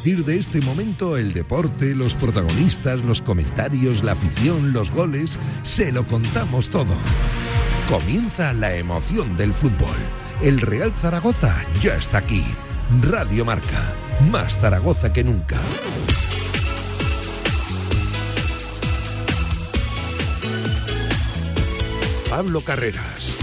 partir de este momento el deporte, los protagonistas, los comentarios, la afición, los goles, se lo contamos todo. Comienza la emoción del fútbol. El Real Zaragoza ya está aquí. Radio Marca, más Zaragoza que nunca. Pablo Carreras.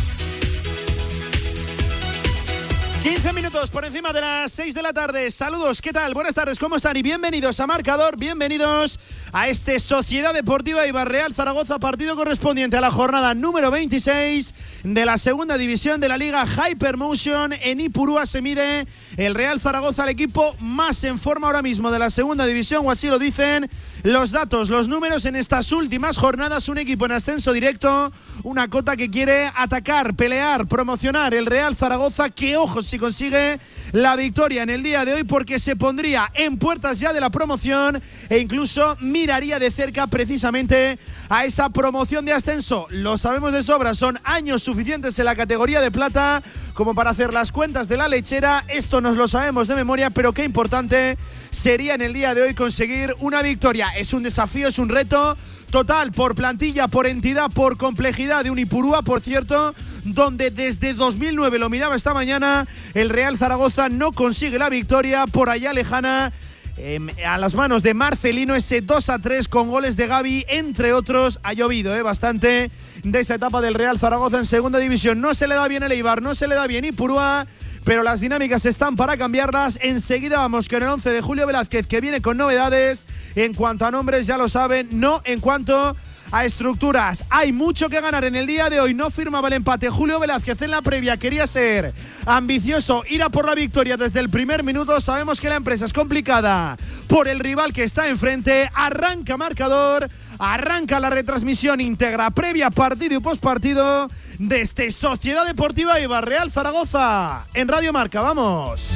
15 minutos por encima de las 6 de la tarde. Saludos, ¿qué tal? Buenas tardes, ¿cómo están? Y bienvenidos a Marcador, bienvenidos a este Sociedad Deportiva Ibarreal Zaragoza, partido correspondiente a la jornada número 26 de la segunda división de la Liga Hypermotion. En Ipurúa se mide el Real Zaragoza, el equipo más en forma ahora mismo de la segunda división, o así lo dicen los datos, los números en estas últimas jornadas. Un equipo en ascenso directo, una cota que quiere atacar, pelear, promocionar el Real Zaragoza. Que ojos si consigue la victoria en el día de hoy, porque se pondría en puertas ya de la promoción e incluso miraría de cerca precisamente a esa promoción de ascenso. Lo sabemos de sobra, son años suficientes en la categoría de plata como para hacer las cuentas de la lechera. Esto nos lo sabemos de memoria, pero qué importante sería en el día de hoy conseguir una victoria. Es un desafío, es un reto total por plantilla, por entidad, por complejidad de Unipurúa, por cierto, donde desde 2009 lo miraba esta mañana, el Real Zaragoza no consigue la victoria por allá lejana. Em, a las manos de Marcelino, ese 2 a 3 con goles de Gaby, entre otros. Ha llovido eh, bastante de esa etapa del Real Zaragoza en segunda división. No se le da bien el Eibar, no se le da bien Ipurúa pero las dinámicas están para cambiarlas. Enseguida vamos con el 11 de Julio Velázquez, que viene con novedades. En cuanto a nombres, ya lo saben, no en cuanto a estructuras. Hay mucho que ganar en el día de hoy. No firmaba el empate. Julio Velázquez en la previa quería ser ambicioso, ir a por la victoria desde el primer minuto. Sabemos que la empresa es complicada por el rival que está enfrente. Arranca marcador. Arranca la retransmisión íntegra previa partido y postpartido desde Sociedad Deportiva Ibar Real Zaragoza en Radio Marca. Vamos.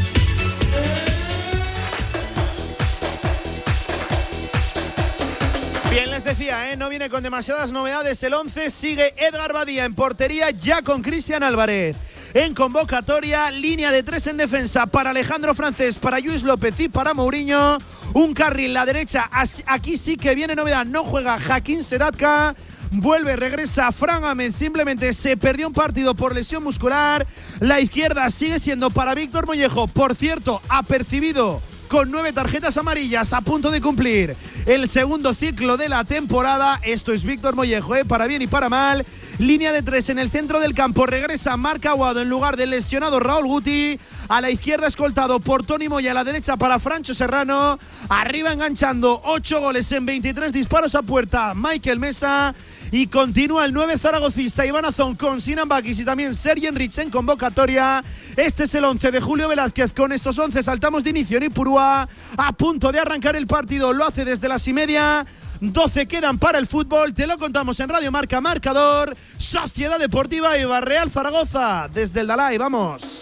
Bien, les decía, ¿eh? no viene con demasiadas novedades el 11. Sigue Edgar Badía en portería, ya con Cristian Álvarez. En convocatoria, línea de tres en defensa para Alejandro Francés, para Luis López y para Mourinho. Un carril la derecha, aquí sí que viene novedad, no juega Jaquín Sedatka. Vuelve, regresa Fran Ahmed. Simplemente se perdió un partido por lesión muscular. La izquierda sigue siendo para Víctor Mollejo. Por cierto, ha percibido con nueve tarjetas amarillas a punto de cumplir el segundo ciclo de la temporada. Esto es Víctor Mollejo, ¿eh? para bien y para mal. Línea de tres en el centro del campo. Regresa Marc Aguado en lugar del lesionado Raúl Guti. A la izquierda escoltado por Tony Moya. A la derecha para Francho Serrano. Arriba enganchando ocho goles en 23 disparos a puerta. Michael Mesa. Y continúa el 9 zaragocista Iván Azón con Sinan Bakis y también Sergi Enrich en convocatoria. Este es el 11 de Julio Velázquez. Con estos 11 saltamos de inicio en Ipurúa. A punto de arrancar el partido. Lo hace desde las y media. 12 quedan para el fútbol. Te lo contamos en Radio Marca Marcador. Sociedad Deportiva y Real Zaragoza. Desde el Dalai, vamos.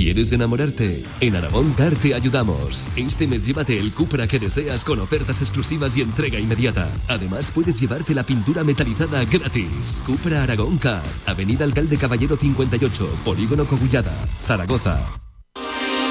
¿Quieres enamorarte? En Aragón Car te ayudamos. Este mes llévate el Cupra que deseas con ofertas exclusivas y entrega inmediata. Además puedes llevarte la pintura metalizada gratis. Cupra Aragón Car, Avenida Alcalde Caballero 58, Polígono Cogullada, Zaragoza.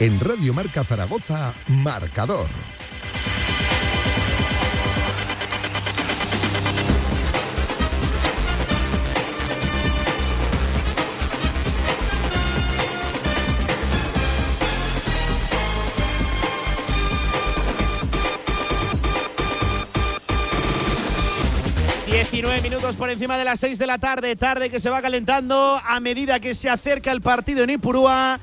En Radio Marca Zaragoza, Marcador. 19 minutos por encima de las 6 de la tarde, tarde que se va calentando a medida que se acerca el partido en Ipurúa.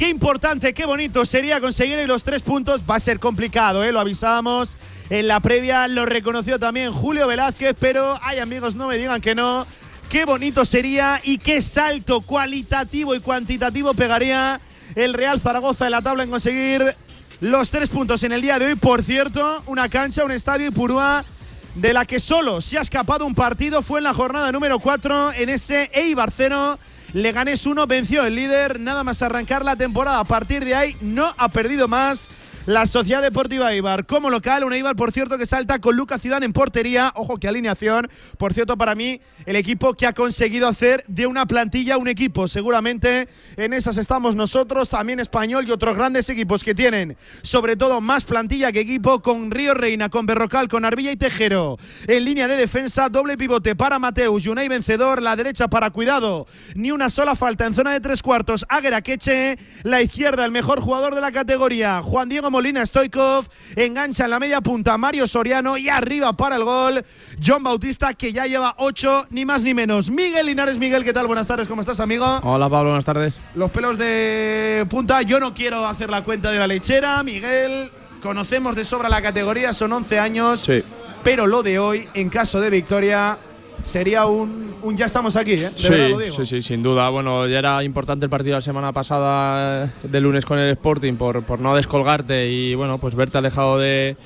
Qué importante, qué bonito sería conseguir los tres puntos. Va a ser complicado, ¿eh? lo avisábamos en la previa, lo reconoció también Julio Velázquez, pero ay amigos, no me digan que no. Qué bonito sería y qué salto cualitativo y cuantitativo pegaría el Real Zaragoza en la tabla en conseguir los tres puntos en el día de hoy. Por cierto, una cancha, un estadio Ipurúa de la que solo se ha escapado un partido fue en la jornada número 4 en ese Eibar 0. Leganés 1 venció el líder, nada más arrancar la temporada. A partir de ahí no ha perdido más la Sociedad Deportiva Eibar como local. Un Eibar, por cierto, que salta con Lucas Zidane en portería. Ojo, qué alineación. Por cierto, para mí, el equipo que ha conseguido hacer de una plantilla un equipo. Seguramente en esas estamos nosotros, también Español y otros grandes equipos que tienen, sobre todo, más plantilla que equipo con Río Reina, con Berrocal, con Arbilla y Tejero. En línea de defensa, doble pivote para Mateus, Yunay vencedor, la derecha para Cuidado. Ni una sola falta en zona de tres cuartos. Águera Queche, la izquierda, el mejor jugador de la categoría. Juan Diego Molina Stoikov, engancha en la media punta Mario Soriano y arriba para el gol John Bautista que ya lleva ocho, ni más ni menos. Miguel Linares, Miguel, ¿qué tal? Buenas tardes, ¿cómo estás, amigo? Hola, Pablo, buenas tardes. Los pelos de punta, yo no quiero hacer la cuenta de la lechera, Miguel. Conocemos de sobra la categoría, son 11 años. Sí. Pero lo de hoy, en caso de victoria, sería un, un ya estamos aquí, ¿eh? De Sí, verdad lo digo. sí, sí, sin duda. Bueno, ya era importante el partido la semana pasada eh, de lunes con el Sporting por, por no descolgarte y bueno, pues verte alejado de,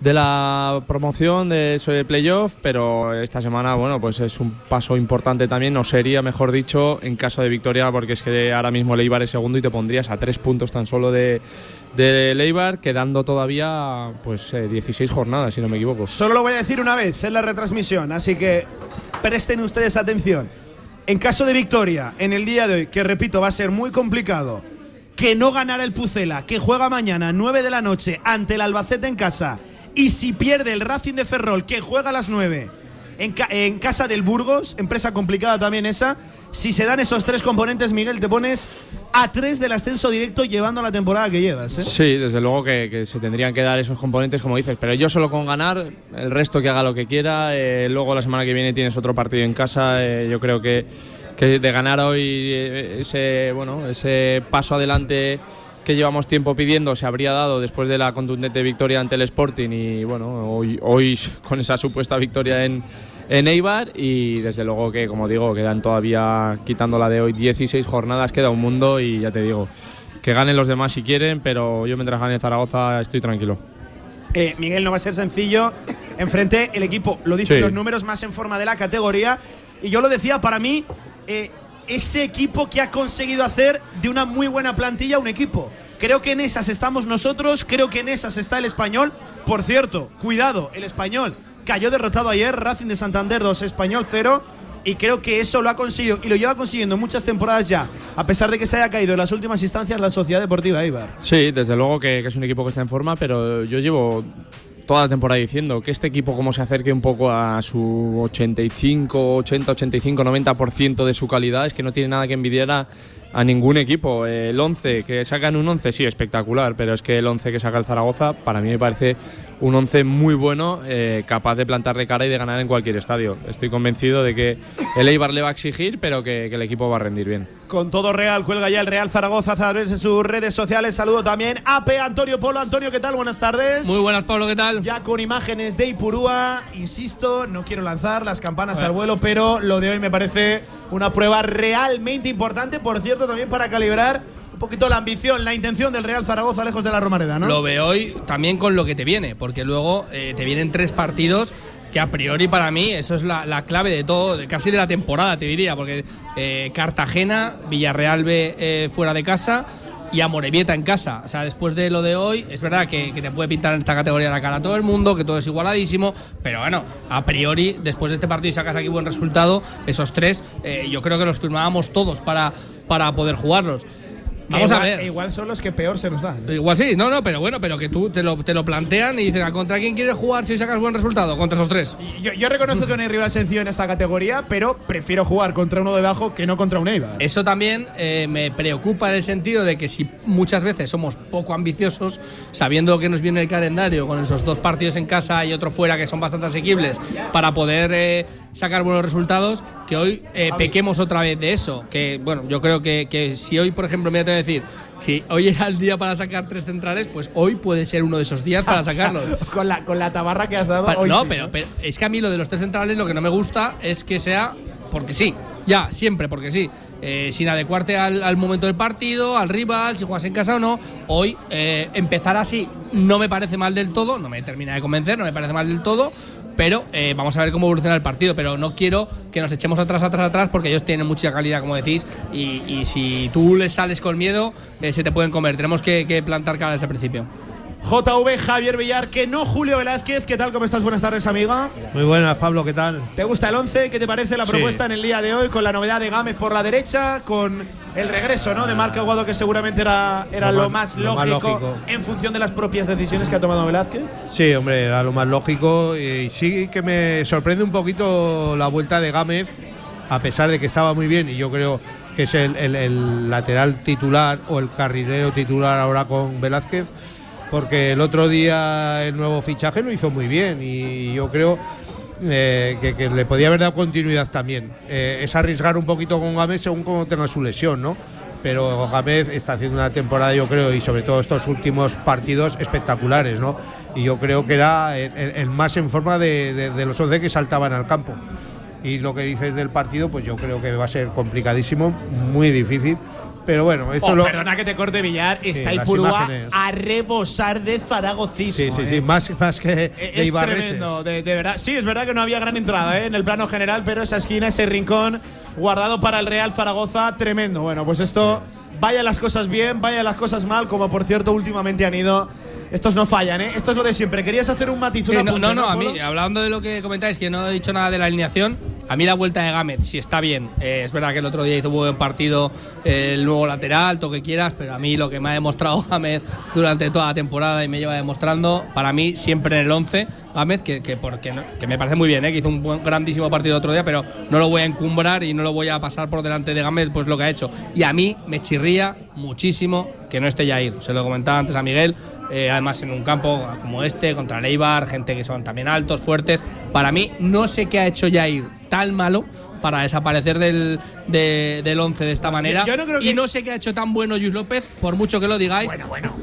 de la promoción de eso de playoff, pero esta semana, bueno, pues es un paso importante también, o sería, mejor dicho, en caso de victoria, porque es que ahora mismo el Eibar es segundo y te pondrías a tres puntos tan solo de, de Eibar, quedando todavía pues eh, 16 jornadas, si no me equivoco. Solo lo voy a decir una vez en la retransmisión, así que presten ustedes atención. En caso de victoria en el día de hoy, que repito va a ser muy complicado, que no ganara el Pucela, que juega mañana 9 de la noche ante el Albacete en casa, y si pierde el Racing de Ferrol, que juega a las 9 en, ca- en casa del Burgos, empresa complicada también esa, si se dan esos tres componentes, Miguel, te pones a 3 del ascenso directo llevando la temporada que llevas. ¿eh? Sí, desde luego que, se tendrían que dar esos componentes, como dices, pero yo solo con ganar, el resto que haga lo que quiera. eh, luego la semana que viene tienes otro partido en casa. eh, yo creo que, que de ganar hoy ese, bueno, ese paso adelante que llevamos tiempo pidiendo se habría dado después de la contundente victoria ante el Sporting y bueno, hoy, hoy con esa supuesta victoria en, en Eibar y desde luego que, como digo, quedan todavía, quitando la de hoy, 16 jornadas, queda un mundo y ya te digo, que ganen los demás si quieren, pero yo mientras gane Zaragoza estoy tranquilo. Eh, Miguel, no va a ser sencillo. Enfrente el equipo, lo dicen Sí. los números más en forma de la categoría. Y yo lo decía, para mí, eh, ese equipo que ha conseguido hacer de una muy buena plantilla un equipo. Creo que en esas estamos nosotros, creo que en esas está el español. Por cierto, cuidado, el español cayó derrotado ayer, Racing de Santander 2, español 0. Y creo que eso lo ha conseguido y lo lleva consiguiendo muchas temporadas ya, a pesar de que se haya caído en las últimas instancias la Sociedad Deportiva Eibar. Sí, desde luego que, que es un equipo que está en forma, pero yo llevo toda la temporada diciendo que este equipo como se acerque un poco a su 85, 80, 85, 90% de su calidad es que no tiene nada que envidiar a, a ningún equipo. El 11 que sacan un 11 sí espectacular, pero es que el 11 que saca el Zaragoza para mí me parece un 11 muy bueno, eh, capaz de plantarle cara y de ganar en cualquier estadio. Estoy convencido de que el Eibar le va a exigir, pero que, que el equipo va a rendir bien. Con todo Real, cuelga ya el Real Zaragoza a través de sus redes sociales. Saludo también a P. Antonio Polo. Antonio, ¿qué tal? Buenas tardes. Muy buenas, Pablo, ¿qué tal? Ya con imágenes de Ipurúa, insisto, no quiero lanzar las campanas al vuelo, pero lo de hoy me parece una prueba realmente importante. Por cierto, también para calibrar un poquito la ambición, la intención del Real Zaragoza lejos de la Romareda, ¿no? Lo veo hoy también con lo que te viene, porque luego eh, te vienen tres partidos que a priori para mí eso es la, la clave de todo, casi de la temporada, te diría, porque eh, Cartagena, Villarreal B eh, fuera de casa y Amorebieta en casa. O sea, después de lo de hoy, es verdad que, que te puede pintar en esta categoría la cara a todo el mundo, que todo es igualadísimo, pero bueno, a priori, después de este partido y sacas aquí buen resultado, esos tres, eh, yo creo que los firmábamos todos para, para poder jugarlos. Vamos a igual- ver. Igual son los que peor se nos dan. ¿eh? Igual sí, no, no, pero bueno, pero que tú te lo, te lo plantean y dicen, ¿a contra quién quieres jugar si sacas buen resultado? Contra esos tres. Yo, yo reconozco que no hay rival sencillo en esta categoría, pero prefiero jugar contra uno de abajo que no contra un Eibar. Eso también eh, me preocupa en el sentido de que si muchas veces somos poco ambiciosos, sabiendo que nos viene el calendario con esos dos partidos en casa y otro fuera que son bastante asequibles para poder eh, sacar buenos resultados, que hoy eh, pequemos otra vez de eso. Que bueno, yo creo que, que si hoy, por ejemplo, me voy a decir, si hoy era el día para sacar tres centrales, pues hoy puede ser uno de esos días para sacarlos. con, la, con la tabarra que has dado. Pa- hoy no, sí, pero, pero es que a mí lo de los tres centrales lo que no me gusta es que sea porque sí, ya, siempre porque sí, Eh, sin adecuarte al, al momento del partido, al rival, si juegas en casa o no. Hoy eh, empezar así no me parece mal del todo, no me termina de convencer, no me parece mal del todo. Pero eh, vamos a ver cómo evoluciona el partido. Pero no quiero que nos echemos atrás, atrás, atrás, porque ellos tienen mucha calidad, como decís. Y, si tú les sales con miedo, eh, se te pueden comer. Tenemos que, que plantar cara desde el principio. JV Javier Villar, que no Julio Velázquez. ¿Qué tal? ¿Cómo estás? Buenas tardes, amiga. Muy buenas, Pablo, ¿qué tal? ¿Te gusta el 11? ¿Qué te parece la Sí. propuesta en el día de hoy con la novedad de Gámez por la derecha, con el regreso ¿no? de Marc Aguado que seguramente era, era Lo lo, más- más, lo más lógico, lógico. en función de las propias decisiones que ha tomado Velázquez? Sí, hombre, era lo más lógico. Y sí que me sorprende un poquito la vuelta de Gámez, a pesar de que estaba muy bien y yo creo que es el, el- el lateral titular o el carrilero titular ahora con Velázquez, porque el otro día el nuevo fichaje lo hizo muy bien y yo creo eh, que, le podía haber dado continuidad también. Eh, es arriesgar un poquito con Gámez según cómo tenga su lesión, ¿no? Pero Gámez está haciendo una temporada, yo creo, y sobre todo estos últimos partidos espectaculares, ¿no? Y yo creo que era el, más en forma de, de- de los 11 que saltaban al campo. Y lo que dices del partido, pues yo creo que va a ser complicadísimo, muy difícil. Pero bueno, esto Oh, lo. Perdona que te corte Villar, está las Ipurúa imágenes. a rebosar de zaragocismo. Sí, sí, ¿eh? sí, más, más que de Es Ibarreses. tremendo, de, de verdad. Sí, es verdad que no había gran entrada ¿eh? en el plano general, pero esa esquina, ese rincón guardado para el Real Zaragoza, tremendo. Bueno, pues esto, vaya las cosas bien, vaya las cosas mal, como por cierto últimamente han ido. Estos no fallan, ¿eh? Esto es lo de siempre. ¿Querías hacer un matiz? Eh, no, no, no, a mí, hablando de lo que comentáis, que no he dicho nada de la alineación, a mí la vuelta de Gámez, si está bien, eh, es verdad que el otro día hizo un buen partido eh, el nuevo lateral, todo que quieras, pero a mí lo que me ha demostrado Gámez durante toda la temporada y me lleva demostrando, para mí siempre en el 11, Gámez, que, que, porque no- que me parece muy bien, eh, que hizo un buen, grandísimo partido otro día, pero no lo voy a encumbrar y no lo voy a pasar por delante de Gámez, pues lo que ha hecho. Y a mí me chirría muchísimo que no esté Jair, se lo comentaba antes a Miguel, eh, además en un campo como este, contra Leibar, gente que son también altos, fuertes. Para mí, no sé qué ha hecho Jair tan malo para desaparecer del, de- del 11 de esta manera. yo no creo y no sé qué ha hecho tan bueno Luis López, por mucho que lo digáis, Bueno, bueno.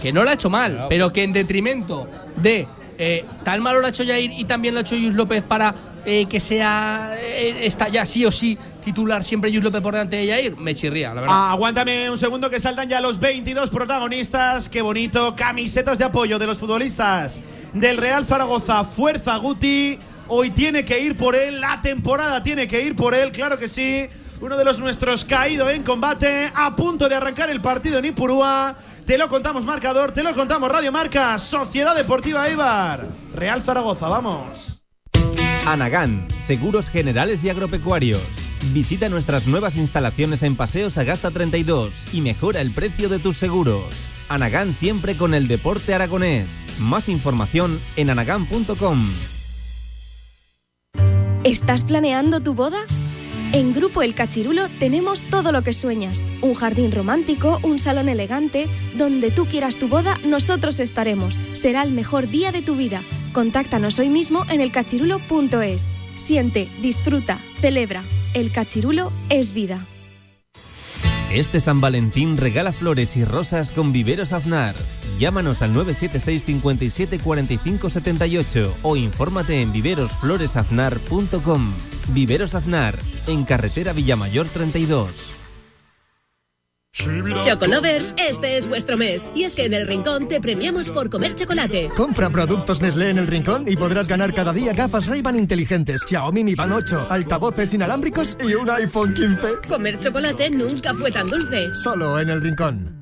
que no lo ha hecho mal, pero que en detrimento de eh, tal malo lo ha hecho Jair y también lo ha hecho Luis López para eh, que sea eh, está ya sí o sí titular siempre Luis López por delante de Jair, me chirría, la verdad. Aguántame un segundo que saltan ya los 22 protagonistas. Qué bonito. Camisetas de apoyo de los futbolistas del Real Zaragoza. Fuerza Guti. Hoy tiene que ir por él. La temporada tiene que ir por él. Claro que sí. Uno de los nuestros caído en combate. A punto de arrancar el partido en Ipurúa. Te lo contamos marcador. Te lo contamos Radio Marca. Sociedad Deportiva Eibar. Real Zaragoza. Vamos. Anagán, Seguros Generales y Agropecuarios. Visita nuestras nuevas instalaciones en Paseo Sagasta 32 y mejora el precio de tus seguros. Anagán siempre con el deporte aragonés. Más información en anagán.com. ¿Estás planeando tu boda? En Grupo El Cachirulo tenemos todo lo que sueñas. Un jardín romántico, un salón elegante. Donde tú quieras tu boda, nosotros estaremos. Será el mejor día de tu vida. Contáctanos hoy mismo en elcachirulo.es. Siente, disfruta, celebra. El Cachirulo es vida. Este San Valentín regala flores y rosas con Viveros Aznar. Llámanos al 976 57 45 78 o infórmate en viverosfloresaznar.com. Viveros Aznar, en carretera Villamayor 32. Chocolovers, este es vuestro mes. Y es que en el Rincón te premiamos por comer chocolate. Compra productos Nestlé en el rincón y podrás ganar cada día gafas Ray-Ban inteligentes, Xiaomi Mi Band 8, altavoces inalámbricos y un iPhone 15. Comer chocolate nunca fue tan dulce. Solo en el rincón.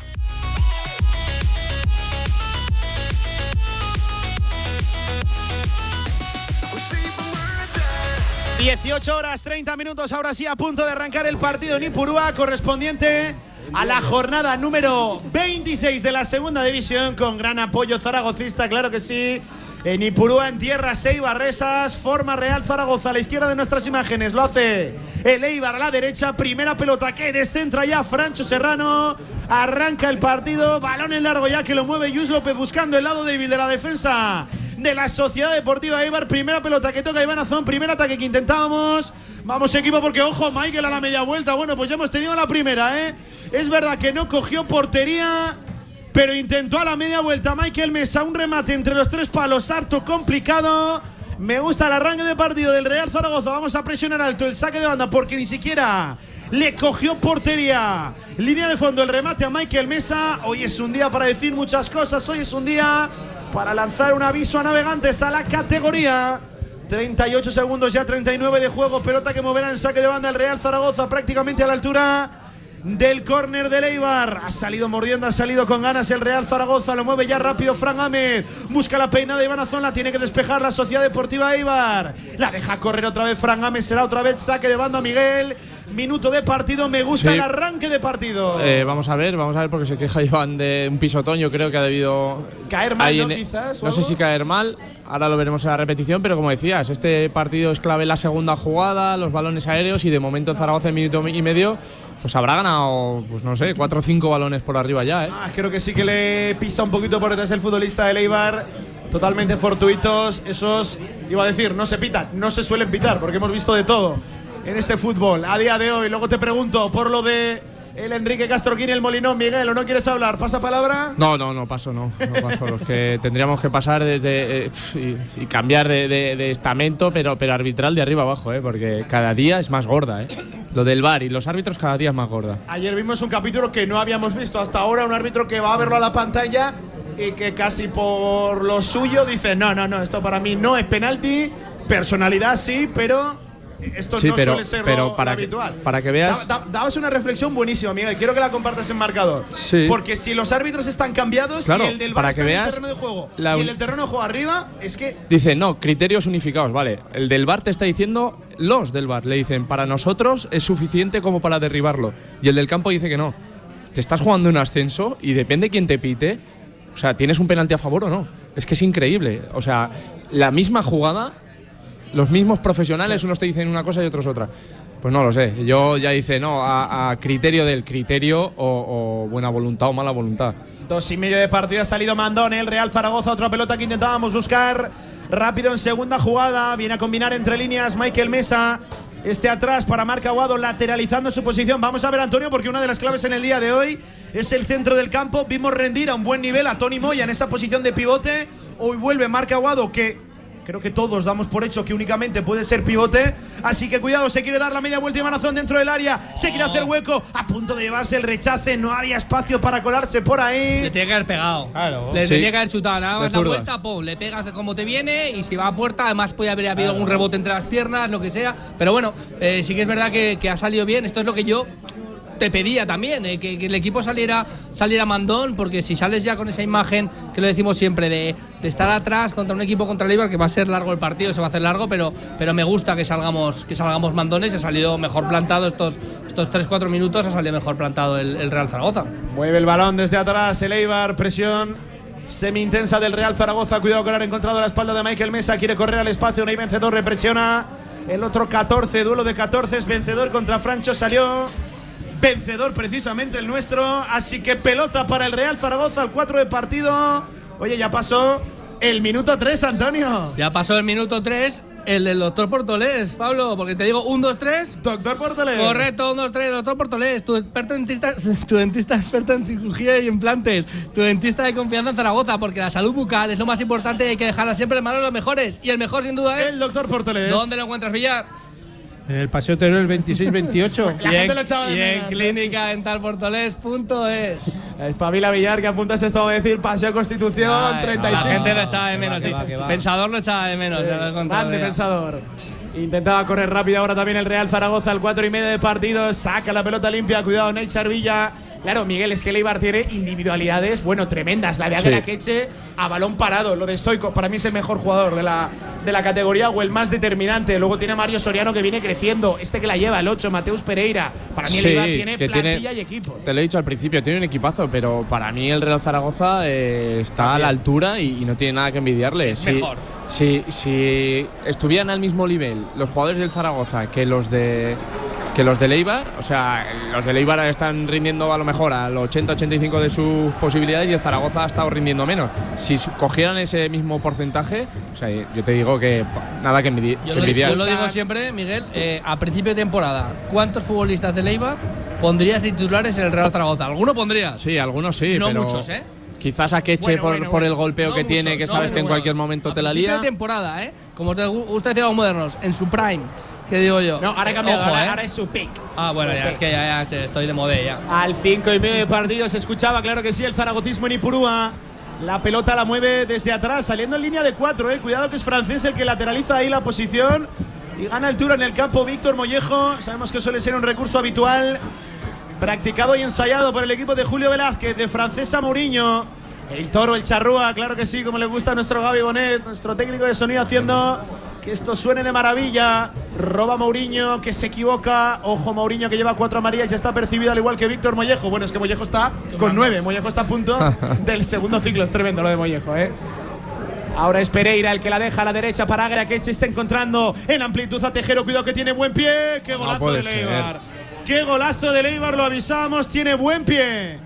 18 horas 30 minutos, ahora sí a punto de arrancar el partido en Ipurúa correspondiente a la jornada número 26 de la segunda división con gran apoyo zaragocista, claro que sí. En Ipurúa, en tierra, Barresas, forma Real Zaragoza a la izquierda de nuestras imágenes. Lo hace el Eibar a la derecha, primera pelota que descentra ya Francho Serrano. Arranca el partido, balón en largo ya que lo mueve Yus López buscando el lado débil de la defensa de la Sociedad Deportiva Eibar. Primera pelota que toca Iván Azón, primer ataque que intentábamos. Vamos equipo porque ojo, Michael a la media vuelta. Bueno, pues ya hemos tenido la primera, ¿eh? Es verdad que no cogió portería, pero intentó a la media vuelta Michael Mesa un remate entre los tres palos, harto complicado. Me gusta el arranque de partido del Real Zaragoza. Vamos a presionar alto el saque de banda porque ni siquiera le cogió portería. Línea de fondo, el remate a Michael Mesa. Hoy es un día para decir muchas cosas. Hoy es un día para lanzar un aviso a navegantes a la categoría. 38 segundos ya, 39 de juego. Pelota que moverá en saque de banda el Real Zaragoza prácticamente a la altura del córner de Leibar. Ha salido mordiendo, ha salido con ganas el Real Zaragoza. Lo mueve ya rápido Fran Ahmed. Busca la peinada de Iván Azón. La tiene que despejar la Sociedad Deportiva Eibar. La deja correr otra vez Fran Ahmed. Será otra vez saque de banda Miguel. Minuto de partido, me gusta el arranque de partido. Eh, vamos a ver, vamos a ver porque se queja Iván de un pisotón, yo creo que ha debido caer mal, ¿no, quizás. No sé si caer mal, ahora lo veremos en la repetición, pero como decías, este partido es clave en la segunda jugada, los balones aéreos y de momento en Zaragoza en minuto y medio pues habrá ganado, pues no sé, cuatro o cinco balones por arriba ya, ¿eh? Ah, creo que sí que le pisa un poquito por detrás el futbolista de Leibar. Totalmente fortuitos. Esos, iba a decir, no se pitan, no se suelen pitar, porque hemos visto de todo en este fútbol a día de hoy. Luego te pregunto por lo de el Enrique Castroquini, el Molinón, Miguel, ¿o no quieres hablar? ¿Pasa palabra? No, no, no paso, no. no paso. Los que tendríamos que pasar desde eh, y, cambiar de, estamento, pero, pero arbitral de arriba abajo, ¿eh? porque cada día es más gorda. ¿eh? Lo del bar y los árbitros cada día es más gorda. Ayer vimos un capítulo que no habíamos visto hasta ahora, un árbitro que va a verlo a la pantalla y que casi por lo suyo dice, no, no, no, esto para mí no es penalti, personalidad sí, pero esto no pero, suele ser pero para habitual. Que, para que veas. dabas una reflexión buenísima, Miguel. Quiero que la compartas en marcador. Sí. Porque si los árbitros están cambiados, claro, si el del para bar que veas en el terreno de juego y el del terreno de juego arriba, es que. Dice, no, criterios unificados, vale. El del bar te está diciendo, los del bar le dicen, para nosotros es suficiente como para derribarlo. Y el del campo dice que no. Te estás jugando un ascenso y depende quién te pite. O sea, ¿tienes un penalti a favor o no? Es que es increíble. O sea, la misma jugada los mismos profesionales, unos te dicen una cosa y otros otra. Pues no lo sé. Yo ya dice, no, a, criterio del criterio o, buena voluntad o mala voluntad. Dos y medio de partido ha salido Mandón, el Real Zaragoza, otra pelota que intentábamos buscar rápido en segunda jugada. Viene a combinar entre líneas Michael Mesa. Este atrás para Marc Aguado lateralizando su posición. Vamos a ver, Antonio, porque una de las claves en el día de hoy es el centro del campo. Vimos rendir a un buen nivel a Tony Moya en esa posición de pivote. Hoy vuelve Marc Aguado, que Creo que todos damos por hecho que únicamente puede ser pivote. Así que cuidado, se quiere dar la media vuelta y manazón dentro del área. Se quiere hacer hueco. A punto de llevarse el rechace. No había espacio para colarse por ahí. Le tiene que haber pegado. Claro. Le tenía que haber chutado. Nada más la vuelta, pum, le pegas como te viene. Y si va a puerta, además puede haber habido algún rebote entre las piernas, lo que sea. Pero bueno, eh, sí que es verdad que, que ha salido bien. Esto es lo que yo te pedía también, eh, que, el equipo saliera, saliera mandón, porque si sales ya con esa imagen, que lo decimos siempre, de, estar atrás contra un equipo contra el Eibar, que va a ser largo el partido, se va a hacer largo, pero, pero me gusta que salgamos, que salgamos mandones, ha salido mejor plantado estos, estos 3-4 minutos, ha salido mejor plantado el, Real Zaragoza. Mueve el balón desde atrás, el Eibar, presión semi-intensa del Real Zaragoza. Cuidado con haber encontrado la espalda de Michael Mesa. Quiere correr al espacio. Hay vencedor. Represiona. El otro 14. Duelo de 14. Es vencedor contra Francho. Salió vencedor precisamente el nuestro. Así que pelota para el Real Zaragoza al 4 de partido. Oye, ya pasó el minuto 3, Antonio. Ya pasó el minuto 3. El del doctor Portolés, Pablo, porque te digo 1, 2, 3. Doctor Portolés. Correcto, 1, 2, 3, doctor Portolés, tu experto dentista, tu dentista experto en cirugía y implantes, tu dentista de confianza en Zaragoza, porque la salud bucal es lo más importante y hay que dejarla siempre en manos de los mejores. Y el mejor, sin duda, es. El doctor Portolés. ¿Dónde lo encuentras, Villar? En el Paseo Teruel 26-28. y en, y en clínica dental portolés.es. Espabila Villar, que apuntas esto a decir Paseo Constitución Ay, 35. La gente lo echaba de menos, sí. Pensador lo echaba de menos. lo contado Grande ya. pensador. Intentaba correr rápido ahora también el Real Zaragoza al 4 y medio de partido. Saca la pelota limpia. Cuidado, Neichar Villa. Claro, Miguel, es que Leibar tiene individualidades, bueno, tremendas. La de. Águila Queche a balón parado. Lo de Stoico, para mí es el mejor jugador de la, de la categoría o el más determinante. Luego tiene a Mario Soriano que viene creciendo. Este que la lleva, el 8, Mateus Pereira. Para mí el Eibar tiene que plantilla tiene- y equipo. Te lo he dicho al principio, tiene un equipazo, pero para mí el Real Zaragoza eh, está a la altura y, y no tiene nada que envidiarle. Es si, mejor. Si, si estuvieran al mismo nivel los jugadores del Zaragoza que los de que los de Leibar, o sea, los de Leibar están rindiendo a lo mejor al 80-85 de sus posibilidades y el Zaragoza ha estado rindiendo menos. Si cogieran ese mismo porcentaje, o sea, yo te digo que nada que envidi- Yo lo, envidiar. yo lo digo siempre, Miguel, eh, a principio de temporada, ¿cuántos futbolistas de Leibar pondrías titulares en el Real Zaragoza? ¿Alguno pondrías? Sí, algunos sí, No pero muchos, ¿eh? Quizás a Queche Bueno, por, bueno, por bueno. el golpeo No que tiene, que no sabes que en cualquier momento te la lía. de temporada, ¿eh? Como te gu- gusta decir a los modernos, en su prime, que digo yo. No, ahora cambiado, Ojo, ahora, ¿eh? ahora es su pick. Ah, bueno, Su ya pick. es que ya, ya estoy de modé ya. Al 5 y medio de partido se escuchaba, claro que sí, el zaragocismo en Ipurúa. La pelota la mueve desde atrás, saliendo en línea de cuatro, eh. Cuidado que es francés el que lateraliza ahí la posición. Y gana altura en el campo Víctor Mollejo. Sabemos que suele ser un recurso habitual. Practicado y ensayado por el equipo de Julio Velázquez, de Francesa Mourinho. El toro, el charrúa, claro que sí, como le gusta a nuestro Gaby Bonet, nuestro técnico de sonido, haciendo que esto suene de maravilla. Roba Mourinho, que se equivoca. Ojo, Mourinho, que lleva cuatro amarillas, ya está percibido al igual que Víctor Mollejo. Bueno, es que Mollejo está con nueve. Mollejo está a punto del segundo ciclo. Es tremendo lo de Mollejo, ¿eh? Ahora es Pereira el que la deja a la derecha para Agra, que se está encontrando en amplitud a Tejero. Cuidado que tiene buen pie. ¡Qué golazo de ser. Leibar! ¡Qué golazo de Leibar! Lo avisamos, tiene buen pie.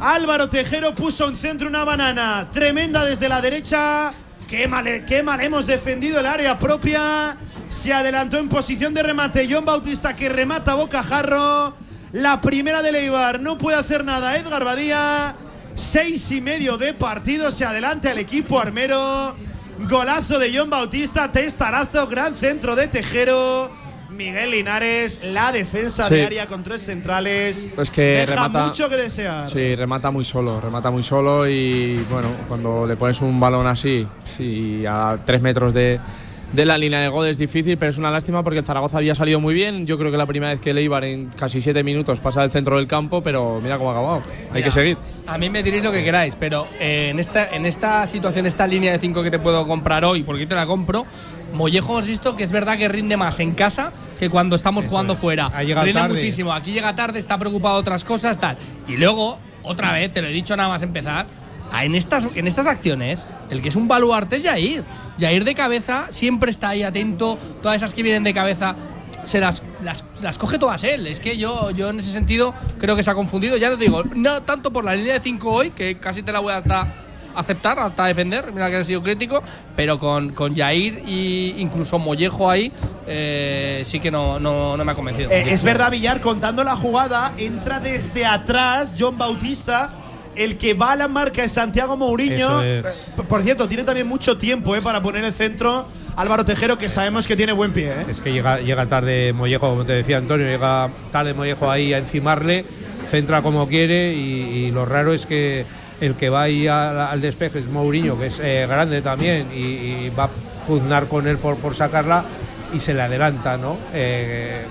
Álvaro Tejero puso un centro, una banana. Tremenda desde la derecha. Qué mal, qué mal hemos defendido el área propia. Se adelantó en posición de remate. John Bautista que remata bocajarro. La primera de Leibar. No puede hacer nada. Edgar Badía. Seis y medio de partido. Se adelanta el equipo armero. Golazo de John Bautista. Testarazo. Gran centro de Tejero. Miguel Linares. La defensa Sí. de área con tres centrales. Es que Deja remata- mucho que desear. Sí, remata muy solo, remata muy solo y bueno, cuando le pones un balón así, sí, a tres metros de, de la línea de gol es difícil, pero es una lástima porque el Zaragoza había salido muy bien. Yo creo que la primera vez que le iban en casi siete minutos pasa del centro del campo, pero mira cómo ha acabado. Hay Mira, que seguir. A mí me diréis lo que queráis, pero eh, en, esta, en esta situación, esta línea de 5 que te puedo comprar hoy, porque yo te la compro, Mollejo hemos visto que es verdad que rinde más en casa que cuando estamos jugando fuera. Ha llegado rinde tarde. muchísimo. Aquí llega tarde, está preocupado de otras cosas, tal. Y luego, otra vez, te lo he dicho nada más empezar. En estas, en estas acciones, el que es un baluarte es Jair. Jair de cabeza siempre está ahí atento. Todas esas que vienen de cabeza se las, las, las coge todas él. Es que yo, yo en ese sentido creo que se ha confundido. Ya lo digo, no tanto por la línea de 5 hoy, que casi te la voy hasta aceptar, hasta defender, mira que ha sido crítico, pero con, con Jair e incluso Mollejo ahí, eh, sí que no, no, no me ha convencido. Eh, es verdad, Villar, contando la jugada, entra desde atrás John Bautista. El que va a la marca es Santiago Mourinho. Es. Por cierto, tiene también mucho tiempo eh, para poner el centro. Álvaro Tejero, que sabemos que tiene buen pie. eh. Es que llega, llega tarde Mollejo, como te decía Antonio, llega tarde Mollejo ahí a encimarle, centra como quiere y, y lo raro es que el que va ahí al, despeje es Mourinho, que es eh, grande también y, y va a pugnar con él por, por sacarla y se le adelanta, ¿no? Eh,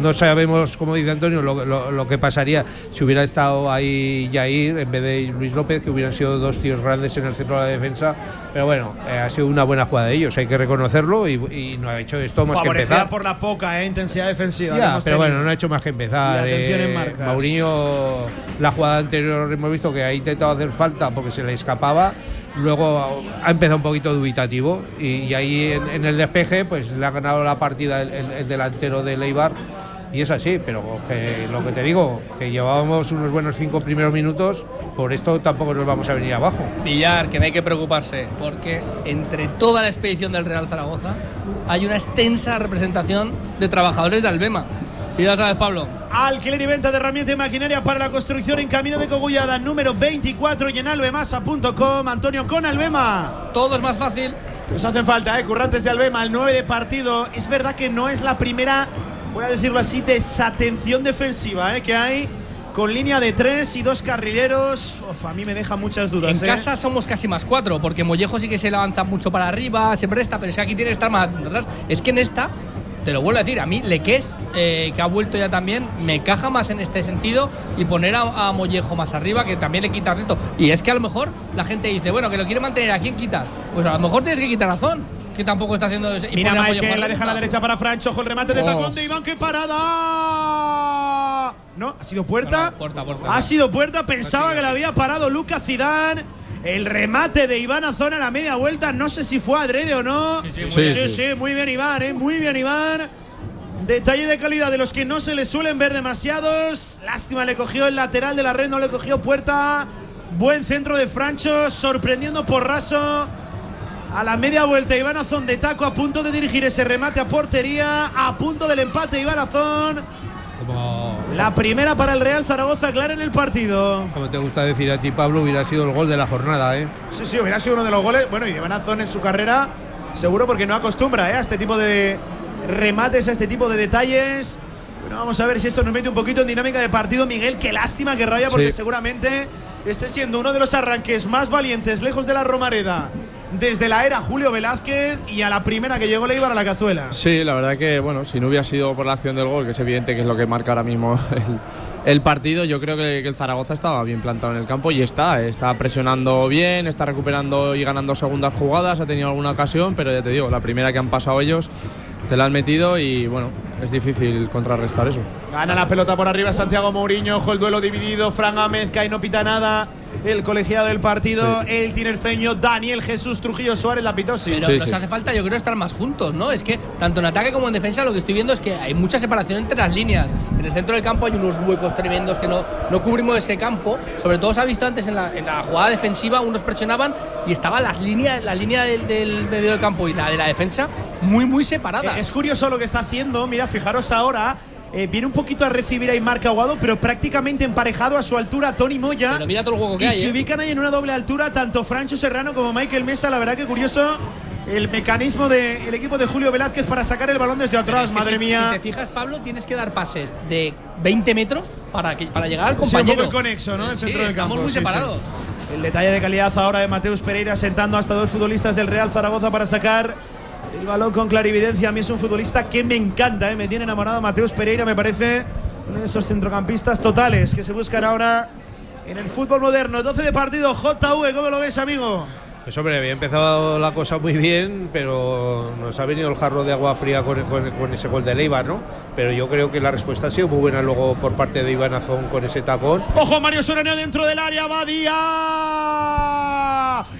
no sabemos, como dice Antonio, lo, lo- lo que pasaría si hubiera estado ahí Jair en vez de Luis López, que hubieran sido dos tíos grandes en el centro de la defensa. Pero bueno, eh, ha sido una buena jugada de ellos, hay que reconocerlo y, y no ha hecho esto más que empezar. por la poca eh, intensidad defensiva. Ya, pero tenido. bueno, no ha hecho más que empezar. Eh. Mourinho, la jugada anterior hemos visto que ha intentado hacer falta porque se le escapaba. Luego ha empezado un poquito dubitativo y, ahí en, el despeje pues le ha ganado la partida el, el- el delantero de Leibar y es así, pero lo que te digo, que llevábamos unos buenos cinco primeros minutos, por esto tampoco nos vamos a venir abajo. Villar, que no hay que preocuparse, porque entre toda la expedición del Real Zaragoza hay una extensa representación de trabajadores de Albema. Y ya sabes, Pablo, Alquiler y venta de herramientas y maquinaria para la construcción en Camino de Cogullada, número 24 y en albemasa.com. Antonio con Albema. todo es más fácil Nos hacen falta, ¿eh? Currantes de Albema, el 9 de partido. Es verdad que no es la primera, voy a decirlo así, desatención defensiva ¿eh? que hay con línea de tres y dos carrileros. Uf, a mí me deja muchas dudas. En ¿eh? casa somos casi más cuatro, porque Mollejo sí que se levanta mucho para arriba, se presta, pero es que aquí tiene que estar más atrás. Es que en esta, te lo vuelvo a decir, a mí Leques, eh, que ha vuelto ya también, me caja más en este sentido y poner a, a Mollejo más arriba, que también le quitas esto. Y es que a lo mejor la gente dice, bueno, que lo quiere mantener, ¿a quién quitas? Pues a lo mejor tienes que quitar a Zon, que tampoco está haciendo eso. y Mira, Mollejo la deja a la derecha para Francho, ojo el remate de Oh. tacón de Iván, ¡qué parada! No, ha sido puerta. No, no, puerta, puerta. Ha sido puerta, pensaba que la había parado Lucas Zidane. El remate de Iván a zona a la media vuelta, no sé si fue adrede o no. Sí, sí, muy sí, bien. sí, muy bien Iván, eh, muy bien Iván. Detalle de calidad de los que no se le suelen ver demasiados. Lástima, le cogió el lateral de la red, no le cogió puerta. Buen centro de Francho, sorprendiendo por raso. A la media vuelta, Iván Azón de taco a punto de dirigir ese remate a portería. A punto del empate, Iván Azón. Como, La primera para el Real Zaragoza, clara en el partido. como te gusta decir a ti, Pablo, hubiera sido el gol de la jornada, ¿eh? Sí, sí, hubiera sido uno de los goles. Bueno, y de Iván Azón en su carrera, seguro porque no acostumbra ¿eh? a este tipo de remates, a este tipo de detalles. Bueno, vamos a ver si esto nos mete un poquito en dinámica de partido. Miguel, qué lástima, qué rabia, porque Sí. seguramente esté siendo uno de los arranques más valientes, lejos de la Romareda, desde la era Julio Velázquez y a la primera que llegó le iba a la cazuela. Sí, la verdad que, bueno, si no hubiera sido por la acción del gol, que es evidente que es lo que marca ahora mismo el, partido, yo creo que, que el Zaragoza estaba bien plantado en el campo y está, está presionando bien, está recuperando y ganando segundas jugadas, ha tenido alguna ocasión, pero ya te digo, la primera que han pasado ellos te la han metido y, bueno, es difícil contrarrestar eso. Gana la pelota por arriba Santiago Mourinho, ojo el duelo dividido, Fran que ahí no pita nada. El colegiado del partido, el tinerfeño Daniel Jesús Trujillo Suárez, la pitó sí. Pero Sí, nos sí. hace falta, yo creo, estar más juntos, ¿no? Es que tanto en ataque como en defensa lo que estoy viendo es que hay mucha separación entre las líneas. En el centro del campo hay unos huecos tremendos que no, no cubrimos ese campo. Sobre todo se ha visto antes en la, en la jugada defensiva, unos presionaban y estaban las líneas, la línea del, del medio del campo y la de la defensa muy, muy separadas. Eh, Es curioso lo que está haciendo. Mira, fijaros ahora. eh, viene un poquito a recibir a Aymar Aguado, pero prácticamente emparejado a su altura Tony Moya. Pero mira todo el juego que y hay, se ¿eh? ubican ahí en una doble altura tanto Francho Serrano como Michael Mesa. La verdad que curioso el mecanismo del equipo de Julio Velázquez para sacar el balón desde atrás. es que Madre si, mía. Si te fijas, Pablo, tienes que dar pases de 20 metros para, que, para llegar al Sí, un compañero. poco inconexo, ¿no? El Sí, centro del estamos campo, muy sí, sí. separados. El detalle de calidad ahora de Mateus Pereira sentando hasta dos futbolistas del Real Zaragoza para sacar el balón con clarividencia. A mí es un futbolista que me encanta, ¿eh? me tiene enamorado Mateus Pereira, me parece uno de esos centrocampistas totales que se buscan ahora en el fútbol moderno. 12 de partido, JV, ¿cómo lo ves, amigo? Pues hombre, había empezado la cosa muy bien, pero nos ha venido el jarro de agua fría con, con- con ese gol de Leibar, ¿no? Pero yo creo que la respuesta ha sido muy buena luego por parte de Iván Azón con ese tacón. Ojo, Mario Soriano dentro del área, Badía.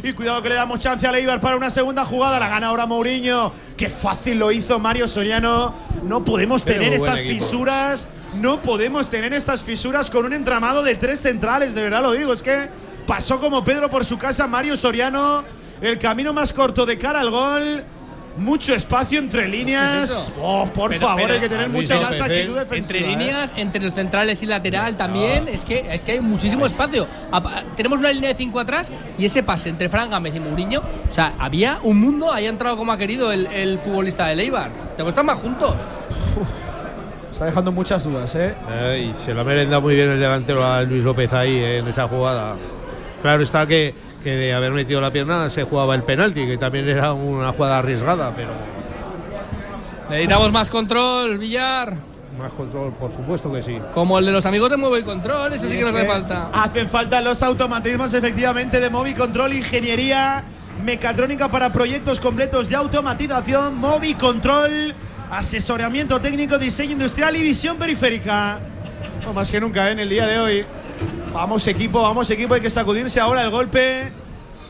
Y cuidado que le damos chance a Leibar para una segunda jugada. La gana ahora Mourinho. Qué fácil lo hizo Mario Soriano. No podemos Pero tener estas equipo. fisuras. No podemos tener estas fisuras con un entramado de tres centrales. De verdad lo digo. Es que pasó como Pedro por su casa Mario Soriano. El camino más corto de cara al gol. Mucho espacio entre líneas. eso? Oh, por Pero- favor, pero- hay que tener Luis mucha más ¿eh? actitud defensiva. Entre ¿eh? líneas, entre los centrales y lateral también, es, que, es que hay muchísimo espacio. Apa- Tenemos una línea de 5 atrás y ese pase entre Fran Gámez y Mourinho, o sea, había un mundo, ahí ha entrado como ha querido el, el futbolista de Leibar. Te estar más juntos. Está dejando muchas dudas, ¿eh? Eh, y se lo ha merendado muy bien el delantero a Luis López ahí eh, en esa jugada. Claro está que, que de haber metido la pierna se jugaba el penalti, que también era una jugada arriesgada, pero Necesitamos más control, Villar. más control, por supuesto que sí. Como el de los amigos de Mueve y Control, ese sí que nos hace falta. Hacen falta los automatismos, efectivamente, de Movi Control, ingeniería mecatrónica para proyectos completos de automatización. Movi Control, asesoramiento técnico, diseño industrial y visión periférica. No más que nunca ¿eh? en el día de hoy. Vamos equipo, vamos equipo, hay que sacudirse ahora el golpe.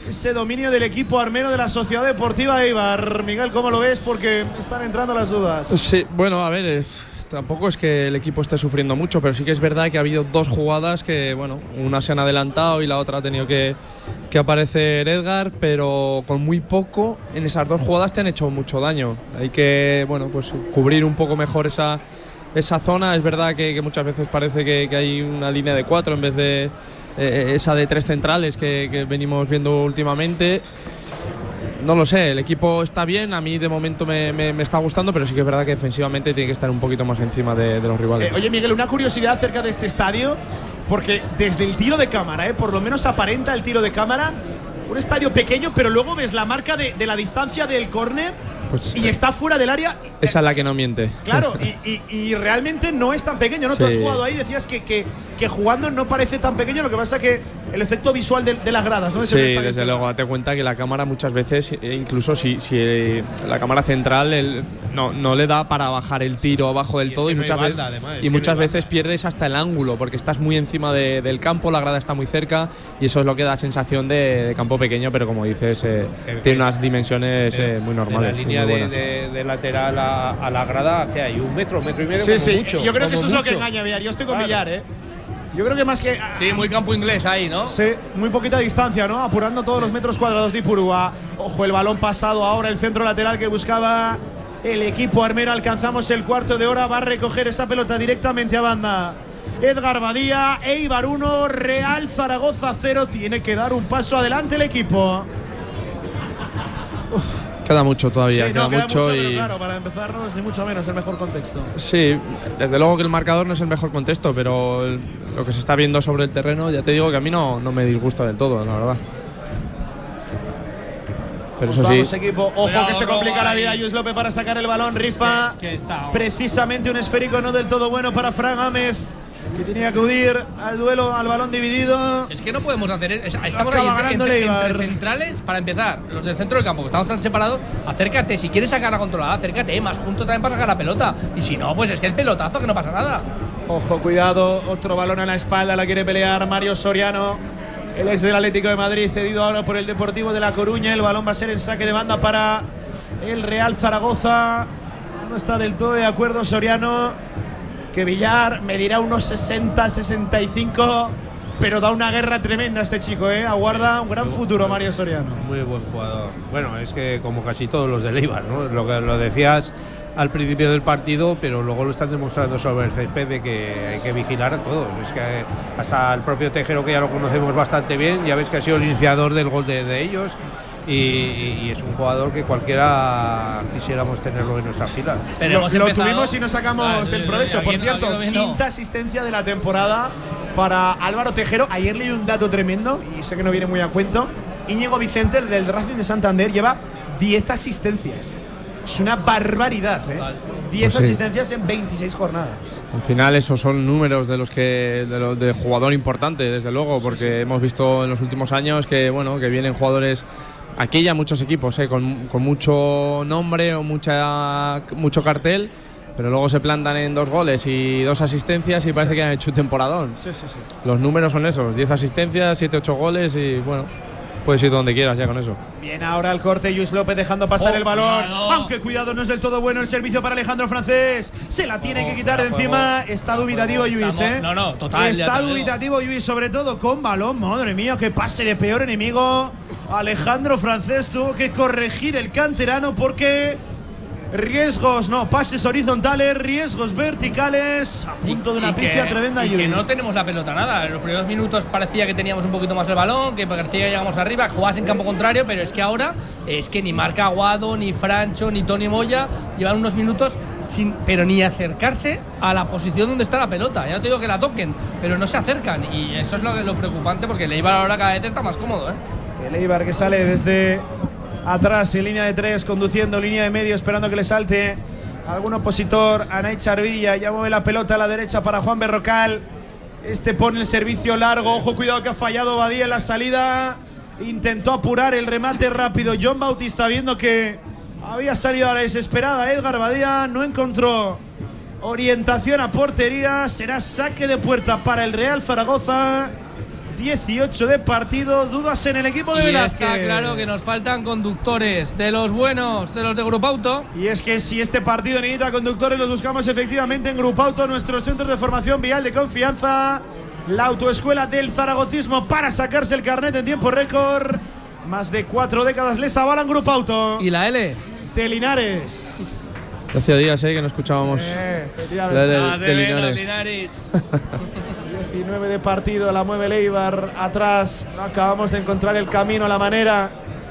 Ese dominio del equipo armero de la Sociedad Deportiva Eibar. Miguel, ¿cómo lo ves? Porque están entrando las dudas. Sí, bueno, a ver, eh, tampoco es que el equipo esté sufriendo mucho, pero sí que es verdad que ha habido dos jugadas que, bueno, una se han adelantado y la otra ha tenido que, que aparecer Edgar, pero con muy poco en esas dos jugadas te han hecho mucho daño. Hay que, bueno, pues cubrir un poco mejor esa, esa zona. Es verdad que, muchas veces parece que, hay una línea de cuatro en vez de eh, esa de tres centrales que, venimos viendo últimamente. no lo sé, el equipo está bien, a mí de momento me, está gustando, pero sí que es verdad que defensivamente tiene que estar un poquito más encima de, de los rivales. Eh, oye, Miguel, una curiosidad acerca de este estadio, porque desde el tiro de cámara, eh, por lo menos aparenta el tiro de cámara, un estadio pequeño, pero luego ves la marca de, de la distancia del córner Pues, y eh, está fuera del área. Esa es la que no miente. Claro, y, y- y realmente no es tan pequeño, ¿no? Tú has jugado ahí, decías que, que, que jugando no parece tan pequeño, lo que pasa que el efecto visual de, de las gradas, ¿no? Sí, desde luego, date cuenta que la cámara muchas veces, eh, incluso si, si eh, la cámara central el- no, no le da para bajar el tiro abajo del Y es todo que y no muchas, ve- banda, además, y no muchas veces pierdes hasta el ángulo porque estás muy encima de- del campo, la grada está muy cerca y eso es lo que da sensación de, de campo pequeño, pero como dices, eh, tiene unas dimensiones eh, muy De normales. la línea de, buenas. de- de lateral a, a la grada, que hay? ¿Un metro, metro y medio? Sí, como sí, mucho, yo creo que eso es lo que engaña, Villar. Yo estoy con Claro. Villar, ¿eh? Yo creo que más que. Sí, muy campo inglés ahí, ¿no? Sí, muy poquita distancia, ¿no? Apurando todos los metros cuadrados de Ipurúa. Ojo, el balón pasado ahora, el centro lateral que buscaba el equipo armero. Alcanzamos el cuarto de hora. Va a recoger esa pelota directamente a banda. Edgar Badía, Eibar 1, Real Zaragoza 0. Tiene que dar un paso adelante el equipo. Queda mucho todavía, Sí, queda, no, queda mucho, mucho, y. pero claro, para empezar no es ni mucho menos el mejor contexto. Sí, desde luego que el marcador no es el mejor contexto, pero el- lo que se está viendo sobre el terreno, ya te digo que a mí no, no me disgusta del todo, la verdad. Pero eso sí, Vamos, equipo. Ojo Cuidado, que se complica la vida. Yus López para sacar el balón. Rifa. Es que está. Precisamente un esférico no del todo bueno para Fran Gámez. Que tenía que acudir al duelo, al balón dividido. Es que no podemos hacer es- Estamos Acaba ahí entre, entre- centrales para empezar. Los del centro del campo, que estamos tan separados. Acércate, si quieres sacar la controlada, acércate más juntos también para sacar la pelota. Y si no, pues es que el pelotazo, que no pasa nada. Ojo, cuidado. Otro balón a la espalda. La quiere pelear Mario Soriano. El ex del Atlético de Madrid, cedido ahora por el Deportivo de La Coruña. El balón va a ser en saque de banda para el Real Zaragoza. No está del todo de acuerdo Soriano. Que Villar medirá unos 60, 65. Pero da una guerra tremenda este chico, ¿eh? Aguarda un gran futuro Mario Soriano. Muy buen jugador. Bueno, es que como casi todos los de Eibar, ¿no? Lo que lo decías al principio del partido, pero luego lo están demostrando sobre el césped de que hay que vigilar a todos. Es que hasta el propio Tejero, que ya lo conocemos bastante bien, ya ves que ha sido el iniciador del gol de, de ellos. Y, es un jugador que cualquiera quisiéramos tenerlo en nuestras filas. Pero lo, lo tuvimos y no sacamos Ah, el provecho. Por cierto, no quinta asistencia de la temporada para Álvaro Tejero. Ayer leí un dato tremendo y sé que no viene muy a cuento. Íñigo Vicente, el del Racing de Santander, lleva 10 asistencias. Es una barbaridad, ¿eh? 10 Pues sí. asistencias en 26 jornadas. al final esos son números de los que de, los de jugador importante, desde luego, porque hemos visto en los últimos años que bueno que vienen jugadores aquí ya muchos equipos eh, con, con mucho nombre o mucha mucho cartel. Pero luego se plantan en dos goles y dos asistencias y parece que han hecho un temporadón. Sí, sí, sí. Los números son esos, 10 asistencias, 7, 8 goles y bueno, puedes ir donde quieras ya con eso. Bien, ahora el corte, Luis López dejando pasar Oh, el balón. cuidado. Aunque cuidado, no es del todo bueno el servicio para Alejandro Francés. Se la tiene que quitar de encima. Está dubitativo Luis, Estamos- ¿eh? no, no, total, Está dubitativo Luis, sobre todo con balón. Madre mía, que pase de peor enemigo. Alejandro Francés tuvo que corregir el canterano porque. Riesgos, no, pases horizontales, riesgos verticales. A punto de una Y que- pifia tremenda, y que no tenemos la pelota nada. En los primeros minutos parecía que teníamos un poquito más el balón, que parecía que llegamos arriba, jugabas en campo contrario, pero es que ahora es que ni Marca Aguado, ni Francho, ni Tony Moya llevan unos minutos sin, pero ni acercarse a la posición donde está la pelota. Ya no te digo que la toquen, pero no se acercan. Y eso es lo, que- lo preocupante porque el Eibar ahora cada vez está más cómodo, ¿eh? El Eibar que sale desde atrás en línea de tres, conduciendo línea de medio, esperando que le salte algún opositor. Anay Charvilla ya mueve la pelota a la derecha para Juan Berrocal. Este pone el servicio largo. Ojo, cuidado que ha fallado Badía en la salida. Intentó apurar el remate rápido. John Bautista viendo que había salido a la desesperada. Edgar Badía no encontró orientación a portería. Será saque de puerta para el Real Zaragoza. 18 de partido, dudas en el equipo de Y Velázquez. está claro que nos faltan conductores de los buenos, de los de Grupo Auto. Y es que si este partido necesita conductores, los buscamos efectivamente en Grupo Auto, nuestros centros de formación vial de confianza, la autoescuela del zaragocismo para sacarse el carnet en tiempo récord. Más de cuatro décadas les avalan Grupo Auto. ¿Y la L? de Linares. Hacía días eh, que no escuchábamos Eh, la de, de de Linares. Linares. 19 de partido, la mueve Leibar atrás. No acabamos de encontrar el camino, la manera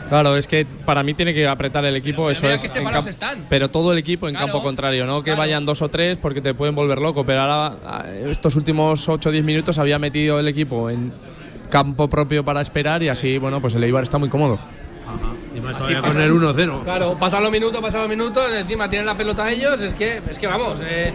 Claro, es que para mí tiene que apretar el equipo, eso mira es. camp- están. Pero todo el equipo en Claro, campo contrario, no que claro. vayan dos o tres porque te pueden volver loco. Pero ahora, ah, estos últimos 8 o 10 minutos había metido el equipo en campo propio para esperar y así, bueno, pues el Eibar está muy cómodo. Y más todavía con el 1-0. Claro, pasan los minutos, pasan los minutos, encima tienen la pelota ellos, es que, es que vamos, eh,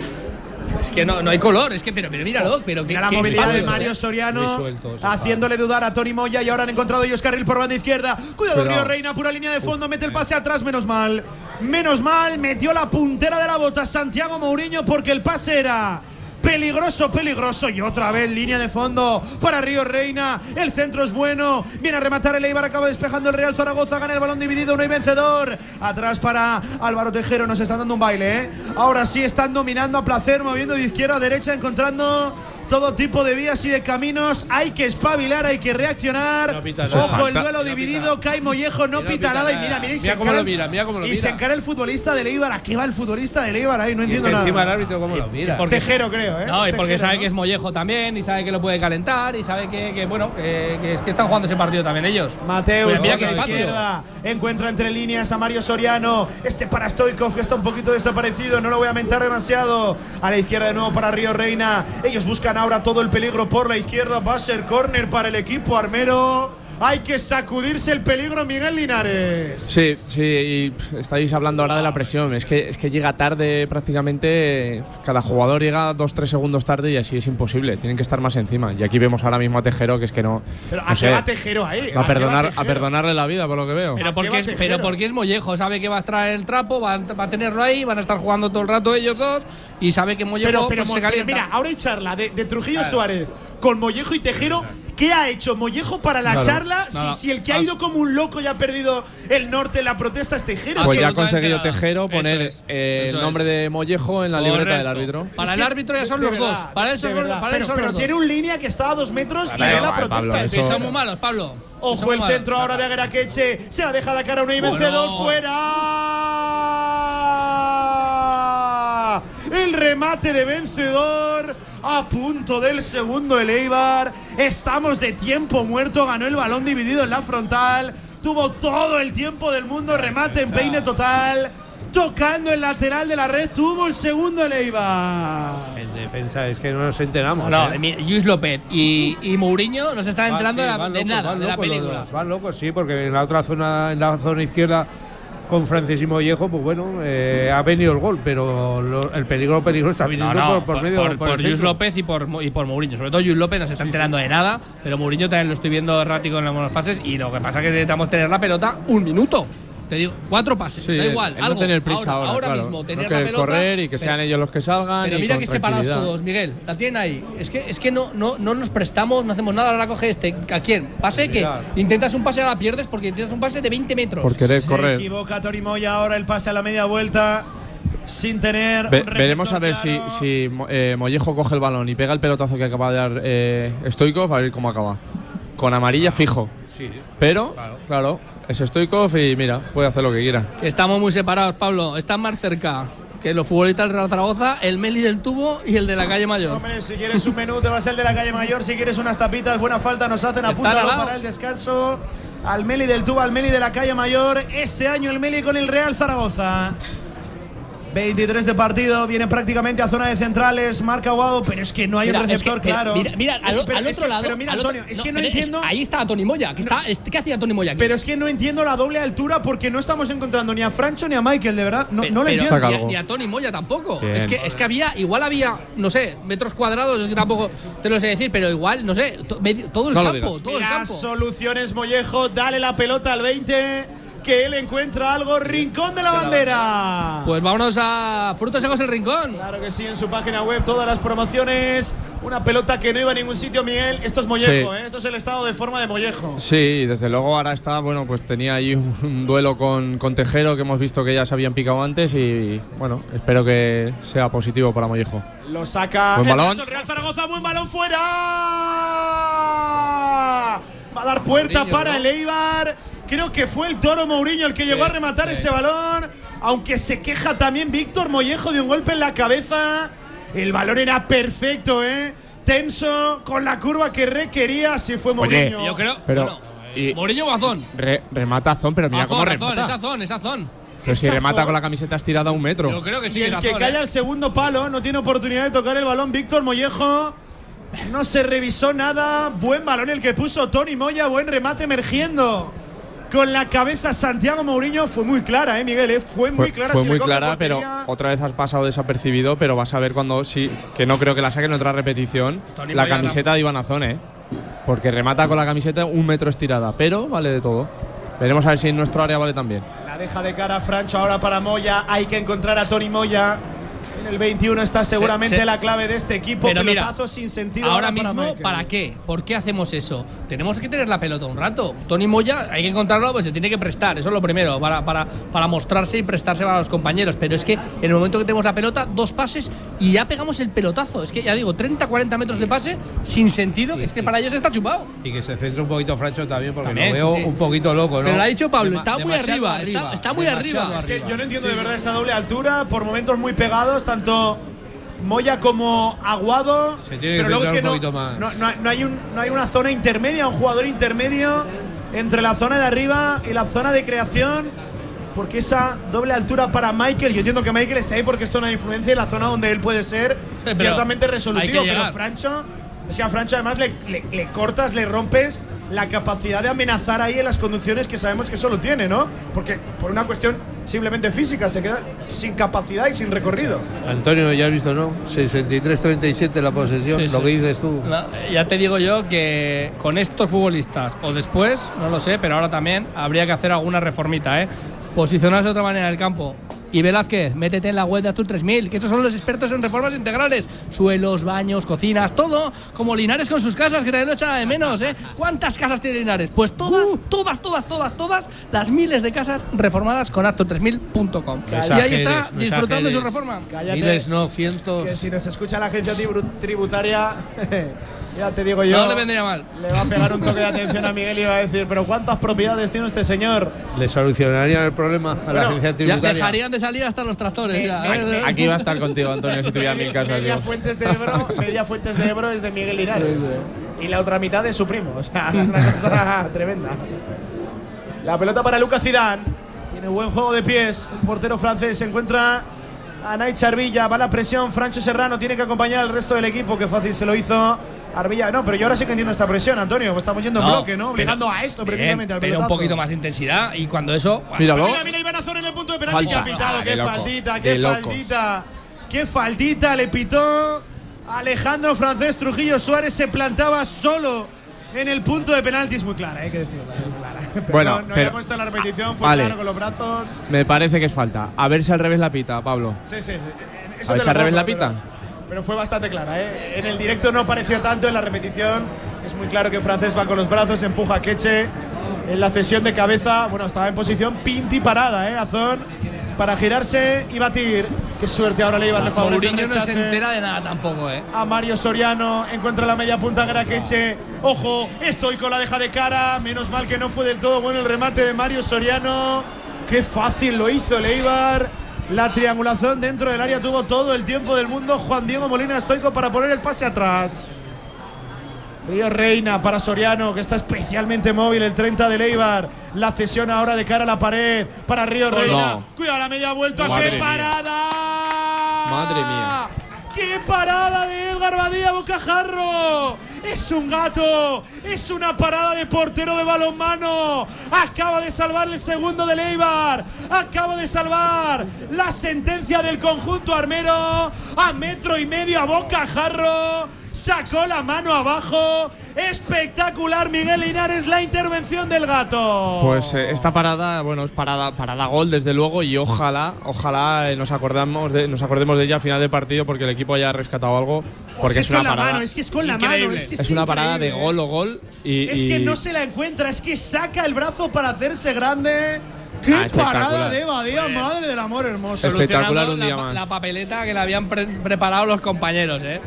es que no, no hay color, es que, pero, pero míralo, pero que Mira la movilidad de Mario Soriano haciéndole dudar a Tony Moya y ahora han encontrado ellos carril por banda izquierda. Cuidado Cuidado. Río Reina, pura línea de fondo, mete el pase atrás, menos mal. Menos mal, metió la puntera de la bota Santiago Mourinho porque el pase era peligroso, peligroso y otra vez línea de fondo para Río Reina. El centro es bueno, viene a rematar el Eibar, acaba despejando el Real Zaragoza, gana el balón dividido, no hay vencedor. Atrás para Álvaro Tejero, nos están dando un baile, ¿eh? Ahora sí están dominando a placer, moviendo de izquierda a derecha, encontrando todo tipo de vías y de caminos. Hay que espabilar, hay que reaccionar. No pita nada. Ojo, el duelo dividido, cae Mollejo, no No pita pita nada. Y mira, mira, y Mira se cómo encara lo el- mira, mira cómo lo Y mira. se encara el futbolista del Eibar. ¿A qué va el futbolista del Eibar ahí? No Y es entiendo que nada. encima el árbitro, ¿cómo lo mira? porque- Tejero, creo, ¿eh? No, y porque Tejero, sabe ¿no? que es Mollejo también, y sabe que lo puede calentar, y sabe que, que, bueno, que, que es que están jugando ese partido también ellos. Mateus, Pues mira izquierda, encuentra entre líneas a Mario Soriano. Este para Stoikov que está un poquito desaparecido, no lo voy a mentar demasiado. A la izquierda de nuevo para Río Reina. Ellos buscan ahora todo el peligro por la izquierda. Va a ser córner para el equipo armero. Hay que sacudirse el peligro, Miguel Linares. Sí, sí, y estáis hablando ahora de la presión. Es que, es que llega tarde prácticamente. Cada jugador llega dos, tres segundos tarde y así es imposible. Tienen que estar más encima. Y aquí vemos ahora mismo a Tejero, que es que no. Pero no ¿a qué sé, va Tejero ahí? a, ¿A qué va perdonar, a Tejero? perdonarle la vida, por lo que veo. Pero qué porque, es, pero porque es Mollejo, sabe que va a extraer el trapo, va, a- va a tenerlo ahí, van a estar jugando todo el rato ellos dos, y sabe que Mollejo Pero, pero, pues, se pero calienta. mira, ahora hay charla de, de Trujillo Suárez con Mollejo y Tejero. ¿Qué ha hecho Mollejo para la Claro. charla? Nada. Si, si el que ha ido como un loco y ha perdido el norte en la protesta es Tejero. Pues ya ha conseguido. Tejero poner es, eh, el nombre es. de Mollejo en la libreta del Correcto. árbitro. Para Es el árbitro ya son los verdad, dos. Para eso, para pero, eso pero los dos. tiene un línea que está a dos metros y ve la Pablo, protesta. eso- Que son muy malos, Pablo. Ojo el malos. centro ahora de Ageraqueche. Se la deja de cara a un vencedor. ¡Fuera! El remate de vencedor. A punto del segundo el Eibar. Estamos de tiempo muerto. Ganó el balón dividido en la frontal. Tuvo todo el tiempo del mundo. Remate en peine total. Tocando el lateral de la red. Tuvo el segundo el Eibar. En defensa es que no nos enteramos. No, ¿eh? Luis López y, y Mourinho no se están enterando sí, de, la- van de locos, nada, van de la locos los película. dos, Van locos, sí, porque en la otra zona, en la zona izquierda, con Francis y Mollejo, pues bueno, eh, ha venido el gol, pero lo- el peligro, peligro está viniendo no, por, por medio por, por por Luis. López y por, y por Mourinho. Sobre todo Luis López no se está enterando de nada, pero Mourinho también lo estoy viendo errático en algunas fases y lo que pasa es que necesitamos tener la pelota un minuto. Te digo, cuatro pases, Sí, da igual. el no algo, tener prisa ahora, ahora, claro. mismo, No tener la querer pelota. correr y que pero- sean ellos los que salgan. Pero y mira con que separados todos, Miguel. La tienen ahí. Es que, es que no, no, no nos prestamos, no hacemos nada. Ahora coge este. ¿A quién? Pase que intentas un pase, ahora pierdes porque intentas un pase de 20 metros. Por querer Se correr. equivoca Torimoya ahora el pase a la media vuelta. Sin tener. Ve- veremos a ver claro. si, si eh, Mollejo coge el balón y pega el pelotazo que acaba de dar eh, Stoikov, a ver cómo acaba. Con amarilla fijo. Sí, Pero, claro, es Stoikov y mira, puede hacer lo que quiera. Estamos muy separados, Pablo. Están más cerca que los futbolistas del Real Zaragoza, el Meli del Tubo y el de la calle Mayor. Hombre, si quieres un menú te vas al de la calle mayor, si quieres unas tapitas, buena falta nos hacen, apúntalo para el descanso. Al Meli del Tubo, al Meli de la calle mayor. Este año el Meli con el Real Zaragoza. 23 de partido, viene prácticamente a zona de centrales, marca Guado, pero es que no hay Mira, un es que- receptor pero claro. Mira, mira, al, Es- pero al es otro que- lado. Pero mira, otro- Antonio, es que no pero entiendo. ahí está Tony Moya. Que está, es- ¿Qué hacía Tony Moya aquí? Pero es que no entiendo la doble altura porque no estamos encontrando ni a Francho ni a Michael, de verdad. No, Pe- no lo pero entiendo. Ni, a, algo. ni a Tony Moya tampoco. Bien. Es que, es que había, igual había, no sé, metros cuadrados, es que tampoco te lo sé decir, pero igual, no sé, to- medio- todo el campo, todo el Mira, campo. soluciones Mollejo, dale la pelota al 20, que él encuentra algo, rincón de la bandera. Pues vámonos a Frutos Secos el Rincón. Claro que sí, en su página web todas las promociones. Una pelota que no iba a ningún sitio, Miguel. Esto es Mollejo, Sí. ¿eh? Esto es el estado de forma de Mollejo. Sí, desde luego ahora está, bueno, pues tenía ahí un, duelo con, con Tejero que hemos visto que ya se habían picado antes y bueno, espero que sea positivo para Mollejo. Lo saca Buen balón. el Real Zaragoza, buen balón fuera. Va a dar puerta para ¿no? el Eibar. Creo que fue el Toro Mourinho el que llegó a rematar ese balón. Aunque se queja también Víctor Mollejo de un golpe en la cabeza. El balón era perfecto, ¿eh? Tenso, con la curva que requería. Si fue Mourinho. Yo creo, Pero- bueno, Y ¿Mourinho o Azón? re- remata Azón, pero mira cómo Azón, Azón, remata. es Azón, es Azón. Pero si remata Azón. con la camiseta estirada a un metro. Yo creo que sí y que el que Azón, calla ¿eh? el segundo palo no tiene oportunidad de tocar el balón. Víctor Mollejo no se revisó nada. Buen balón el que puso Tony Moya. Buen remate emergiendo. Con la cabeza Santiago Mourinho fue muy clara, ¿eh, Miguel? eh? Fue, muy Fue, clara. fue si muy clara, pero otra vez has pasado desapercibido, pero vas a ver cuando sí, que no creo que la saquen en otra repetición, Tony la camiseta de Iván Azón, ¿eh? Porque remata con la camiseta un metro estirada, pero vale de todo. Veremos a ver si en nuestro área vale también. La deja de cara Francho ahora para Moya. Hay que encontrar a Tony Moya. En el 21 está seguramente se- la clave de este equipo. Pero mira, Pelotazo sin sentido. Ahora para mismo, Michael. ¿para qué? ¿Por qué hacemos eso? Tenemos que tener la pelota un rato. Tony Moya, hay que encontrarlo, pues se tiene que prestar. Eso es lo primero, para, para, para mostrarse y prestarse para los compañeros. Pero es que en el momento que tenemos la pelota, dos pases y ya pegamos el pelotazo. Es que ya digo, 30, 40 metros de pase sin sentido. Es que para ellos está chupado. Y que se centre un poquito Francho también, porque También, lo veo sí, sí. un poquito loco, ¿no? Pero lo ha dicho Pablo, Dema- está muy demasiado arriba, está- está muy demasiado arriba. Es que yo no entiendo de verdad esa doble altura, por momentos muy pegados, tanto Moya como Aguado. Se tiene que pero luego es que un no, poquito más. No, no hay- no hay un- no hay una zona intermedia, un jugador intermedio entre la zona de arriba y la zona de creación. Porque esa doble altura para Michael, yo entiendo que Michael está ahí porque es zona de influencia y la zona donde él puede ser pero ciertamente resolutivo. Pero. Francho, es que a Francho además le, le- le cortas, le rompes la capacidad de amenazar ahí en las conducciones que sabemos que solo tiene, ¿no? Porque por una cuestión simplemente física se queda sin capacidad y sin recorrido. Antonio, ya has visto, ¿no? 63-37 la posesión, Sí, lo sí. que dices tú. No, ya te digo yo que con estos futbolistas, o después, no lo sé, pero ahora también habría que hacer alguna reformita, ¿eh? Posicionarse de otra manera en el campo. Y Velázquez, métete en la web de Azul 3000, que estos son los expertos en reformas integrales. Suelos, baños, cocinas, todo. Como Linares con sus casas, que nadie lo echa de menos, ¿eh? ¿Cuántas casas tiene Linares? Pues todas, todas, todas, todas, todas, las miles de casas reformadas con Azul3000.com. Y ahí está, disfrutando de su reforma. Cállate. Miles, no, Que cientos. si nos escucha la agencia tribu- tributaria, ya te digo yo. No le vendría mal. Le va a pegar un toque de atención a Miguel y va a decir, pero ¿cuántas propiedades tiene este señor? ¿Le solucionarían el problema a la agencia Ya tributaria? dejarían de salir hasta los tractores. Ya, ¿eh? Aquí va a estar contigo, Antonio, si tuviera mil casas. Media. Fuentes de Ebro, media Fuentes de Ebro es de Miguel Linares. y la otra mitad de su primo. O sea, es una cosa tremenda. La pelota para Lucas Zidane. Tiene buen juego de pies. El portero francés se encuentra a Nait Arvilla. Va la presión. Francho Serrano tiene que acompañar al resto del equipo. Que fácil se lo hizo. Arvilla. No, pero yo ahora sí que entiendo esta presión, Antonio. Estamos yendo en No, bloque, ¿no? Obligando a esto Bien, precisamente al pero un poquito más de intensidad y cuando eso. Míralo. Mira, mira, Iván Azor en el punto de penalti. Falta. Que ha pitado. Ah, qué faldita, qué faldita. Qué faldita le pitó Alejandro Francés Trujillo Suárez. Se plantaba solo en el punto de penalti. Es muy clara, hay que decirlo. es muy clara. Pero Bueno, no, no pero- había puesto la repetición. Fue Vale. claro con los brazos. Me parece que es falta. A ver si al revés la pita, Pablo. Sí, sí. A ver si al revés la pita. Pero, pero fue bastante clara, ¿eh? En el directo no pareció tanto, en la repetición es muy claro que Francés va con los brazos, empuja a Queche. En la cesión de cabeza, bueno, estaba en posición pinti parada, ¿eh? Azón para girarse y batir. Qué suerte ahora le iba a Mourinho no se entera de nada tampoco, ¿eh? a Mario Soriano, encuentra la media punta Graqueche. Ojo, estoy con la deja de cara. Menos mal que no fue del todo bueno el remate de Mario Soriano. Qué fácil lo hizo Leibar. La triangulación dentro del área tuvo todo el tiempo del mundo. Juan Diego Molina Estoico para poner el pase atrás. Río Reina para Soriano, que está especialmente móvil, el 30 de Leibar. La cesión ahora de cara a la pared para Río No. Reina. Cuidado la media vuelta. ¡Qué mía. parada! Madre mía. ¡Qué parada de Edgar Badía Bocajarro! ¡Es un gato! ¡Es una parada de portero de balonmano! Acaba de salvar el segundo de Leibar. Acaba de salvar la sentencia del conjunto armero. A metro y medio a Bocajarro. Sacó la mano abajo. Espectacular, Miguel Linares, la intervención del gato. Pues eh, esta parada, bueno, es parada, parada gol desde luego y ojalá, ojalá eh, nos acordamos de, nos acordemos de ella al final del partido porque el equipo haya rescatado algo porque es, con una la parada, mano, es que es con la Increíble. mano. Es, que es una parada de gol o gol y, Es y- que no se la encuentra, es que saca el brazo para hacerse grande. ¡Qué Ah, parada de Badía, madre del amor hermoso! Espectacular un día la, más. La papeleta que le habían pre- preparado los compañeros, ¿eh?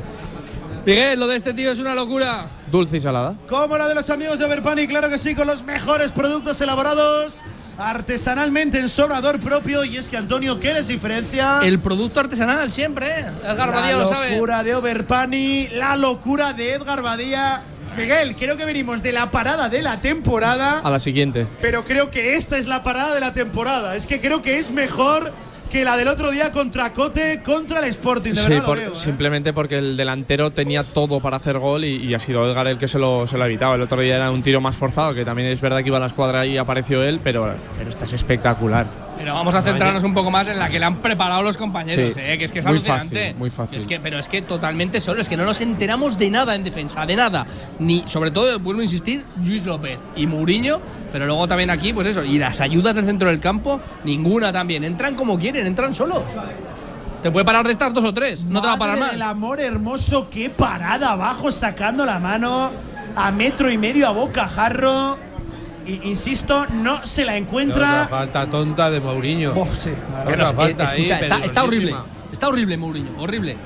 Miguel, lo de este tío es una locura. Dulce y salada. Como la de los amigos de Overpani, claro que sí, con los mejores productos elaborados artesanalmente en sobrador propio. Y es que Antonio, ¿qué les diferencia? El producto artesanal siempre, ¿eh? Edgar Badía la lo sabe. locura de Overpani, la locura de Edgar Badía. Miguel, creo que venimos de la parada de la temporada, A la siguiente. pero creo que esta es la parada de la temporada. Es que creo que es mejor que la del otro día contra Cote, contra el Sporting. De Sí, verdad lo por- veo, ¿eh? simplemente porque el delantero tenía todo para hacer gol y, y ha sido Edgar el que se lo, se lo ha evitado. El otro día era un tiro más forzado, que también es verdad que iba a la escuadra y apareció él, pero, pero esta es espectacular. Pero vamos a centrarnos un poco más en la que le han preparado los compañeros, Sí. eh, que es que es Muy alucinante. fácil, muy fácil. Es que, pero es que totalmente solo, es que no nos enteramos de nada en defensa, de nada. Ni, sobre todo, vuelvo a insistir, Luis López y Mourinho, pero luego también aquí, pues eso, y las ayudas del centro del campo, ninguna también. Entran como quieren, entran solos. Te puede parar de estas dos o tres, no te va a parar más. del amor hermoso, qué parada abajo, sacando la mano a metro y medio a bocajarro. Insisto, no se la encuentra. falta tonta de Mourinho. Oh, sí, Otra es- falta ahí, escucha, está, está horrible. Está horrible, Mourinho, horrible.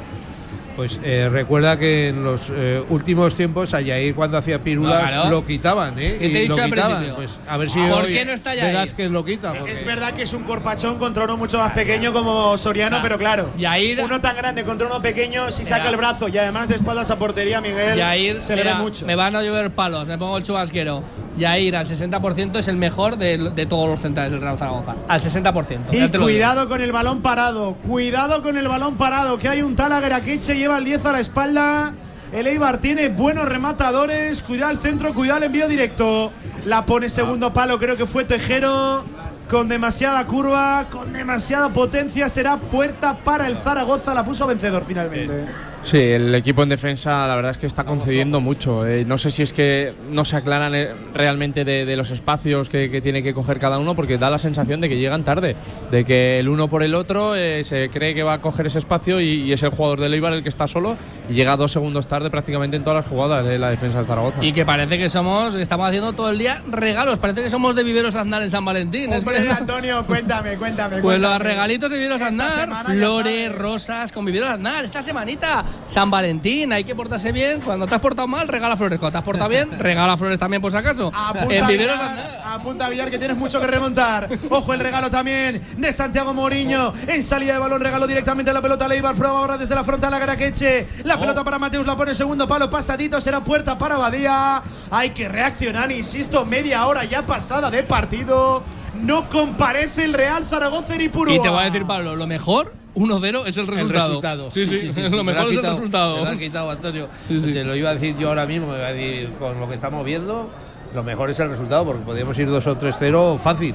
Pues eh, recuerda que en los eh, últimos tiempos a Yair cuando hacía pirulas Claro. lo quitaban, ¿eh? ¿Qué te he Y lo dicho al quitaban. Pues a ver si ¿Por hoy qué no está Yair? verás que lo quita. porque- Es verdad que es un corpachón contra uno mucho más pequeño como Soriano, O sea, pero claro. Yair- uno tan grande contra uno pequeño, si saca el brazo y además de espaldas a portería, Miguel, Yair, se le mira, ve mucho. me van a llover palos, me pongo el chubasquero. Yair al 60% es el mejor de, de todos los centrales del Real Zaragoza. Al 60%. Y lo cuidado con el balón parado, cuidado con el balón parado, que hay un tal Agueraquiche, lleva el 10 a la espalda. El Eibar tiene buenos rematadores, cuidado el centro, cuidado el envío directo. La pone segundo palo, creo que fue Tejero, con demasiada curva, con demasiada potencia, será puerta para el Zaragoza, la puso vencedor finalmente. El equipo en defensa la verdad es que está concediendo mucho. eh, no sé si es que no se aclaran eh, realmente de, de los espacios que, que tiene que coger cada uno porque da la sensación de que llegan tarde, de que el uno por el otro eh, se cree que va a coger ese espacio y, y es el jugador del Eibar el que está solo y llega dos segundos tarde prácticamente en todas las jugadas de la defensa del Zaragoza. Y que parece que somos, estamos haciendo todo el día regalos. Parece que somos de Viveros Aznar en San Valentín. Es Hombre, que- Antonio, cuéntame, cuéntame. Pues los regalitos de Viveros Aznar, flores, sabes. rosas con Viveros Aznar. Esta semanita, San Valentín, hay que portarse bien. Cuando te has portado mal, regala flores. Cuando te has portado bien, regala flores también por si acaso. Apunta En Viveros Villar, apunta Villar que tienes mucho que remontar. Ojo el regalo también de Santiago Mourinho. En salida de balón, regalo directamente a la pelota. Leibar prueba ahora desde la frontal a Garaqueche. La pelota para Mateus, la pone en segundo palo. Pasadito, será puerta para Badía. Hay que reaccionar, insisto. Media hora ya pasada de partido. No comparece el Real Zaragoza en Ipurúa. Y te voy a decir, Pablo, lo mejor, 1-0 es el El resultado. resultado. Sí, sí, sí, lo me mejor ha es el resultado. Me lo ha quitado, Antonio. Sí, sí. Te lo iba a decir yo ahora mismo, me iba a decir con lo que estamos viendo, lo mejor es el resultado, porque podríamos ir 2 o 3-0 fácil.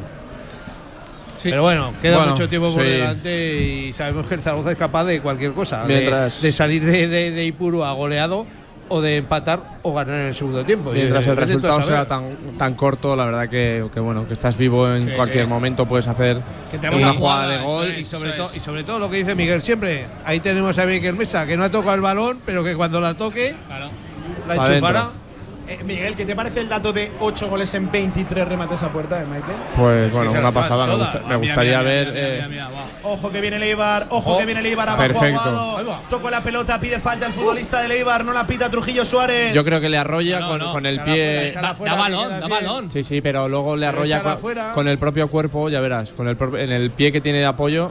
Sí. Pero bueno, queda Bueno, mucho tiempo por sí. delante y sabemos que el Zaragoza es capaz de cualquier cosa. de- Mientras- de, salir de, de, de Ipurúa goleado o de empatar o ganar en el segundo tiempo. Mientras Y, el resultado sea tan, tan corto, la verdad que, que bueno, que estás vivo en Sí, cualquier sí. momento, puedes hacer Que una una jugada jugada, de gol. es. Y sobre, todo, es. y sobre todo lo que dice Miguel siempre, ahí tenemos a Miguel Mesa, que no ha tocado el balón, pero que cuando la toque, Claro. la enchufará. Eh, Miguel, ¿qué te parece el dato de 8 goles en 23 remates a puerta de Michael? Pues bueno, una pasada. Me, gusta- gustaría mira, ver. mira, mira, eh. Ojo que viene el Eibar, ojo que viene el Eibar abajo Perfecto. Aguado. Ahí va. Tocó la pelota, pide falta el futbolista del Eibar, no la pita Trujillo Suárez. Yo creo que le arrolla No, con, no. con el pie. Da, fuera, da balón, da balón. Sí, sí, pero luego le Pero arrolla échala con, fuera. con el propio cuerpo, ya verás, con el en el pie que tiene de apoyo.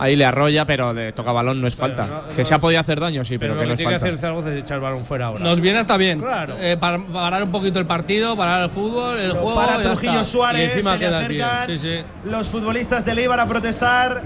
Ahí le arrolla, pero le toca balón, no es Pero falta. no- que no se ha podido hacer daño, sí, Pero, pero, lo que que no es tiene que falta. hacer Zaragoza es echar el balón fuera ahora. Nos viene hasta bien. Claro. Eh, para parar un poquito el partido, parar el fútbol, el juego. para Trujillo está. Suárez, Y encima se le bien. acercan Sí, sí. los futbolistas del Eibar a protestar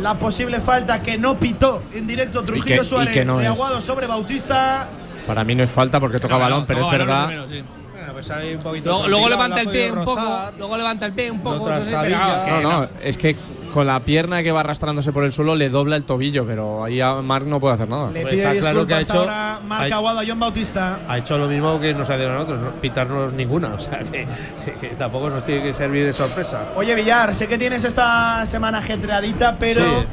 la posible falta que no pitó en directo Trujillo que- y Suárez que no de es. Aguado sobre Bautista. Para mí no es falta porque toca No, no, balón, pero toca es verdad. primero, sí. Bueno, pues un poquito Luego, levanta el pie un poco. Luego levanta el pie un poco. Eso sí, No, no, es que con la pierna que va arrastrándose por el suelo le dobla el tobillo, pero ahí a Marc no puede hacer nada. Le Pues pide está claro que ha hecho- Marc ha- Aguado a John Bautista. Ha hecho lo mismo que nos hacen a nosotros, no pitarnos ninguna. O sea, que, que- que tampoco nos tiene que servir de sorpresa. Oye, Villar, sé que tienes esta semana ajetreadita, pero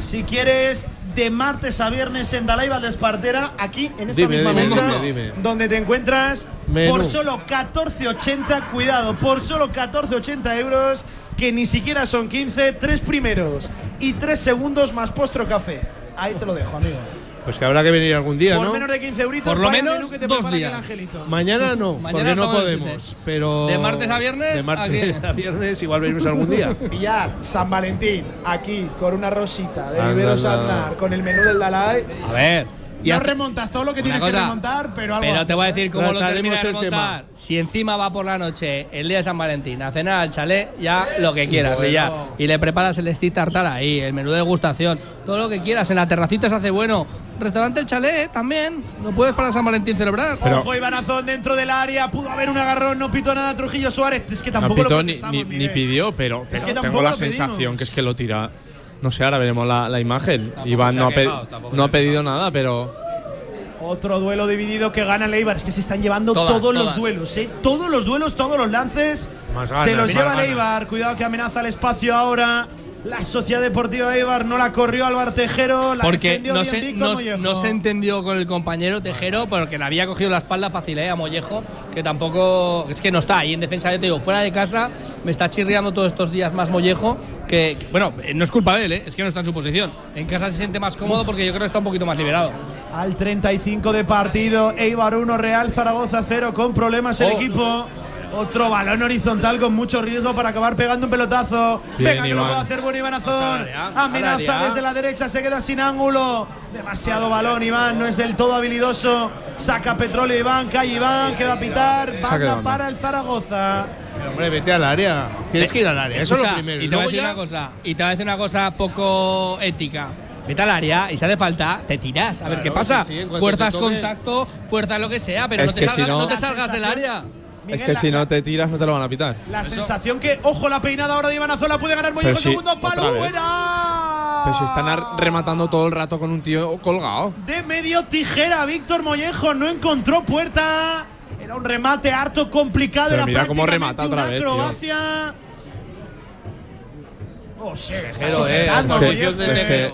si quieres, de martes a viernes en Dalai Espartera, aquí en esta Dime, misma dime, mesa, dime. donde te encuentras Menú. por solo 14,80, cuidado, por solo 14,80 euros, que ni siquiera son 15, tres primeros y tres segundos más postro café. Ahí te lo dejo, amigo. Pues que habrá que venir algún día, Por ¿no? menos de 15 euritos, Por lo vaya menos menú que te dos prepara días. el Angelito. Mañana no, Mañana porque no estamos podemos. siete. Pero De martes a viernes, De martes aquí. a viernes igual venimos algún día. Villar, San Valentín, aquí con una rosita de Anda, Viveros anda. Aznar, con el menú del Dalai. A ver, Y no hace- remontas todo lo que Una tienes que remontar, pero algo. Pero te voy a decir ¿eh? cómo lo Trataremos termina de tema. remontar. Si encima va por la noche, el día de San Valentín, a cenar al chalet, ya lo que quieras, y ya. Y le preparas el stick tartar ahí, el menú de degustación, todo lo que quieras. En la terracita se hace bueno. Restaurante El Chalet también. No puedes para San Valentín celebrar. Ojo, Ibanazón dentro del área. Pudo haber un agarrón, no pitó nada Trujillo Suárez. Es que No tampoco pitó lo ni, pidió, pero, Es pero que tengo la pedimos. sensación que es que lo tira. No sé, ahora veremos la, la imagen. Tampoco Iván no ha quejado, no pedido nada, pero Otro duelo dividido que gana Leibar. Es que se están llevando Todas, todos los duelos, ¿eh? Todos los duelos, todos los lances. Más se los lleva. Leibar. Cuidado que amenaza el espacio ahora. La Sociedad Deportiva Eibar no la corrió Álvaro Tejero. La Porque no se, Víctor no, Mollejo. no se entendió con el compañero Tejero, porque le había cogido la espalda fácil ¿eh? a Mollejo, que tampoco. Es que no está ahí en defensa, ya te digo, fuera de casa, me está chirriando todos estos días más Mollejo, que, que, bueno, eh, no es culpa de él, ¿eh? es que no está en su posición. En casa se siente más cómodo porque yo creo que está un poquito más liberado. Al 35 de partido, Eibar 1, Real Zaragoza 0, con problemas el Oh. equipo. Otro balón horizontal con mucho riesgo para acabar pegando un pelotazo. Bien, Venga, que lo Iván. puede hacer. Al área, al Amenaza desde la derecha, se queda sin ángulo. Demasiado balón, Iván, no es del todo habilidoso. Saca petróleo Iván, cae Iván, que va a pitar. Banda para el Zaragoza. Pero, hombre, vete al área. Tienes que ir al área. Eso es lo primero. Y te voy a decir ya- una cosa, y te voy a decir una cosa poco ética. Vete al área y si hace falta, te tiras. A ver Claro, qué pasa. sí, sí, fuerzas contacto, fuerza lo que sea, pero Es no te salgas, si no- no te La salgas del área. Miguel, es que la- si no te tiras no te lo van a pitar. La sensación que, ojo, la peinada ahora de Ivanazón la puede ganar Mollejo. Sí, segundo palo, fuera. Pero si están rematando todo el rato con un tío colgado. de medio tijera. Víctor Mollejo no encontró puerta. Era un remate harto complicado. Pero era mira cómo remata otra vez, acrobacia. Oh, está eh, sujetando es que- Mollejo. es que-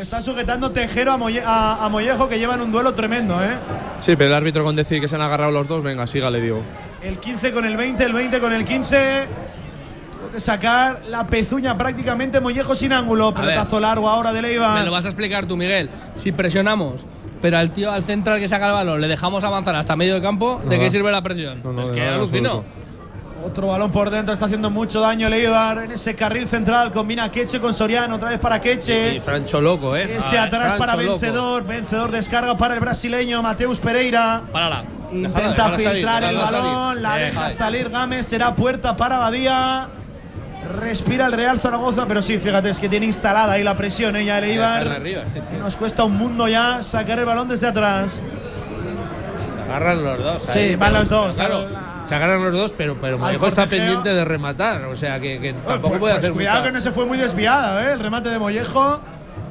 está sujetando Tejero a, Molle- a- a Mollejo que llevan un duelo tremendo, ¿eh? Sí, pero el árbitro con decir que se han agarrado los dos, venga, siga, le digo. El 15 con el 20, el 20 con el 15. Tengo que sacar la pezuña prácticamente Mollejo sin ángulo. Pelotazo largo ahora de Leiva. Me lo vas a explicar tú, Miguel. Si presionamos, pero al tío al central que saca el balón le dejamos avanzar hasta medio de campo, ¿de No qué va. sirve la presión? No, no, es que alucino. absoluto. Otro balón por dentro, está haciendo mucho daño Leibar en ese carril central. Combina Queche con Soriano, otra vez para Queche. Y Francho loco, ¿eh? Este Ah, atrás para loco. vencedor. Vencedor descarga para el brasileño Mateus Pereira. Párala. Intenta filtrar el balón, salir. la deja salir Gámez, será puerta para Badía. Respira el Real Zaragoza, pero sí, fíjate, es que tiene instalada ahí la presión, ella el Están Eibar. arriba, sí, sí. Y Nos cuesta un mundo ya sacar el balón desde atrás. Se agarran los dos. Sí, van los dos, Claro, al- se agarran los dos, pero, pero está pendiente de rematar. O sea, que, que tampoco Pues- puede pues hacer Cuidado mucha- que no se fue muy desviado, ¿eh? El remate de Mollejo.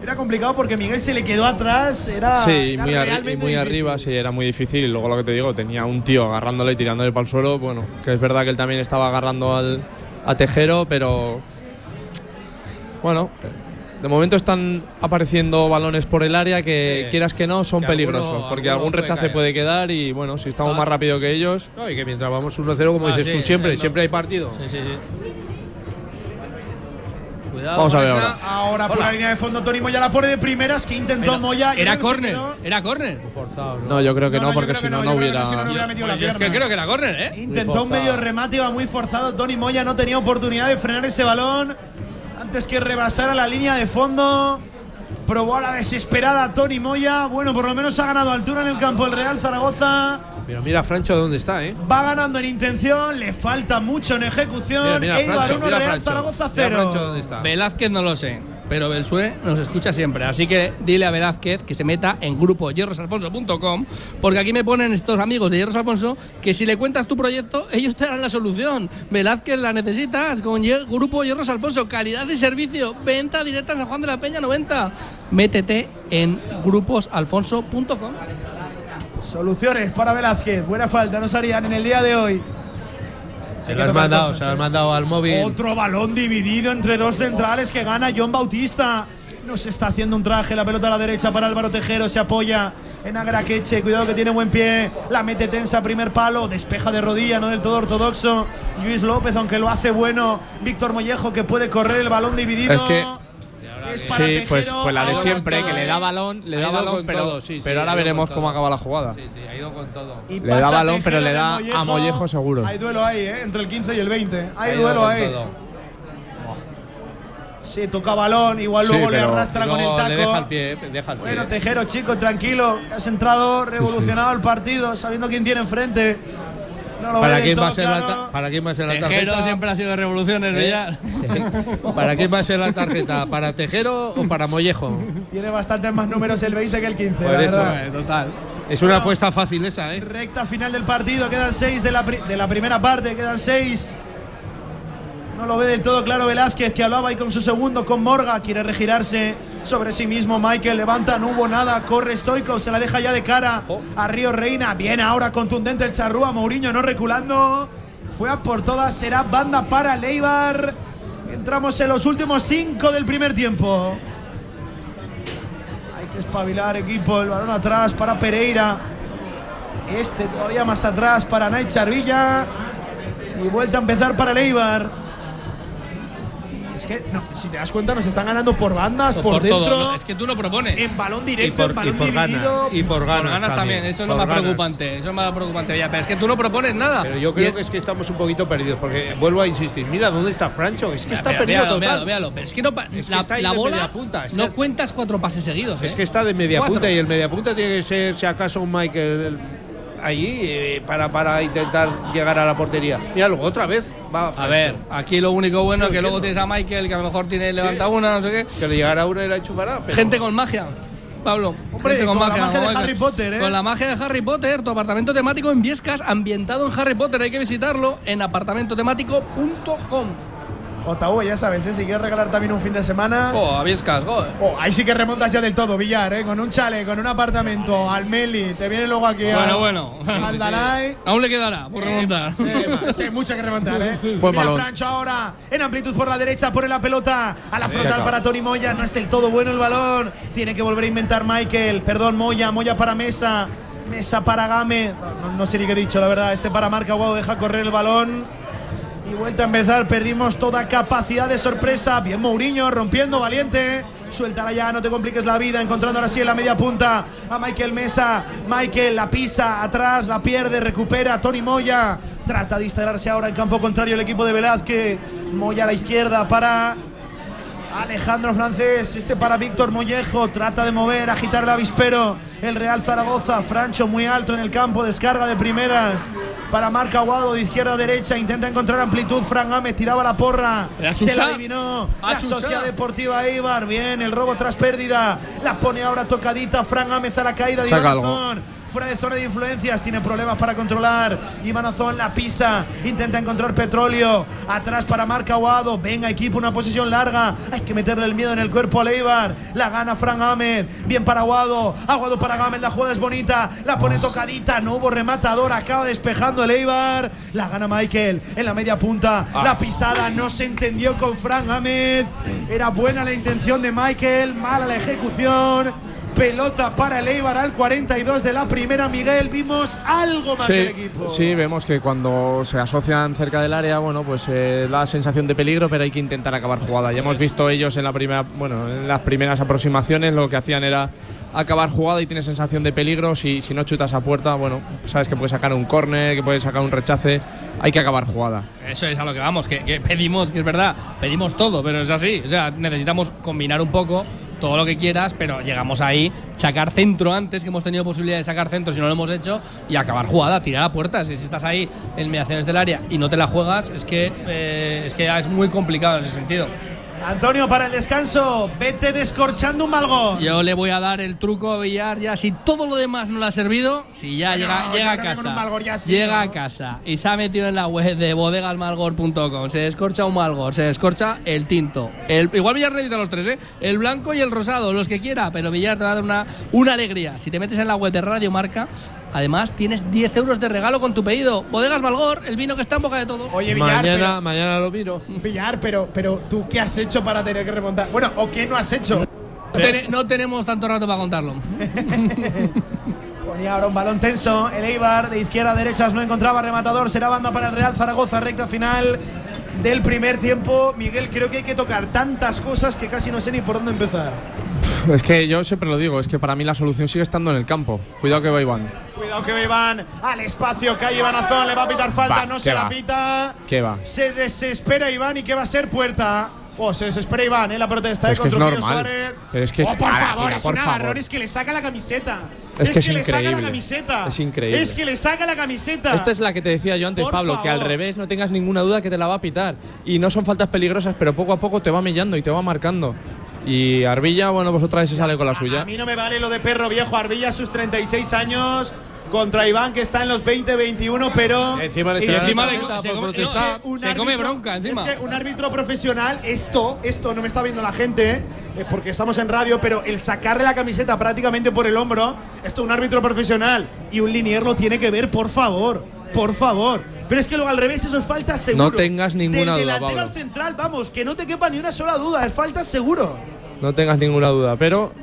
Era complicado porque Miguel se le quedó atrás. Era, Sí, era muy, arri- y muy arriba, sí, era muy difícil. Y luego lo que te digo, tenía un tío agarrándole y tirándole para el suelo. Bueno, que es verdad que él también estaba agarrando al, a Tejero, pero. Bueno, de momento están apareciendo balones por el área que, Sí. quieras que no, son Que peligrosos. alguno- porque alguno algún rechace puede quedar y bueno, si estamos Ah. más rápido que ellos. No, y que mientras vamos 1-0, como Ah, dices sí, tú siempre, no. siempre hay partido. Sí, sí, sí. Cuidado. Vamos a ver esa. ahora. Ahora por la línea de fondo, Tony Moya la pone de primeras que intentó Pero Moya. Era córner. Era córner. Forzado, ¿no? No, yo creo que No, no, no, yo porque si no, no, hubiera. metido la Pues es que pierna. creo que era córner, ¿eh? Intentó un medio remate, iba muy forzado. Tony Moya no tenía oportunidad de frenar ese balón antes que rebasara la línea de fondo. Probó a la desesperada Tony Moya. Bueno, por lo menos ha ganado altura en el campo el Real Zaragoza. Pero mira Francho dónde está, ¿eh? Va ganando en intención, le falta mucho en ejecución. Mira, mira Eibar Francho, 1, mira Real Francho. Zaragoza Mira 0. Francho dónde está. Velázquez no lo sé, pero Belsué nos escucha siempre. Así que dile a Velázquez que se meta en grupo hierrosalfonso.com, porque aquí me ponen estos amigos de Hierros Alfonso que si le cuentas tu proyecto, ellos te darán la solución. Velázquez la necesitas con Grupo Hierros Alfonso, calidad de servicio, venta directa en San Juan de la Peña 90. Métete en gruposalfonso.com. Soluciones para Velázquez. Buena falta, nos harían en el día de hoy. Se lo has mandado, se lo has mandado al móvil. Otro balón dividido entre dos centrales que gana John Bautista. Nos está haciendo un traje, la pelota a la derecha para Álvaro Tejero, se apoya en Agraqueche, cuidado que tiene buen pie, la mete tensa, primer palo, despeja de rodilla, no del todo ortodoxo. Luis López, aunque lo hace bueno, Víctor Mollejo que puede correr el balón dividido. Es que- Es para Sí, pues, pues la de siempre, que le ¿eh? da balón, le da balón, pero, todo, sí, sí, pero ahora veremos cómo acaba la jugada. Sí, sí, ha ido con todo. Y Le da balón, pero le da a Mollejo seguro. Hay duelo ahí, ¿eh? entre el 15 y el 20. Hay duelo ahí. Sí, toca balón, igual luego le arrastra con el taco. Le deja el pie, deja el pie. Bueno, Tejero, chico, tranquilo. Has entrado revolucionado el partido, sabiendo quién tiene enfrente. No ¿Para quién, va a ser la claro. ¿Para quién va a ser la Tejero tarjeta? siempre ha sido de revoluciones, ¿Eh? ¿Para quién va a ser la tarjeta? ¿Para Tejero o para Mollejo? Tiene bastantes más números el 20 que el 15. Por eso. Eh, Total. Es una apuesta fácil esa, ¿eh? Recta final del partido, quedan seis de la, pri- de la primera parte, quedan seis. No lo ve del todo claro Velázquez, que hablaba ahí con su segundo, con Morga. Quiere regirarse sobre sí mismo. Michael levanta, no hubo nada. Corre Stoico, se la deja ya de cara a Río Reina. Viene ahora contundente el charrúa. Mourinho no reculando. Fue a por todas, será banda para Leibar. Entramos en los últimos cinco del primer tiempo. Hay que espabilar, equipo. El balón atrás para Pereira. Este todavía más atrás para Nait Charvilla. Y vuelta a empezar para Leibar. Es que, no, si te das cuenta, nos están ganando por bandas, por, Por dentro. todo, ¿no? Es que tú lo propones. En balón Y directo, por, en y balón por dividido. ganas. Y por ganas, Por ganas también, eso es lo más ganas. preocupante. Eso es más preocupante, Villar. Pero es que tú no propones nada. Pero yo Y creo que es que estamos un poquito perdidos, porque vuelvo a insistir. Mira, ¿dónde está Francho? Es que está Mira, perdido véalo, total. véalo, véalo. Pero es que no Es que la, está ahí la bola media punta, es no que- cuentas cuatro pases seguidos. Es ¿eh? que está de media Cuatro. punta y el media punta tiene que ser, si acaso, un Michael allí eh, para, para intentar llegar a la portería. Mira, luego otra vez va A ver, aquí lo único bueno Sí, es que luego tienes a Michael, que a lo mejor tiene levanta una, no sé qué. Que le llegará una y la enchufará. pero- Gente con magia. Pablo, Hombre, gente con la magia de Harry Potter, ¿eh? Con la magia de Harry Potter, tu apartamento temático en Viescas, ambientado en Harry Potter. Hay que visitarlo en apartamentotemático.com. JV, ya sabes, ¿eh? si quieres regalar también un fin de semana. Oh, a Viescas, go. Oh, ahí sí que remontas ya del todo, Villar, ¿eh? con un chale, con un apartamento, al Meli, te viene luego aquí Bueno, bueno. al Dalai. Aún le quedará por remontar. Sí, sí, hay mucho que remontar, ¿eh? Buen Mira. Francho ahora, en amplitud por la derecha, pone la pelota a la frontal para Tony Moya. No es del todo bueno el balón. Tiene que volver a inventar Michael. Perdón, Moya, Moya para Mesa. Mesa para Game. No, no sé ni qué he dicho, la verdad. Este para Marca Guau deja correr el balón. Y vuelta a empezar, perdimos toda capacidad de sorpresa. Bien Mourinho, rompiendo, valiente. Suéltala ya, no te compliques la vida. Encontrando ahora sí en la media punta a Michael Mesa. Michael la pisa atrás, la pierde, recupera. Tony Moya trata de instalarse ahora en campo contrario el equipo de Velázquez. Moya a la izquierda para Alejandro Francés, este para Víctor Mollejo, trata de mover, agitar el avispero. El Real Zaragoza, Francho muy alto en el campo, descarga de primeras para Marca Aguado de izquierda a derecha, intenta encontrar amplitud. Fran Gámez tiraba la porra, La se la adivinó. La. Sociedad Deportiva Eibar, bien, el robo tras pérdida, la pone ahora tocadita. Fran Gámez a la caída de Fuera de zona de influencias, tiene problemas para controlar. Iván Azón la pisa, intenta encontrar petróleo. Atrás para Marca Aguado. Venga, equipo, una posición larga. Hay que meterle el miedo en el cuerpo a Leibar. La gana Fran Ahmed. Bien para Aguado. Aguado para Gámez. La jugada es bonita. La pone tocadita. No hubo rematador. Acaba despejando el Eibar. La gana Michael en la media punta. La pisada no se entendió con Fran Ahmed. Era buena la intención de Michael. Mala la ejecución. Pelota para el Eibar al 42 de la primera. Miguel, vimos algo más del Sí, equipo. sí, vemos que cuando se asocian cerca del área, bueno, pues eh, da sensación de peligro, pero hay que intentar acabar jugada. Ya hemos visto ellos en la primera, bueno, en las primeras aproximaciones lo que hacían era acabar jugada y tiene sensación de peligro. Si, si no chutas a puerta, bueno, sabes que puedes sacar un córner, que puedes sacar un rechace. Hay que acabar jugada. Eso es a lo que vamos, que, que pedimos, que es verdad, pedimos todo, pero es así. O sea, necesitamos combinar un poco todo lo que quieras, pero llegamos ahí, sacar centro antes, que hemos tenido posibilidad de sacar centro si no lo hemos hecho, y acabar jugada, tirar a puertas. Si estás ahí en mediaciones del área y no te la juegas, es que, eh, es, que es muy complicado en ese sentido. Antonio, para el descanso, vete descorchando un malgón. Yo le voy a dar el truco a Villar ya. Si todo lo demás no le ha servido, si ya llega, yo llega a casa. Malgor ya sí, llega ¿no? a casa y se ha metido en la web de bodegasmalgor.com. Se descorcha un malgor, se descorcha el tinto. El, igual Villar necesita los tres, ¿eh? El blanco y el rosado, los que quiera. Pero Villar te va a dar una, una alegría. Si te metes en la web de Radio Marca, además tienes 10 euros de regalo con tu pedido. Bodegas Malgor, el vino que está en boca de todos. Oye, Villar, Mañana, mañana lo miro. pero, Villar, pero, pero tú, ¿qué has hecho para tener que remontar? Bueno, ¿o qué no has hecho? No tenemos tanto rato para contarlo. Ponía ahora un balón tenso. El Eibar de izquierda a derechas no encontraba rematador. Será banda para el Real Zaragoza, recta final del primer tiempo. Miguel, creo que hay que tocar tantas cosas que casi no sé ni por dónde empezar. Es que yo siempre lo digo, es que para mí la solución sigue estando en el campo. Cuidado que va Iván. Cuidado que va Iván al espacio, cae Iván Azón, le va a pitar falta, Va, no ¿qué se la pita. ¿Qué va? Se desespera Iván y que va a ser puerta. Oh, se desespera Iván, ¿eh? La protesta, ¿eh? Es que es con Trujillo normal. Suárez. Pero es que es- Oh, por Ala, favor, mira, es por un favor. agarrón, es que le saca la camiseta. Es que es le saca la camiseta. Es increíble. Es que le saca la camiseta. Esta es la que te decía yo antes, Por Pablo, que al favor. revés no tengas ninguna duda que te la va a pitar. Y no son faltas peligrosas, pero poco a poco te va mellando y te va marcando. Y Arbilla, bueno, pues otra vez se sale con la A suya. mí no me vale lo de perro viejo. Arbilla, sus 36 años. Contra Iván, que está en los 20-21, pero. Encima le encima le- se por come- protestar. no, Se come bronca encima. Es que un árbitro profesional, esto, esto no me está viendo la gente, eh, porque estamos en radio, pero el sacarle la camiseta prácticamente por el hombro, esto un árbitro profesional y un linier lo tiene que ver, por favor, por favor. Pero es que luego al revés, eso es falta seguro. No tengas ninguna Del duda, delantero Pablo. al central, vamos, que no te quepa ni una sola duda, es falta seguro. No tengas ninguna duda. Pero,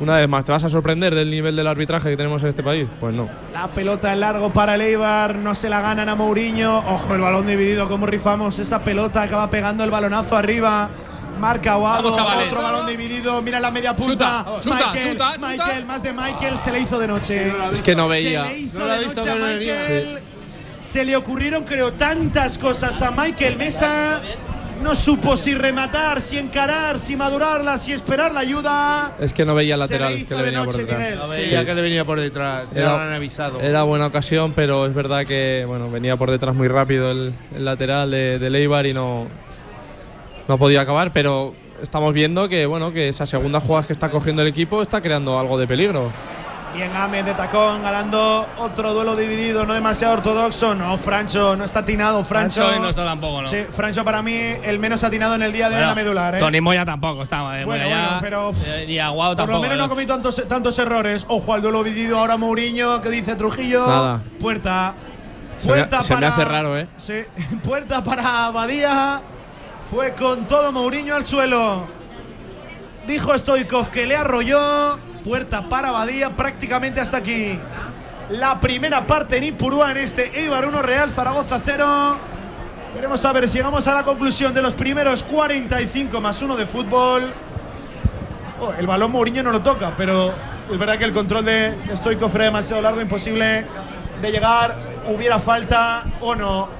una vez más, ¿te vas a sorprender del nivel del arbitraje que tenemos en este país? Pues no. La pelota en largo para el Eibar, no se la ganan a Mourinho. Ojo, el balón dividido, cómo rifamos esa pelota, acaba pegando el balonazo arriba. Marca chavales. otro balón dividido, mira la media punta. Chuta, chuta, Michael, chuta, chuta. Michael, más de Michael, se le hizo de noche. Es que no veía. Se le hizo No de visto, noche a. Michael. Se le ocurrieron, creo, tantas cosas a Michael Mesa. No supo si rematar, si encarar, si madurarla, si esperar la ayuda. Es que no veía el le lateral que le venía por detrás. No Sí. veía que le venía por detrás. Era- lo han avisado. Era buena ocasión, pero es verdad que bueno, venía por detrás muy rápido el, el lateral de, de Leibar y no, no podía acabar, pero estamos viendo que bueno, que esa segunda jugada que está cogiendo el equipo está creando algo de peligro. Bien Gámez de tacón, ganando otro duelo dividido, no demasiado ortodoxo. No, Francho, no está atinado. Francho, Francho hoy no está tampoco, ¿no? Sí, Francho para mí el menos atinado en el día de hoy en Bueno, la medular. ¿eh? Tony Moya tampoco estaba. eh, Bueno, Moya bueno, ya- pero- eh, Por lo menos no ha cometido tantos, tantos errores. Ojo al duelo dividido ahora Mourinho, que dice Trujillo. Nada. Puerta. Se me- Puerta se me para- hace raro, ¿eh? Sí, puerta para Badía. Fue con todo Mourinho al suelo. Dijo Stoikov que le arrolló. Puerta para Badía prácticamente hasta aquí. La primera parte en Ipurúa en este Eibar 1 Real Zaragoza 0. Veremos a ver llegamos a la conclusión de los primeros 45 más 1 de fútbol. Oh, el balón Mourinho no lo toca, pero es verdad que el control de Stoikov era demasiado largo, imposible de llegar. Hubiera falta o no.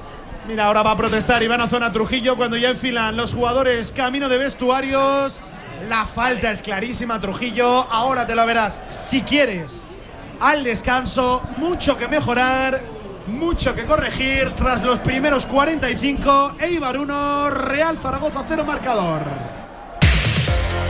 Mira, ahora va a protestar a zona Trujillo cuando ya enfilan los jugadores camino de vestuarios. La falta es clarísima, Trujillo. Ahora te la verás si quieres. Al descanso, mucho que mejorar, mucho que corregir. Tras los primeros 45, Eibar 1, Real Zaragoza 0 marcador.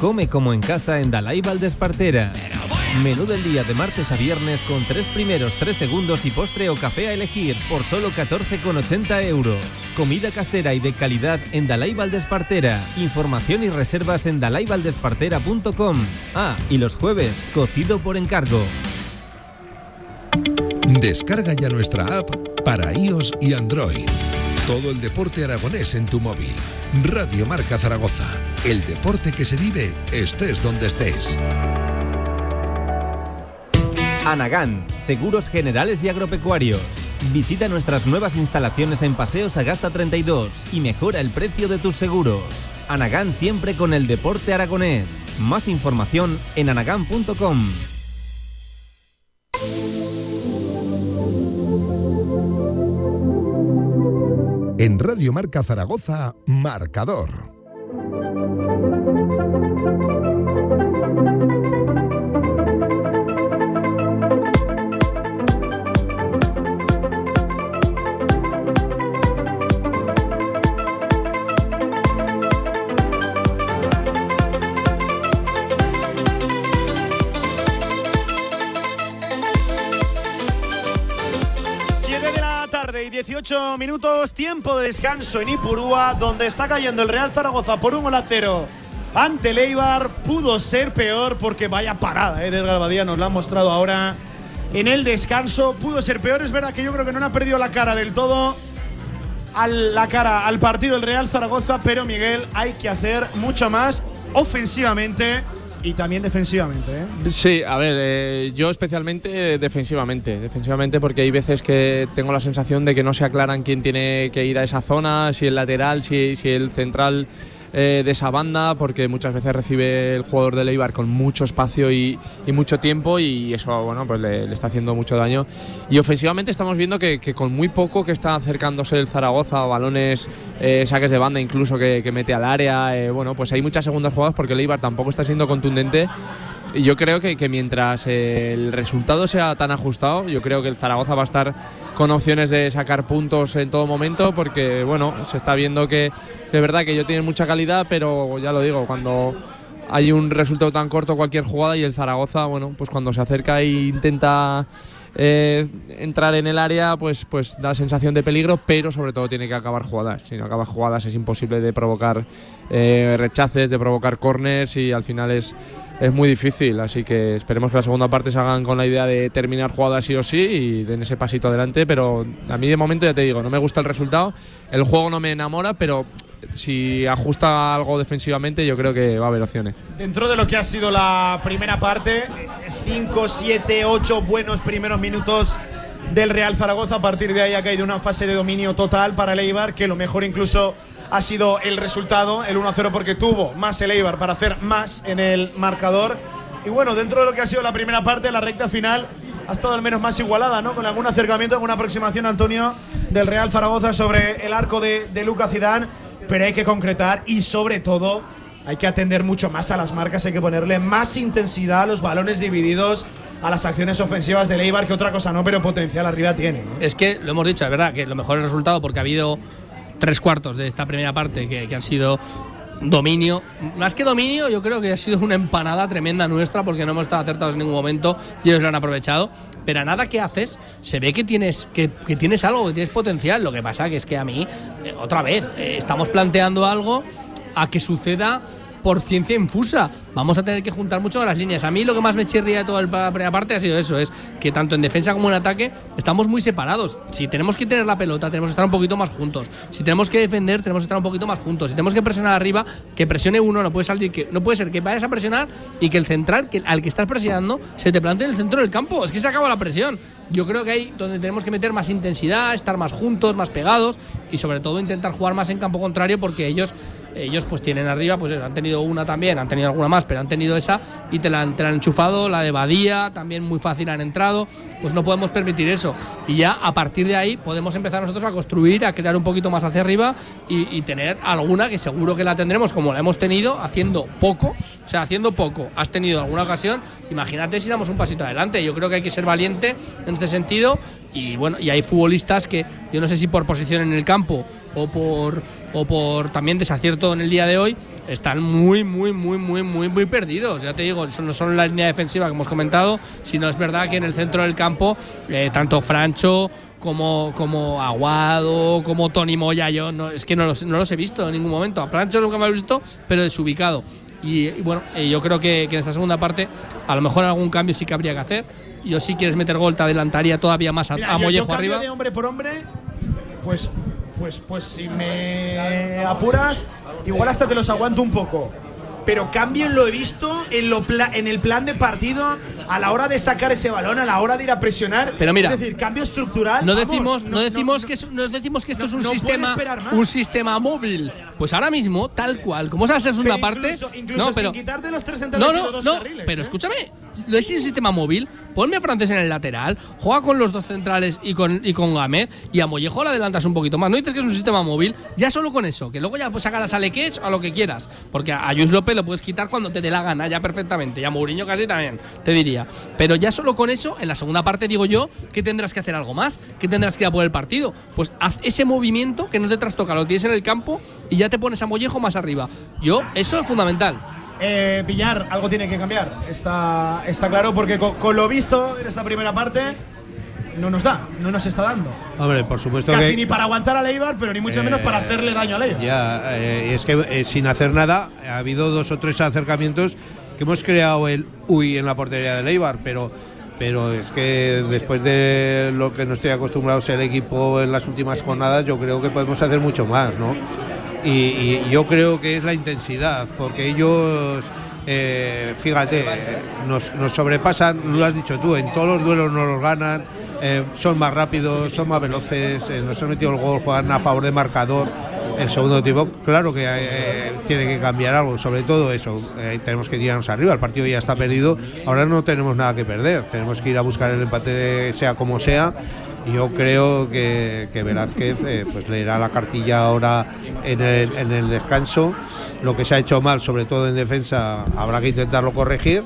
Come como en casa en Dalai Valdespartera. Menú del día de martes a viernes con tres primeros, tres segundos y postre o café a elegir por solo 14,80 euros. Comida casera y de calidad en Dalai Valdespartera. Información y reservas en dalaivaldespartera.com. Ah, y los jueves, cocido por encargo. Descarga ya nuestra app para iOS y Android. Todo el deporte aragonés en tu móvil. Radio Marca Zaragoza. El deporte que se vive estés donde estés. Anagán, Seguros Generales y Agropecuarios. Visita nuestras nuevas instalaciones en Paseo Sagasta 32 y mejora el precio de tus seguros. Anagán siempre con el deporte aragonés. Más información en anagán.com. En Radio Marca Zaragoza, Marcador. 18 minutos, tiempo de descanso en Ipurúa, donde está cayendo el Real Zaragoza por un gol a cero. Ante el Eibar pudo ser peor porque vaya parada, ¿eh? Edgar Badía nos la ha mostrado ahora en el descanso. Pudo ser peor, es verdad que yo creo que no ha perdido la cara del todo. a la cara al partido del Real Zaragoza, pero Miguel, hay que hacer mucho más ofensivamente y también defensivamente. ¿eh? Sí, a ver, eh, yo especialmente defensivamente, defensivamente porque hay veces que tengo la sensación de que no se aclaran quién tiene que ir a esa zona, si el lateral, si, si el central eh, de esa banda, porque muchas veces recibe el jugador de Leibar con mucho espacio y, mucho tiempo y eso bueno, pues le, está haciendo mucho daño. Y ofensivamente estamos viendo que, con muy poco que está acercándose el Zaragoza, balones, eh, saques de banda incluso que, que mete al área, eh, bueno, pues hay muchas segundas jugadas porque Leibar tampoco está siendo contundente. Y yo creo que, que mientras el resultado sea tan ajustado, yo creo que el Zaragoza va a estar con opciones de sacar puntos en todo momento, porque bueno, se está viendo que, que es verdad que ellos tienen mucha calidad, pero ya lo digo, cuando hay un resultado tan corto cualquier jugada y el Zaragoza, bueno, pues cuando se acerca e intenta eh, entrar en el área, pues, pues da sensación de peligro, pero sobre todo tiene que acabar jugadas. Si no acaba jugadas es imposible de provocar eh, rechaces, de provocar corners y al final es, es muy difícil. Así que esperemos que la segunda parte se hagan con la idea de terminar jugadas sí o sí y den ese pasito adelante. Pero a mí de momento ya te digo, no me gusta el resultado. El juego no me enamora, pero si ajusta algo defensivamente, yo creo que va a haber opciones. Dentro de lo que ha sido la primera parte, 5, 7, 8 buenos primeros minutos del Real Zaragoza. A partir de ahí ha caído una fase de dominio total para el Eibar, que lo mejor incluso ha sido el resultado, el 1-0, porque tuvo más el Eibar para hacer más en el marcador. Y bueno, dentro de lo que ha sido la primera parte, la recta final ha estado al menos más igualada, ¿no? Con algún acercamiento, alguna aproximación, Antonio, del Real Zaragoza sobre el arco de, de Luca Zidane pero hay que concretar y sobre todo hay que atender mucho más a las marcas, hay que ponerle más intensidad a los balones divididos, a las acciones ofensivas de Leibar, que otra cosa no, pero potencial arriba tiene. ¿no? Es que lo hemos dicho, es verdad que lo mejor el resultado porque ha habido tres cuartos de esta primera parte que, han sido dominio. Más que dominio, yo creo que ha sido una empanada tremenda nuestra porque no hemos estado acertados en ningún momento y ellos lo han aprovechado. Pero a nada que haces, se ve que tienes, que, que tienes algo, que tienes potencial. Lo que pasa que es que a mí, eh, otra vez, eh, estamos planteando algo a que suceda por ciencia infusa. Vamos a tener que juntar mucho las líneas. A mí lo que más me chirría de toda la primera parte ha sido eso, es que tanto en defensa como en ataque estamos muy separados. Si tenemos que tener la pelota, tenemos que estar un poquito más juntos. Si tenemos que defender, tenemos que estar un poquito más juntos. Si tenemos que presionar arriba, que presione uno, no puede salir, que no puede ser que vayas a presionar y que el central, que al que estás presionando, se te plantee en el centro del campo. Es que se acaba la presión. Yo creo que ahí donde tenemos que meter más intensidad, estar más juntos, más pegados y sobre todo intentar jugar más en campo contrario porque ellos ellos pues tienen arriba, pues han tenido una también, han tenido alguna más, pero han tenido esa y te la, han enchufado, la de Badía, también muy fácil han entrado, pues no podemos permitir eso. Y ya a partir de ahí podemos empezar nosotros a construir, a crear un poquito más hacia arriba y, y tener alguna que seguro que la tendremos como la hemos tenido, haciendo poco, o sea, haciendo poco, has tenido alguna ocasión, imagínate si damos un pasito adelante. Yo creo que hay que ser valiente en este sentido y bueno, y hay futbolistas que yo no sé si por posición en el campo o por o por también desacierto en el día de hoy están muy muy muy muy muy muy perdidos ya te digo no son la línea defensiva que hemos comentado sino es verdad que en el centro del campo eh, tanto Francho como, como Aguado, como Tony Moya, yo no, es que no los, no los he visto en ningún momento. A Francho nunca me he visto, pero desubicado. Y, y bueno, eh, yo creo que, que, en esta segunda parte a lo mejor algún cambio sí que habría que hacer. Yo si quieres meter gol te adelantaría todavía más a, Mira, a Mollejo yo arriba. de hombre por hombre, pues, pues, pues si me apuras, igual hasta te los aguanto un poco. Pero cambio lo he visto en, lo pla- en el plan de partido a la hora de sacar ese balón, a la hora de ir a presionar. Pero mira, es decir, cambio estructural. No vamos, decimos, no, decimos que es- no decimos que esto es un no sistema, un sistema móvil. Pues ahora mismo, tal cual, como es la segunda Pero parte, incluso- no, pero sin quitarte los tres centrales no, y no, los dos no, carriles, pero ¿eh? escúchame, lo es un sistema móvil, ponme a Francés en el lateral, juega con los dos centrales y con, y con Gámez, y a Mollejo le adelantas un poquito más. No dices que es un sistema móvil, ya solo con eso, que luego ya pues sacarás a Lequech a lo que quieras, porque a Luis López lo puedes quitar cuando te dé la gana, ya perfectamente, y a Mourinho casi también, te diría. Pero ya solo con eso, en la segunda parte digo yo, que tendrás que hacer algo más, que tendrás que ir a por el partido. Pues haz ese movimiento que no te trastoca, lo tienes en el campo y ya te pones a Mollejo más arriba. Yo, eso es fundamental. Eh, Villar, algo tiene que cambiar. Está, está claro, porque con, con lo visto en esta primera parte, no nos da, no nos está dando. Hombre, por supuesto Casi que. ni para aguantar a Leibar, pero ni mucho menos Eh, para hacerle daño a Leibar. Ya, eh, es que eh, sin hacer nada ha habido dos o tres acercamientos que hemos creado el uy en la portería de Leibar, pero pero es que después de lo que no estoy acostumbrado a ser equipo en las últimas jornadas, yo creo que podemos hacer mucho más, ¿no? Y, y yo creo que es la intensidad, porque ellos, eh, fíjate, nos, nos sobrepasan, lo has dicho tú, en todos los duelos nos los ganan, eh, son más rápidos, son más veloces, eh, nos han metido el gol, juegan a favor de marcador. El segundo tiempo, claro que eh, tiene que cambiar algo, sobre todo eso. eh, tenemos que tirarnos arriba, el partido ya está perdido, ahora no tenemos nada que perder, tenemos que ir a buscar el empate sea como sea. Yo creo que, que Velázquez eh, pues leerá la cartilla ahora en el, en el descanso. Lo que se ha hecho mal, sobre todo en defensa, habrá que intentarlo corregir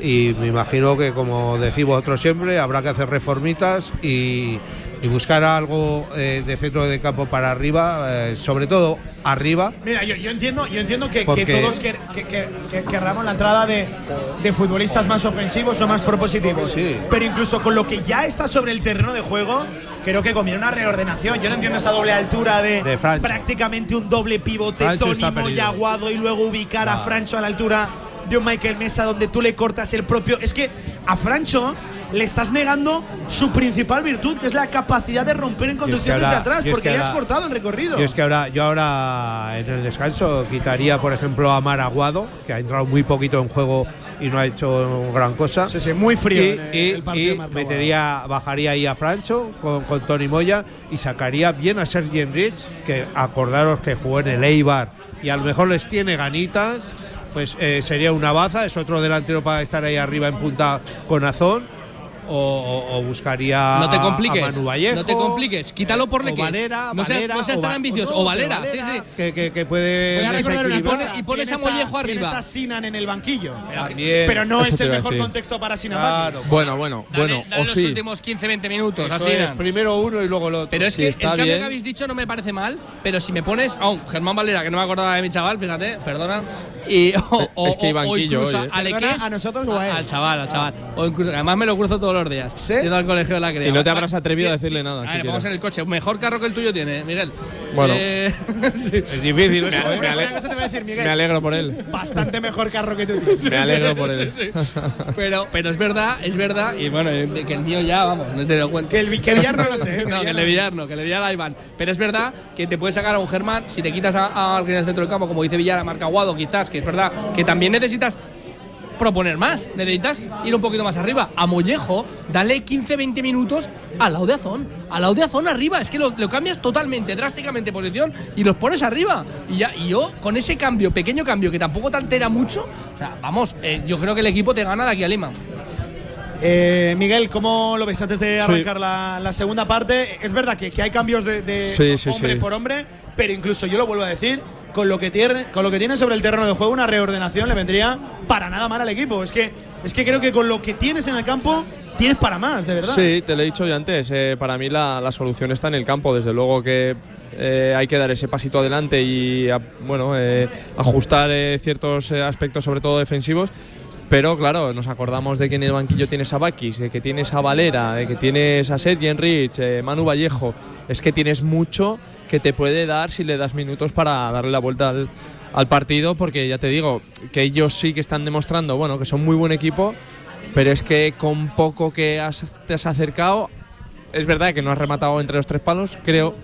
y me imagino que como decís vosotros siempre habrá que hacer reformitas y, y buscar algo eh, de centro de campo para arriba, eh, sobre todo arriba. Mira, yo, yo entiendo, yo entiendo que, todos quer- que, que- que querramos la entrada de, de futbolistas más ofensivos o más propositivos. Sí. Pero incluso con lo que ya está sobre el terreno de juego, creo que conviene una reordenación. Yo no entiendo esa doble altura de, De prácticamente un doble pivote perdido. Moya Aguado y luego ubicar a Ah. Francho a la altura de un Michael Mesa donde tú le cortas el propio. Es que a Francho le estás negando su principal virtud, que es la capacidad de romper en Yo es que conducción desde atrás, porque que le has cortado el recorrido. Yo es que ahora, yo ahora en el descanso quitaría, por ejemplo, a Maraguado, que ha entrado muy poquito en juego y no ha hecho gran cosa. Sí, sí, muy frío Y, en el- y- el y metería, bajaría ahí a Francho con, con Tony Moya y sacaría bien a Sergi Enrich, que acordaros que jugó en el Eibar y a lo mejor les tiene ganitas. Pues eh, sería una baza, es otro delantero para estar ahí arriba en punta con Azón. O, o- o buscaría No te compliques. a Manu Vallejo, no te compliques. Quítalo por o Leques. Valera, no seas, Valera, no seas o tan ambicioso. no, o Valera, pero sí, sí. Que, que- que puede Voy a recordar una cosa. y pones a Mollejo arriba. Tienes a Sinan en el banquillo. También. Pero no Eso es el mejor decir. contexto para Sinan Claro. Bueno, bueno, Dale, bueno, dale o los sí. últimos 15-20 minutos. Eso así. es, primero uno y luego el otro. Pero es Si que está el cambio bien. que habéis dicho no me parece mal, pero si me pones a un Germán Valera, que no me acordaba de mi chaval, fíjate, perdona, y, o, o- Es que hay o- o banquillo ¿eh? a Leques, ¿Perdona a nosotros o a él? Al chaval, al chaval. O incluso, además me lo cruzo todos los días, ¿Sí? yendo al colegio de la cría. Y no te habrás atrevido a decirle nada. A ver, vamos en el coche. Mejor carro que el tuyo tiene, Miguel. Bueno. Eh, sí. Es difícil Me ale- Una cosa te voy a decir, Miguel. Me alegro por él. Bastante mejor carro que tú tienes. Me alegro por él. pero, pero es verdad, es verdad, y bueno, eh, que el mío ya, vamos, no te lo cuento. Que el que Villar no lo sé, ¿eh? no, que el de Villar no, que el de Villar ahí van. Pero es verdad que te puedes sacar a un Germán, si te quitas a, a alguien en el centro del campo, como dice Villar, a Marca Aguado, quizás, que es verdad que también necesitas proponer más, necesitas ir un poquito más arriba. A Mollejo, dale 15-20 minutos al lado de Azón, al lado de Azón arriba, es que lo, lo cambias totalmente, drásticamente posición y los pones arriba. Y ya, y yo, con ese cambio, pequeño cambio, que tampoco te altera mucho, o sea, vamos, eh, yo creo que el equipo te gana de aquí a Lima. Eh, Miguel, ¿cómo lo ves antes de Sí. arrancar la, la segunda parte? Es verdad que, que hay cambios de, de Sí, sí, hombre sí. por hombre, pero incluso yo lo vuelvo a decir, con lo que tiene, con lo que tiene sobre el terreno de juego, una reordenación le vendría para nada mal al equipo. Es que, es que creo que con lo que tienes en el campo, tienes para más, de verdad. Sí, te lo he dicho yo antes. eh, para mí la, la solución está en el campo. Desde luego que eh, hay que dar ese pasito adelante y a- bueno, eh, ajustar eh, ciertos eh, aspectos, sobre todo defensivos. Pero claro, nos acordamos de que en el banquillo tienes a Bakis, de que tienes a Valera, de que tienes a Seth Enrich, eh, Manu Vallejo. Es que tienes mucho que te puede dar si le das minutos para darle la vuelta al, al partido, porque ya te digo que ellos sí que están demostrando bueno, que son muy buen equipo, pero es que con poco que has- te has acercado, es verdad que no has rematado entre los tres palos, creo,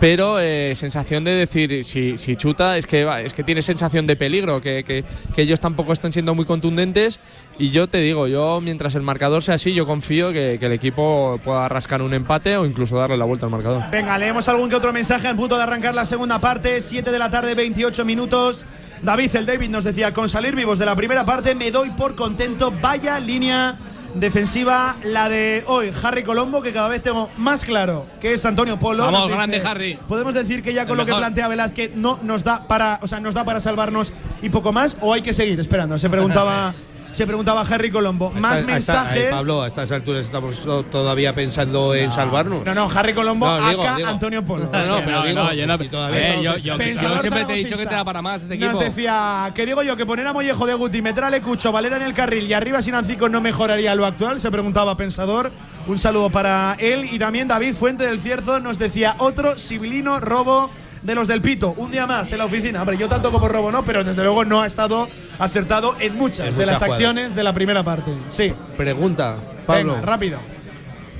pero eh, sensación de decir, si, si chuta, es que, es que tiene sensación de peligro, que, que- que ellos tampoco están siendo muy contundentes. Y yo te digo, yo mientras el marcador sea así, yo confío que, que el equipo pueda rascar un empate o incluso darle la vuelta al marcador. Venga, leemos algún que otro mensaje al punto de arrancar la segunda parte, 7 de la tarde, 28 minutos. David, el David nos decía, con salir vivos de la primera parte me doy por contento, vaya línea defensiva la de hoy, Harry Colombo, que cada vez tengo más claro que es Antonio Polo. Vamos, grande Harry. Podemos decir que ya con El lo que plantea Velázquez no nos da para, o sea, nos da para salvarnos y poco más, o hay que seguir esperando. Se preguntaba, se preguntaba Harry Colombo. Más a esta- mensajes. eh, Pablo, a estas alturas estamos to- todavía pensando en salvarnos. No, no, Harry Colombo, No, digo, acá digo. Antonio Polo. No, no, pero digo, yo no- si todavía eh, estamos yo- pensando- yo- Pensador yo siempre te he dicho que te da para más este Nos equipo. decía, que digo yo, que poner a Mollejo de Guti, meter a Lecucho, Valera en el carril y arriba Sinancico no mejoraría lo actual, se preguntaba Pensador. Un saludo para él y también David Fuente del Cierzo nos decía otro sibilino robo de los del Pito, un día más en la oficina. Hombre, yo tanto como robo no, pero desde luego no ha estado acertado en muchas En de las acciones de la primera parte. Sí. Pregunta, Pablo. Venga, rápido.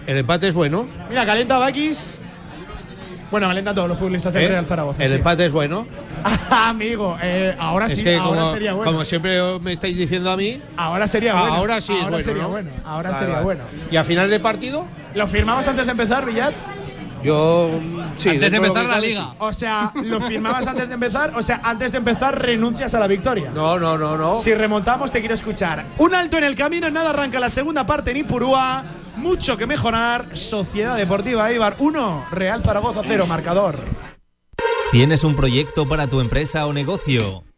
¿El empate es bueno? Mira, calienta Bakis. Bueno, calienta todos los futbolistas del ¿Eh? Real Zaragoza. ¿El sí. empate es bueno? Amigo, eh, ahora es sí, que ahora como, sería bueno. como siempre me estáis diciendo a mí, ahora sería bueno. ahora sí es bueno. Sería ¿no? bueno. Ahora Vale, sería vale. bueno. ¿Y a final de partido? ¿Lo firmamos antes de empezar, Villar? Yo sí. Antes de empezar la liga. sí. O sea, ¿lo firmabas antes de empezar? O sea, antes de empezar renuncias a la victoria. No, no, no, no. Si remontamos, te quiero escuchar. Un alto en el camino, nada arranca la segunda parte en Ipurúa. Mucho que mejorar. Sociedad Deportiva Ibar 1, Real Zaragoza 0, marcador. ¿Tienes un proyecto para tu empresa o negocio?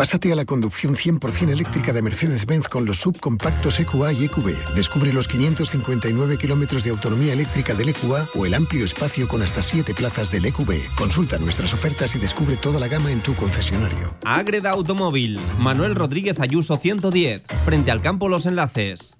Pásate a la conducción 100% eléctrica de Mercedes-Benz con los subcompactos EQA y EQB. Descubre los 559 kilómetros de autonomía eléctrica del EQA o el amplio espacio con hasta 7 plazas del EQB. Consulta nuestras ofertas y descubre toda la gama en tu concesionario. Ágreda Automóvil, Manuel Rodríguez Ayuso 110, frente al campo Los Enlaces.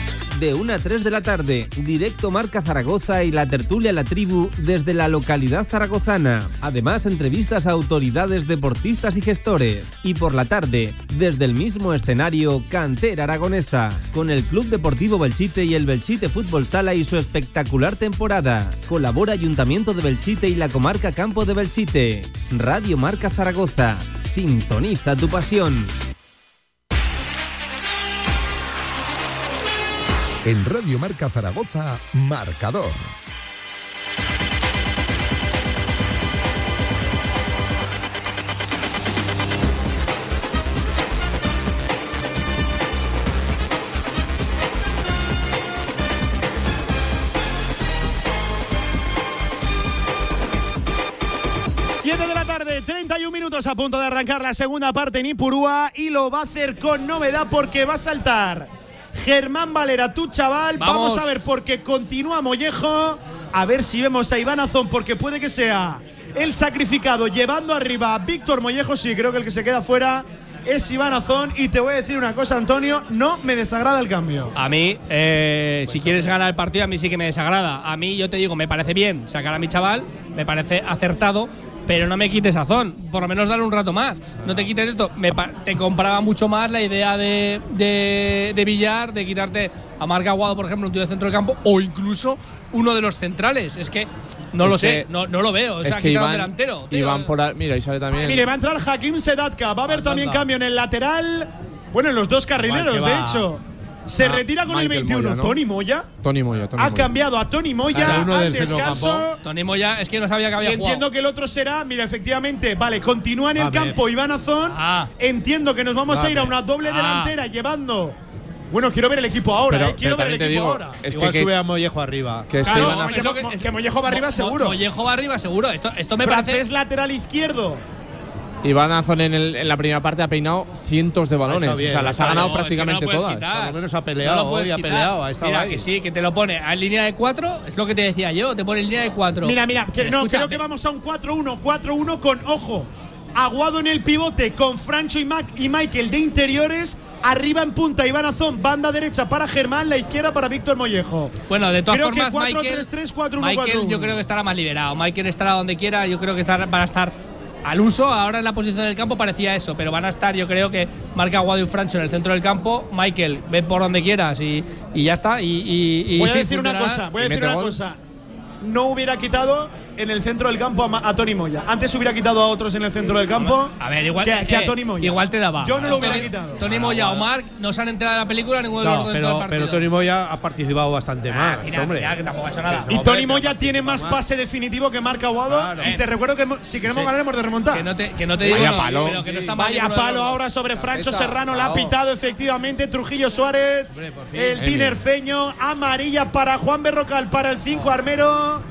De 1 a 3 de la tarde, directo Marca Zaragoza y la tertulia La Tribu desde la localidad zaragozana. Además, entrevistas a autoridades deportistas y gestores. Y por la tarde, desde el mismo escenario, Cantera Aragonesa, con el Club Deportivo Belchite y el Belchite Fútbol Sala y su espectacular temporada. Colabora Ayuntamiento de Belchite y la comarca Campo de Belchite. Radio Marca Zaragoza. Sintoniza tu pasión. En Radio Marca Zaragoza, marcador. Siete de la tarde, 31 minutos a punto de arrancar la segunda parte en Ipurúa y lo va a hacer con novedad porque va a saltar Germán Valera, tu chaval. Vamos, Vamos. a ver porque continúa Mollejo. A ver si vemos a Iván Azón porque puede que sea el sacrificado llevando arriba a Víctor Mollejo. Sí, creo que el que se queda fuera es Iván Azón. Y te voy a decir una cosa, Antonio, no me desagrada el cambio. A mí, eh, si quieres ganar el partido, a mí sí que me desagrada. A mí, yo te digo, me parece bien sacar a mi chaval, me parece acertado, pero no me quites Azón. Por lo menos dale un rato más. No te quites esto. Me pa- te compraba mucho más la idea de, de, de Villar, de quitarte a Marc Aguado, por ejemplo, un tío de centro del campo, o incluso uno de los centrales. Es que no Es lo que- sé, no, no lo veo. O sea, es que quitar un Iván, delantero. tío. Iván por ahí- mira, y sale también. Mire, va a entrar Hakim Sedatka. Va a haber también cambio en el lateral. Bueno, en los dos carrileros, de hecho. Se a retira con el Michael 21. Moya, ¿no? Tony Moya Tony Moya, Tony ha Moya. cambiado a Tony Moya O sea, uno al del descanso. Tony Moya, es que no sabía que Y había entiendo jugado. que el otro será, mira, efectivamente, vale, continúa en el A campo Iván Azón. Ah. Entiendo que nos vamos a ir a una doble Ah. delantera llevando. Bueno, quiero ver el equipo ahora, Pero- eh, quiero ver el equipo digo, ahora. Es Igual que, que, sube a Mollejo arriba. que este Claro, Iván Mollejo- es lo que- Mollejo va arriba seguro. Mollejo va arriba seguro. Esto, esto me Francés parece. lateral izquierdo. Iván Azón en, el- en la primera parte ha peinado cientos de balones. Bien, o sea, las ha ganado No, es que prácticamente no todas. quitar. Por lo menos ha No peleado, lo puedes hoy ha peleado, ha Mira, ahí. que sí, que te lo pone en línea de cuatro, es lo que te decía yo, te pone en línea de cuatro. Mira, mira, que, no, creo que vamos a un 4-1, 4-1 con ojo. Aguado en el pivote con Francho y, Mac y Michael de interiores. Arriba en punta Iván Azón, banda derecha para Germán, la izquierda para Víctor Mollejo. Bueno, de todas creo formas, que 4 Michael, 3 3 4 1 Michael 4 1. yo creo que estará más liberado. Michael estará donde quiera, yo creo que estar, van a estar al uso. Ahora en la posición del campo parecía eso, pero van a estar, yo creo que Marca Aguado y Francho en el centro del campo. Michael, ve por donde quieras y, y ya está. Y, y- y Voy a decir una cosa, voy a decir una gol. cosa. No hubiera quitado en el centro del campo a, Ma- a Tony Moya. Antes hubiera quitado a otros en el centro del campo. A ver, igual que, que a eh, Tony Moya. Igual te daba. Yo no lo hubiera Tony- quitado. Tony Moya o Marc no se han enterado de la película ninguno de los No, dos dentro pero, del partido. pero Tony Moya ha participado bastante más, tira, hombre. tira, que tampoco ha hecho nada. Y Tony Moya tiene más pase definitivo que Marca Aguado. Y te recuerdo que si queremos Sí. ganar hemos de remontar. Que no te, que no te digo Vaya palo. pero que no está mal Vaya palo ahora sobre Francho Serrano. La ha pitado efectivamente Trujillo Suárez. El tinerfeño. Amarilla para Juan Berrocal para el 5 Armero.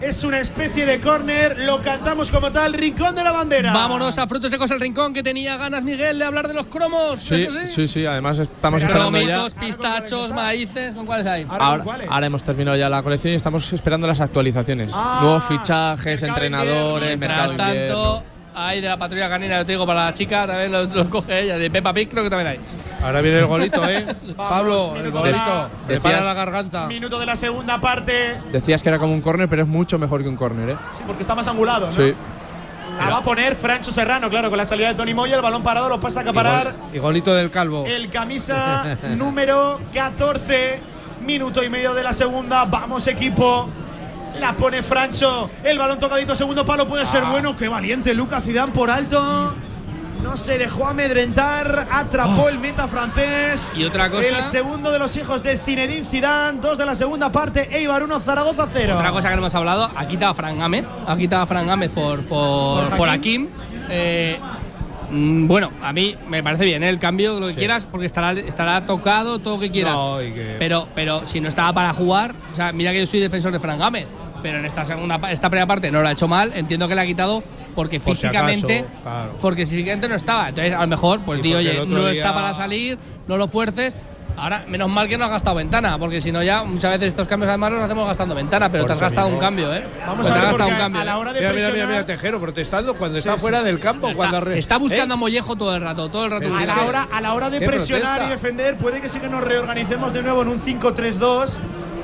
Es una especie de córner. Lo cantamos como tal. Rincón de la bandera. Vámonos a Frutos Secos el Rincón, que tenía ganas Miguel de hablar de los cromos. Sí, eso sí. sí, sí, además estamos esperando ya. Pistachos, maíces, ¿con cuáles hay? Ahora, ahora hemos terminado ya la colección y estamos esperando las actualizaciones. Ah, Nuevos fichajes, entrenadores, Mientras mercado de invierno. Hay de la patrulla canina, yo te digo, para la chica también lo, lo coge ella. De Peppa Pig creo que también hay. Ahora viene el golito, ¿eh? Pablo, el golito. de Prepara Decías- la garganta. Minuto de la segunda parte. Decías que era como un córner, pero es mucho mejor que un córner, ¿eh? Sí, porque está más angulado, ¿no? Sí. La va a poner Francho Serrano, claro, con la salida de Tony Moya. El balón parado lo pasa a acaparar. Y golito del calvo. El camisa número 14, minuto y medio de la segunda. Vamos, equipo. La pone Francho. El balón tocadito, segundo palo puede ser Ah. bueno. Qué valiente, Lucas Zidane por alto. No se dejó amedrentar. Atrapó el meta francés. Y otra cosa- El segundo de los hijos de Zinedine Zidane. Dos de la segunda parte. Eibar 1, Zaragoza 0. Otra cosa que no hemos hablado, ha quitado a Fran Gámez, ha quitado a Fran Gámez por, por, ¿Por por Hakim? Hakim. Eh, mm, bueno, a mí me parece bien ¿eh? el cambio, lo que quieras, porque estará, estará tocado, todo lo que quieras. No, y que- Pero, pero si no estaba para jugar, o sea, mira que yo soy defensor de Fran Gámez, pero en esta segunda pa- esta primera parte no lo ha hecho mal, entiendo que le ha quitado porque Por si físicamente acaso, claro. porque físicamente no estaba. Entonces, a lo mejor pues di, oye, no día- está para salir, no lo fuerces. Ahora, menos mal que no has gastado ventana, porque si no ya muchas veces estos cambios además los hacemos gastando ventana, pero Por te has gastado mismo. un cambio, ¿eh? Vamos a has ver, gastado porque un cambio. a la hora de Mira, mira, mira, Tejero protestando cuando está sí. fuera del campo. cuando Está, re- está buscando ¿Eh? a Mollejo todo el rato, todo el rato. A la, hora, a la hora de ¿Qué presionar protesta? y defender, puede que sí que nos reorganicemos de nuevo en un 5-3-2,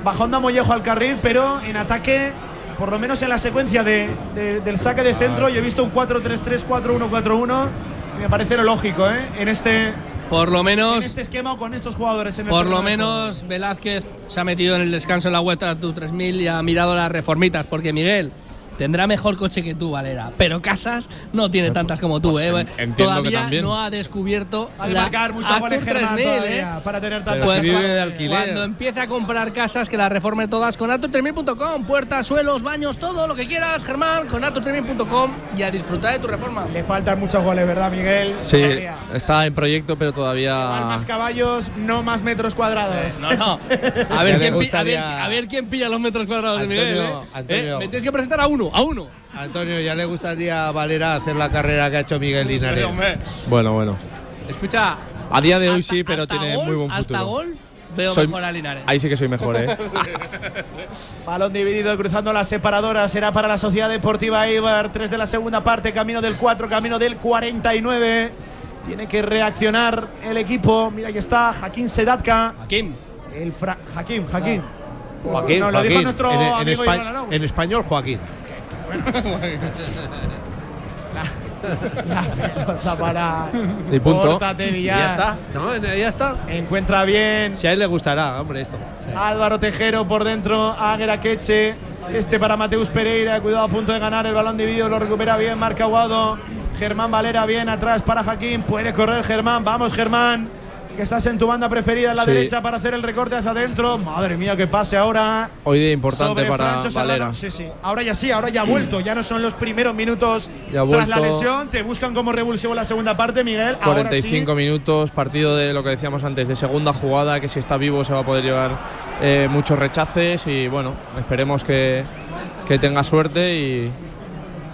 bajando a Mollejo al carril, pero en ataque, por lo menos en la secuencia de- de- del saque de centro, yo he visto un 4-3-3, 4-1-4-1, y me parece lo lógico, ¿eh? En este, Por lo en menos, este esquema o con estos jugadores. En por lo menos Velázquez se ha metido en el descanso en la vuelta tu 3000 y ha mirado las reformitas, porque Miguel tendrá mejor coche que tú, Valera, pero casas no tiene tantas como tú, Pues ¿eh? en- entiendo que Todavía también. no ha descubierto juego. Ha de la marcar muchos Actur goles Germán 3000, todavía ¿eh? para tener tantos. si vive cuando- de alquiler. Cuando empiece a comprar casas, que las reforme todas con Atur3000.com. Puertas, suelos, baños, todo lo que quieras, Germán, con Atur3000.com y a disfrutar de tu reforma. Le faltan muchos goles, ¿verdad, Miguel? Sí, está en proyecto, pero todavía. más caballos, no más metros cuadrados. No, no. A ver, quién, pi- a, ver, gustaría- a ver quién pilla los metros cuadrados de Miguel. ¿eh? Antonio. ¿Eh? Me tienes que presentar a uno, a uno. Antonio, ya le gustaría a Valera hacer la carrera que ha hecho Miguel Linares. Bueno, bueno. Escucha. A día de hoy hasta- sí, pero tiene golf- muy buen futuro. Hasta golf veo Soy- mejor a Linares. Ahí sí que soy mejor, ¿eh? Balón dividido cruzando la separadora. Será para la Sociedad Deportiva Eibar. 3 de la segunda parte. Camino del 4, camino del 49. Tiene que reaccionar el equipo. Mira que está Jaquín Sedatka. Hakim. El fra Jaquín, Jaquín. Joaquín, Nos lo dijo nuestro en, en amigo espa- Iván Arau. en español, Joaquín. La pelota para. Y punto. Córtate, Y Villar. ya está. No, ya está. Encuentra bien. Si a él le gustará, hombre, esto. Álvaro Tejero por dentro, Águera Queche. Este para Mateus Pereira, cuidado a punto de ganar el balón dividido, lo recupera bien, marca Aguado. Germán Valera bien atrás para Jaquín, puede correr Germán, vamos Germán, que estás en tu banda preferida en la Sí. derecha para hacer el recorte hacia adentro. Madre mía, que pase ahora. Hoy día importante para. Valera. Sí, sí. Ahora ya sí, ahora ya ha vuelto. Ya no son los primeros minutos Ya tras la lesión. Te buscan como revulsivo la segunda parte, Miguel. Ahora 45 sí. minutos, partido de lo que decíamos antes, de segunda jugada, que si está vivo se va a poder llevar eh, muchos rechaces y bueno, esperemos que, que tenga suerte y,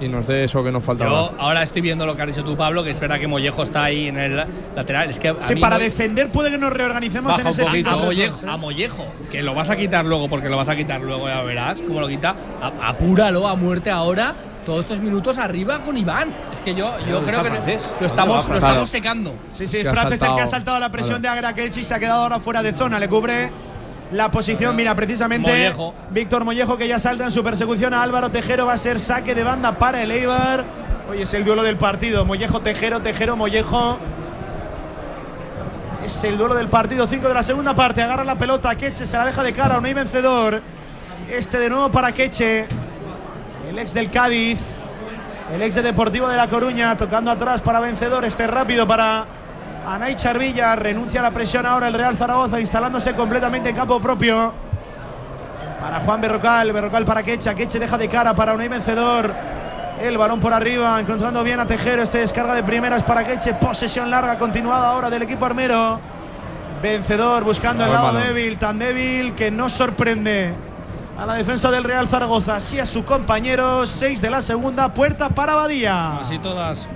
y nos dé eso que nos faltaba. Yo ahora estoy viendo lo que has dicho tú, Pablo, que es verdad que Mollejo está ahí en el lateral. Es que Sí, para defender puede que nos reorganicemos Baja en ese poquito. a Mollejo, a Mollejo, que lo vas a quitar luego, porque lo vas a quitar luego, ya verás cómo lo quita. A- apúralo a muerte ahora, todos estos minutos arriba con Iván. Es que yo, yo creo que francés. lo estamos, lo estamos secando. Sí, sí, es el que ha saltado. la presión de Agrakechi y se ha quedado ahora fuera de zona. Le cubre la posición. Mira, precisamente Mollejo. Víctor Mollejo que ya salta en su persecución a Álvaro Tejero. Va a ser saque de banda para el Eibar. Hoy es el duelo del partido. Mollejo, Tejero, Tejero, Mollejo. Es el duelo del partido. 5 de la segunda parte. Agarra la pelota. Queche se la deja de cara. No hay vencedor. Este de nuevo para Queche. El el ex del Cádiz, el ex de Deportivo de La Coruña, tocando atrás para vencedor, este rápido para Anay Charvilla, renuncia a la presión ahora el Real Zaragoza, instalándose completamente en campo propio. Para Juan Berrocal, Berrocal para Quecha, Queche deja de cara para Unai Vencedor. El balón por arriba, encontrando bien a Tejero, este descarga de primeras para Queche, posesión larga, continuada ahora del equipo armero. Vencedor buscando el lado débil, tan débil que no sorprende a la defensa del Real Zaragoza, así a su compañero, 6 de la segunda, puerta para Badía. Así todas.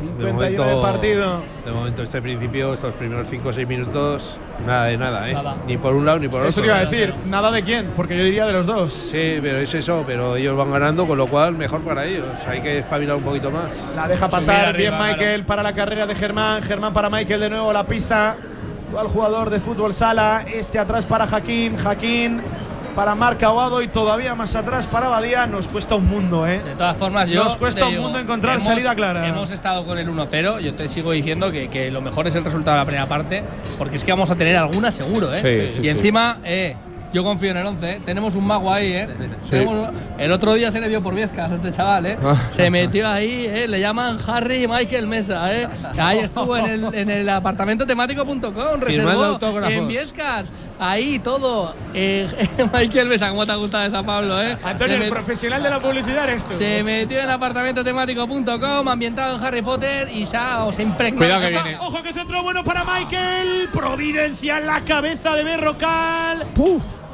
Bueno, 51 de partido. De momento, este principio, estos primeros 5 o 6 minutos, nada de nada, ¿eh? Nada. Ni por un lado ni por otro. Eso te iba a decir, nada de quién, porque yo diría de los dos. Sí, pero es eso, pero ellos van ganando, con lo cual mejor para ellos. Hay que espabilar un poquito más. La deja pasar bien Michael para la carrera de Germán. Germán para Michael de nuevo, la pisa. Al jugador de fútbol sala. Este atrás para Jaquín. Jaquín para Marc Aguado y todavía más atrás para Badía. Nos cuesta un mundo, ¿eh? De todas formas, yo. Nos cuesta un digo, mundo encontrar hemos- salida clara. Hemos estado con el 1-0. Yo te sigo diciendo que, que lo mejor es el resultado de la primera parte, porque es que vamos a tener alguna seguro, ¿eh? Sí, sí, y sí. encima, eh, yo confío en el 11. ¿eh? Tenemos un mago ahí, ¿eh? Tenemos- el otro día se le vio por Viescas a este chaval, ¿eh? Ah. se metió ahí, ¿eh? Le llaman Harry Michael Mesa, ¿eh? Ahí estuvo en el, en el apartamento temático.com, reservó autógrafos. en Viescas. Ahí todo. Eh, Michael Mesa, ¿cómo te ha gustado esa, Pablo, eh? Antonio, Se el met- profesional de la publicidad eres tú. se metió en apartamentotemático.com, ambientado en Harry Potter y se ha, os impregnado. Cuidado que Está- viene. Ojo que centro bueno para Michael. Providencia en la cabeza de Berrocal.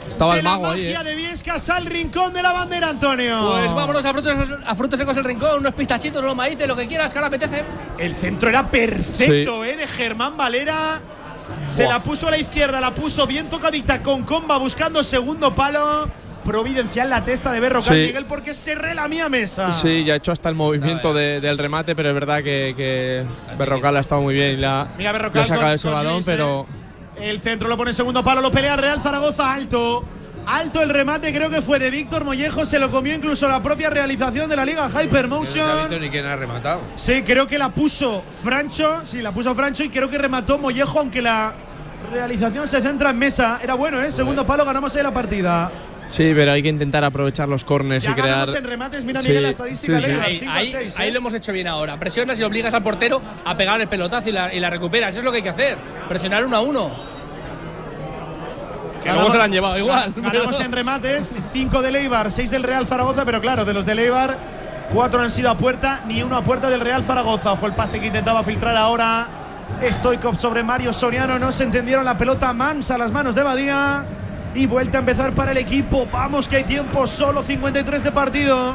Estaba de el la mago ahí, magia ¿eh? de Viescas al rincón de la bandera, Antonio. Pues vámonos a frutos, a frutos secos el rincón, unos pistachitos, unos maíces, lo que quieras, que ahora apetece. El centro era perfecto, ¿eh? De Germán Valera. Se Buah. la puso a la izquierda, la puso bien tocadita con comba buscando segundo palo. Providencial la testa de Berrocal Sí. Miguel porque se relamía mesa. Sí, ya ha hecho hasta el movimiento de- del remate, pero es verdad que, que Berrocal ha estado muy bien y la, Mira le Berrocal ha sacado con- ese con balón, Luis, pero ¿eh? El centro lo pone en segundo palo, lo pelea el Real Zaragoza alto. Alto el remate, creo que fue de Víctor Mollejo, se lo comió incluso la propia realización de la Liga No se ha Hypermotion. visto ni quién ha rematado. Sí, creo que la puso Francho, sí, la puso Francho y creo que remató Mollejo, aunque la realización se centra en mesa. Era bueno, ¿eh? Segundo palo, ganamos ahí la partida. Sí, pero hay que intentar aprovechar los corners Ya y crear. en remates, mira Sí, Miguel la estadística sí, sí. Leibar, Ahí, 5 a ahí- 6, ahí ¿eh? lo hemos hecho bien ahora. Presionas y obligas al portero a pegar el pelotazo y la, y la recuperas. Eso es lo que hay que hacer. Presionar uno a uno. Que luego Ganamos- se la han llevado igual. Ganamos pero- en remates, 5 de Leibar, 6 del Real Zaragoza, pero claro, de los de Leibar, 4 han sido a puerta, ni uno a puerta del Real Zaragoza. Ojo el pase que intentaba filtrar ahora Stoikov sobre Mario Soriano, no se entendieron la pelota mansa a las manos de Badía. Y vuelta a empezar para el equipo. Vamos que hay tiempo, solo 53 de partido.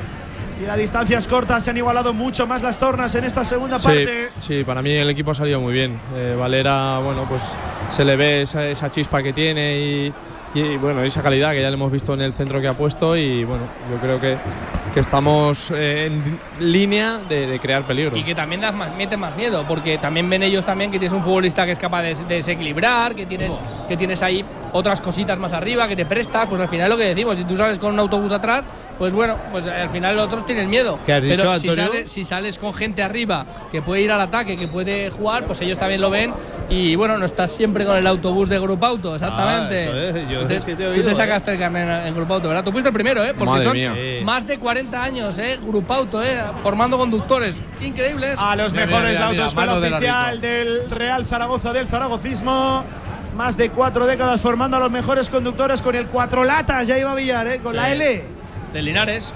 Y las distancias cortas se han igualado mucho más las tornas en esta segunda Sí, parte. sí, para mí el equipo ha salido muy bien. Eh, Valera, bueno, pues se le ve esa, esa chispa que tiene y, y, bueno, esa calidad que ya le hemos visto en el centro que ha puesto y bueno, yo creo que, que estamos eh, en línea de, de crear peligro. Y que también das más, metes más miedo, porque también ven ellos también que tienes un futbolista que es capaz de, de desequilibrar, que tienes, que tienes ahí otras cositas más arriba, que te presta, pues al final lo que decimos, si tú sales con un autobús atrás, pues bueno, pues al final los otros tienen miedo. ¿Qué has dicho, Pero si Antonio? sales, si sales con gente arriba que puede ir al ataque, que puede jugar, pues ellos también lo ven y bueno, no estás siempre con el autobús de Grupo Auto, exactamente. Ah, eso es, yo Tú te, es que te he tú oído, te ¿eh? sacaste el carnet en, en Grupo Auto, ¿verdad? Tú fuiste el primero, ¿eh? Porque Madre son mía. Sí. más de 40 años, ¿eh? Grupo Auto, ¿eh? Formando conductores increíbles. A los Mira, mejores mira, de mira, de la oficial rico. del Real Zaragoza del Zaragocismo. Más de cuatro décadas formando a los mejores conductores con el cuatro latas. Ya iba a Villar, ¿eh? con la Sí. L. De Linares.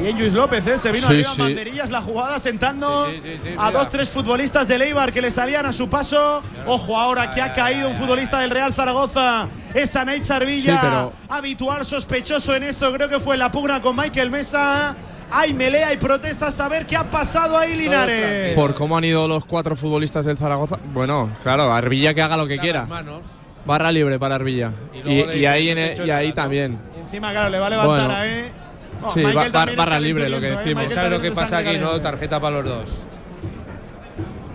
Bien, Luis López, ¿eh? se vino Sí, arriba en sí. banderillas la jugada sentando Sí, sí, sí, sí, a dos, tres futbolistas del Eibar que le salían a su paso. Ojo ahora que ha caído un futbolista del Real Zaragoza. Es Anay Charvilla, Sí, pero- habitual sospechoso en esto. Creo que fue la pugna con Michael Mesa. Hay melea y protestas a ver qué ha pasado ahí, Linares. Por cómo han ido los cuatro futbolistas del Zaragoza. Bueno, claro, Arbilla que haga lo que quiera. Barra libre para Arbilla. Y ahí, en el- echo y ahí también. Encima, claro, le va a levantar Bueno. a eh. Oh, Sí, barra libre, lo que ¿eh? decimos. Michael ¿Sabes lo que pasa aquí? No, tarjeta para los dos.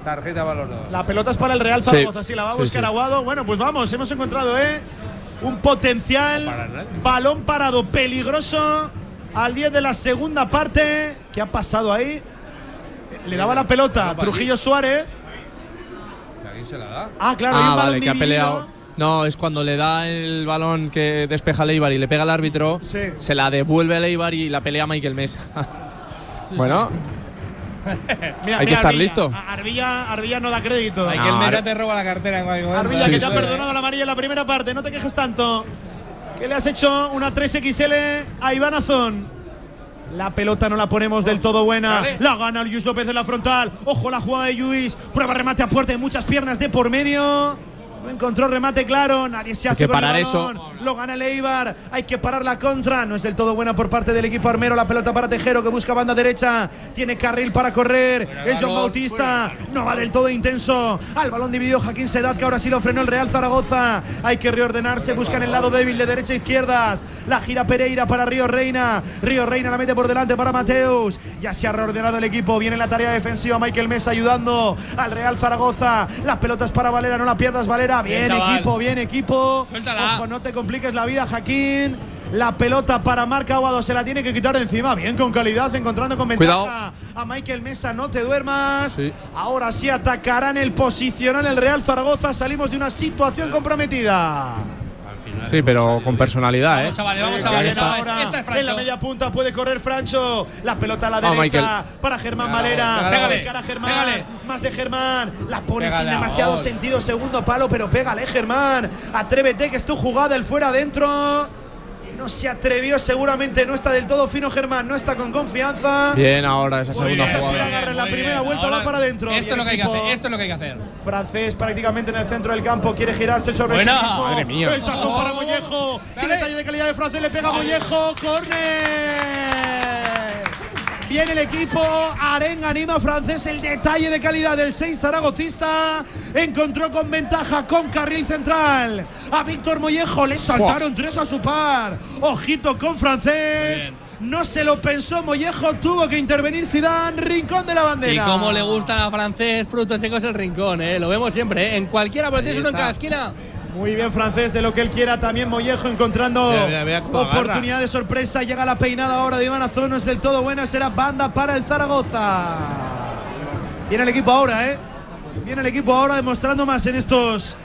Tarjeta para los dos. La pelota es para el Real. Zaragoza, sí, la va a buscar sí. Aguado. Bueno, pues vamos, hemos encontrado ¿eh? un potencial No para nadie. balón parado peligroso al 10 de la segunda parte. ¿Qué ha pasado ahí? Le daba la pelota No, para Trujillo Suárez. Aquí se la da. Ah, claro, hay Ah, un balón vale, que ha peleado. No, es cuando le da el balón que despeja a Leibar y le pega al árbitro, Sí. se la devuelve a Leibar y la pelea Michael Mesa. bueno, Mira, Hay que estar Arbilla. listo. A- Arbilla, Arbilla no da crédito. Hay que el Mesa te roba la cartera en cualquier momento. Arbilla, Sí, que te ha sí. perdonado la amarilla en la primera parte, no te quejes tanto. Que le has hecho una 3XL a Iván Azón. La pelota no la ponemos del todo buena. La gana Luis López en la frontal. Ojo la jugada de Luis. Prueba remate a puerta y muchas piernas de por medio. No encontró remate claro. Nadie se Hay hace que con el parar balón. eso. Lo gana el Eibar. Hay que parar la contra. No es del todo buena por parte del equipo armero. La pelota para Tejero que busca banda derecha. Tiene carril para correr. es John Bautista. No va del todo intenso. Al balón dividido Jaquín Sedat que ahora sí lo frenó el Real Zaragoza. Hay que reordenarse. Buscan el lado débil de derecha a izquierdas. La gira Pereira para Río Reina. Río Reina la mete por delante para Mateus. Ya se ha reordenado el equipo. Viene la tarea defensiva. Michael Mesa ayudando al Real Zaragoza. Las pelotas para Valera. No la pierdas, Valera. Bien, equipo, bien equipo. Suéltala. Ojo, no te compliques la vida, Jaquín. La pelota para Marca Aguado se la tiene que quitar de encima. Bien, con calidad, encontrando con ventaja Cuidado. a Michael Mesa. No te duermas. Sí. Ahora sí atacarán el posicional el Real Zaragoza. Salimos de una situación comprometida. Sí, pero con personalidad, ¿eh? Vamos, chavales, vamos, chavales. Esta, ahora esta es en la Francho. media punta puede correr Francho. La pelota a la Vamos, derecha para Germán Valera. pégale, De cara a Germán. pégale. Más de Germán. La pone sin demasiado sentido. Segundo palo, pero pégale, Germán. Atrévete que es tu jugada. El fuera adentro. No se atrevió, seguramente no está del todo fino Germán, no está con confianza. Bien ahora esa segunda bien, jugada. agarra en la primera bien. vuelta, Ahora, va para adentro. Esto es lo que hay que hacer. Esto es lo que hay que hacer. Francés prácticamente en el centro del campo, quiere girarse sobre Buena. sí mismo. Madre mía. El tacón para Mollejo. Qué detalle de calidad de Francés, le pega a Mollejo. ¡Corner! Viene el equipo, Arenga anima Francés, el detalle de calidad del 6 zaragocista. Encontró con ventaja con carril central. A Víctor Mollejo le saltaron tres a su par. Ojito con Francés. No se lo pensó Mollejo, tuvo que intervenir Zidane, rincón de la bandera. Y cómo le gusta a francés, frutos secos el rincón, ¿eh? Lo vemos siempre, ¿eh? En cualquiera, pero tienes uno en cada esquina. Muy bien, francés, de lo que él quiera. También Mollejo encontrando Mira, mira, oportunidad de sorpresa. Llega la peinada ahora de Iván Azón. No es del todo buena. Será banda para el Zaragoza. Viene el equipo ahora, ¿eh? Viene el equipo ahora demostrando más en estos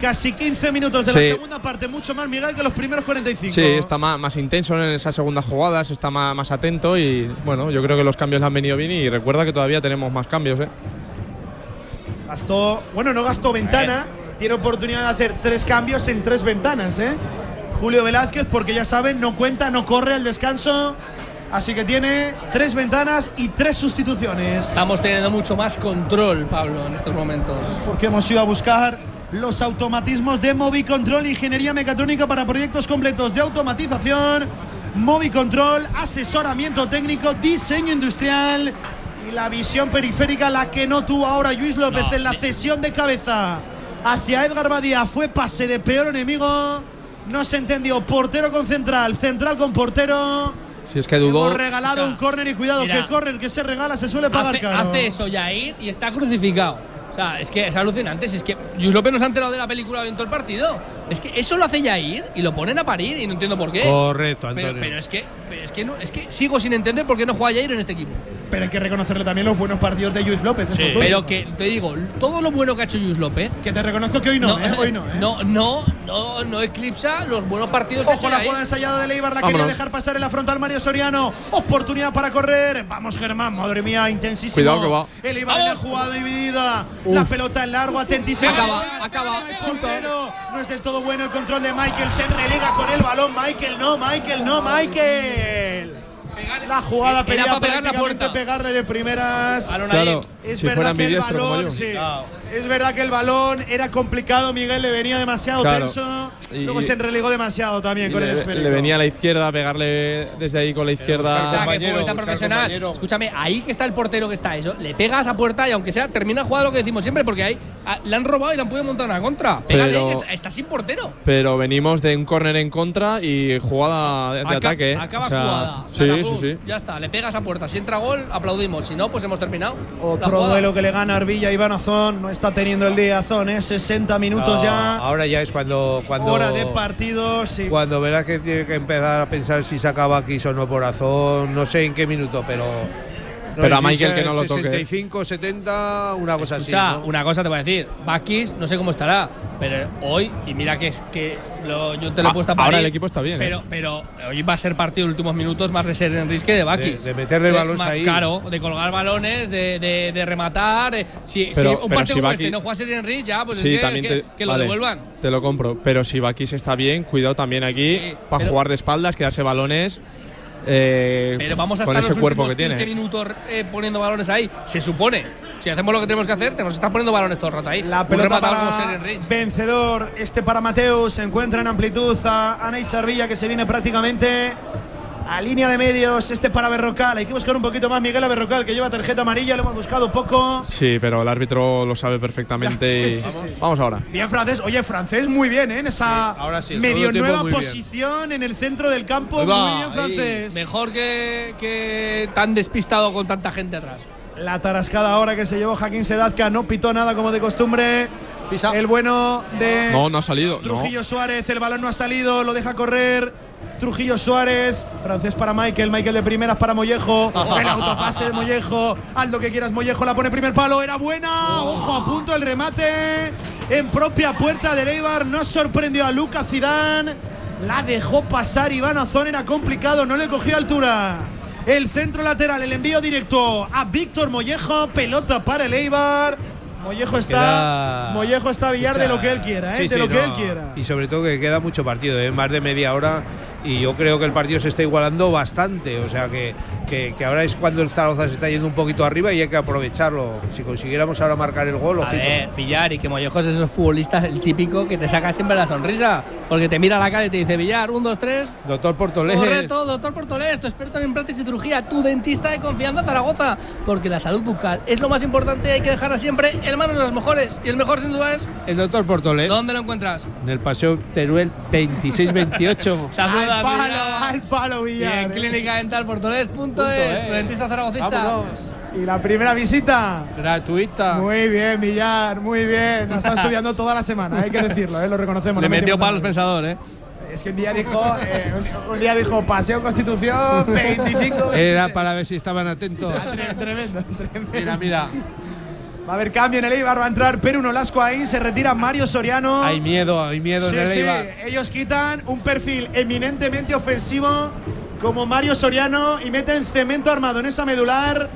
casi 15 minutos de Sí. la segunda parte. Mucho más, Miguel, que los primeros 45. Sí, está más, más intenso en esas segundas jugadas, está más, más atento y bueno, yo creo que los cambios le han venido bien y recuerda que todavía tenemos más cambios, ¿eh? Gastó, bueno, no gastó ventana. Tiene oportunidad de hacer tres cambios en tres ventanas, ¿eh? Julio Velázquez, porque ya saben, no cuenta, no corre al descanso. Así que tiene tres ventanas y tres sustituciones. Estamos teniendo mucho más control, Pablo, en estos momentos. Porque hemos ido a buscar los automatismos de Movicontrol, ingeniería mecatrónica para proyectos completos de automatización. Movicontrol, asesoramiento técnico, diseño industrial y la visión periférica, la que no tuvo ahora Luis López No, en la cesión de cabeza hacia Edgar Badía. Fue pase de peor enemigo. No se entendió. Portero con central, central con portero. Si es que dudó. Hemos regalado un córner y cuidado Mira. que córner que se regala se suele pagar Hace, caro. hace eso Yair y está crucificado. O sea, es que es alucinante. Si es que Luis López no se ha enterado de la película viendo el partido. Es que eso lo hace Yair y lo ponen a parir y no entiendo por qué. Correcto, Pero, Antonio. pero es que, pero es que no, es que sigo sin entender por qué no juega Yair en este equipo. Pero hay que reconocerle también los buenos partidos de Luis López. Pero que te digo, todo lo bueno que ha hecho Luis López. Que te reconozco que hoy no, ¿eh? Hoy no, ¿eh? no, no, no, no eclipsa los buenos partidos que ha Ojo hecho la jugada ensayada de Leibar, la quería Vámonos. dejar pasar en la frontal Mario Soriano. Oportunidad para correr. Vamos, Germán, madre mía, intensísimo. Cuidado que va. El Eibar en la jugada dividida. La pelota en largo, atentísimo. Acaba, acaba. No es del todo bueno el control de Michael. Se religa con el balón. Michael, no, Michael, no, Michael. La jugada Era pedía para pegar la puerta. pegarle de primeras. Claro, Es si verdad que el balón. Es verdad que el balón era complicado, Miguel le venía demasiado Claro. tenso. Y- Luego se enreligó demasiado también con el le, esférico. le venía a la izquierda a pegarle desde ahí con la izquierda. Compañero, buscar profesional. compañero. Escúchame, ahí que está el portero que está eso, le pega a esa puerta y aunque sea, termina jugada lo que decimos siempre, porque ahí ah, le han robado y le han podido montar una contra. Pégale, Pero- que está, está sin portero. Pero venimos de un córner en contra y jugada de, ataque. ¿eh? Acabas O sea, jugada. Sí, Nada, sí, sí. Ya está, le pegas a puerta. Si entra gol, aplaudimos. Si no, pues hemos terminado. Otro duelo que le gana Arvilla a Iván Azón. No está teniendo el día Azón, ¿eh? 60 minutos No, ya. Ahora ya es cuando. cuando Hora de partido. Sí. Cuando verás que tiene que empezar a pensar si sacaba aquí o no por Azón, no sé en qué minuto, pero Pero a Michael que no lo toque. 65, 70, una cosa Escucha, así. ¿no? una cosa te voy a decir. Bakis, no sé cómo estará, pero hoy, y mira que es que lo- yo te lo he Ah, puesto a ahora el equipo está bien, ¿eh? Pero, pero hoy va a ser partido en los últimos minutos más de ser Enrique que de Bakis. De- de meterle balones más ahí. Claro, de colgar balones, de, de, de rematar. eh, si, si Pero- un pero partido si como Bakis- este no juega Sergio Enrique, ya, pues sí, es que, también que, te, que lo vale, devuelvan. Te lo compro. Pero si Bakis está bien, cuidado también aquí Sí, para pero- jugar de espaldas, quedarse balones. Eh, Pero vamos a con estar ese los cuerpo que últimos 15 tiene. minutos eh, poniendo balones ahí. Se supone. Si hacemos lo que tenemos que hacer, tenemos que estar poniendo balones todo el rato ahí. La pelota para vencedor, este para Mateo, se encuentra en amplitud a Ana Icharvilla que se viene prácticamente a línea de medios, este para Berrocal, hay que buscar un poquito más Miguel a Berrocal que lleva tarjeta amarilla, lo hemos buscado poco. Sí, pero el árbitro lo sabe perfectamente. Sí, y- sí, sí. Vamos ahora. Bien francés, oye francés muy bien, ¿eh? en esa ahora sí, el medio nueva bien. posición en el centro del campo, muy bien. Mejor que, que tan despistado con tanta gente atrás. La tarascada ahora que se llevó Jaquín Sedazca no pitó nada como de costumbre. El bueno de No, no ha salido. No. Trujillo Suárez, el balón no ha salido, lo deja correr. Trujillo Suárez, francés para Michael, Michael de primeras para Mollejo, el autopase de Mollejo, Aldo que quieras Mollejo, la pone primer palo, era buena, ojo a punto el remate en propia puerta de Eibar, no sorprendió a Lucas Zidane, la dejó pasar Iván Azón, era complicado, no le cogió altura. El centro lateral, el envío directo a Víctor Mollejo, pelota para el Eibar. Mollejo está, Queda- Mollejo está a billar de lo que él quiera, ¿eh? sí, de sí, lo que él quiera. Y sobre todo que queda mucho partido, ¿eh? más de media hora. Y yo creo que el partido se está igualando bastante. O sea que, que, que ahora es cuando el Zaragoza se está yendo un poquito arriba y hay que aprovecharlo. Si consiguiéramos ahora marcar el gol, A ver, Villar, y que Mollejo es esos futbolistas, el típico que te saca siempre la sonrisa. Porque te mira a la cara y te dice, Villar, un, dos, tres. Doctor Portolés. Correcto, doctor Portolés, tu experto en implantes y cirugía, tu dentista de confianza Zaragoza. Porque la salud bucal es lo más importante y hay que dejarla siempre en manos de los mejores. Y el mejor, sin duda, es. El doctor Portolés. ¿Dónde lo encuentras? En el paseo Teruel 2628. Al palo, Villar. al palo, Y Villar. en ¿eh? clínica dental Portolés.es, es. tu dentista zaragocista. Vámonos. Y la primera visita. Gratuita. Muy bien, Villar, muy bien. Lo está estudiando toda la semana, hay que decirlo, ¿eh? lo reconocemos. Le metió palos pensador, ¿eh? Es que un día dijo, eh, un- día dijo Paseo Constitución 25. Era para ver si estaban atentos. Tre- Tremendo, tremendo. Mira, mira. Va a haber cambio en el Eibar, va a entrar Perú Nolasco ahí, se retira Mario Soriano. Hay miedo, hay miedo Sí, en el sí, Eibar. ellos quitan un perfil eminentemente ofensivo como Mario Soriano y meten cemento armado en esa medular.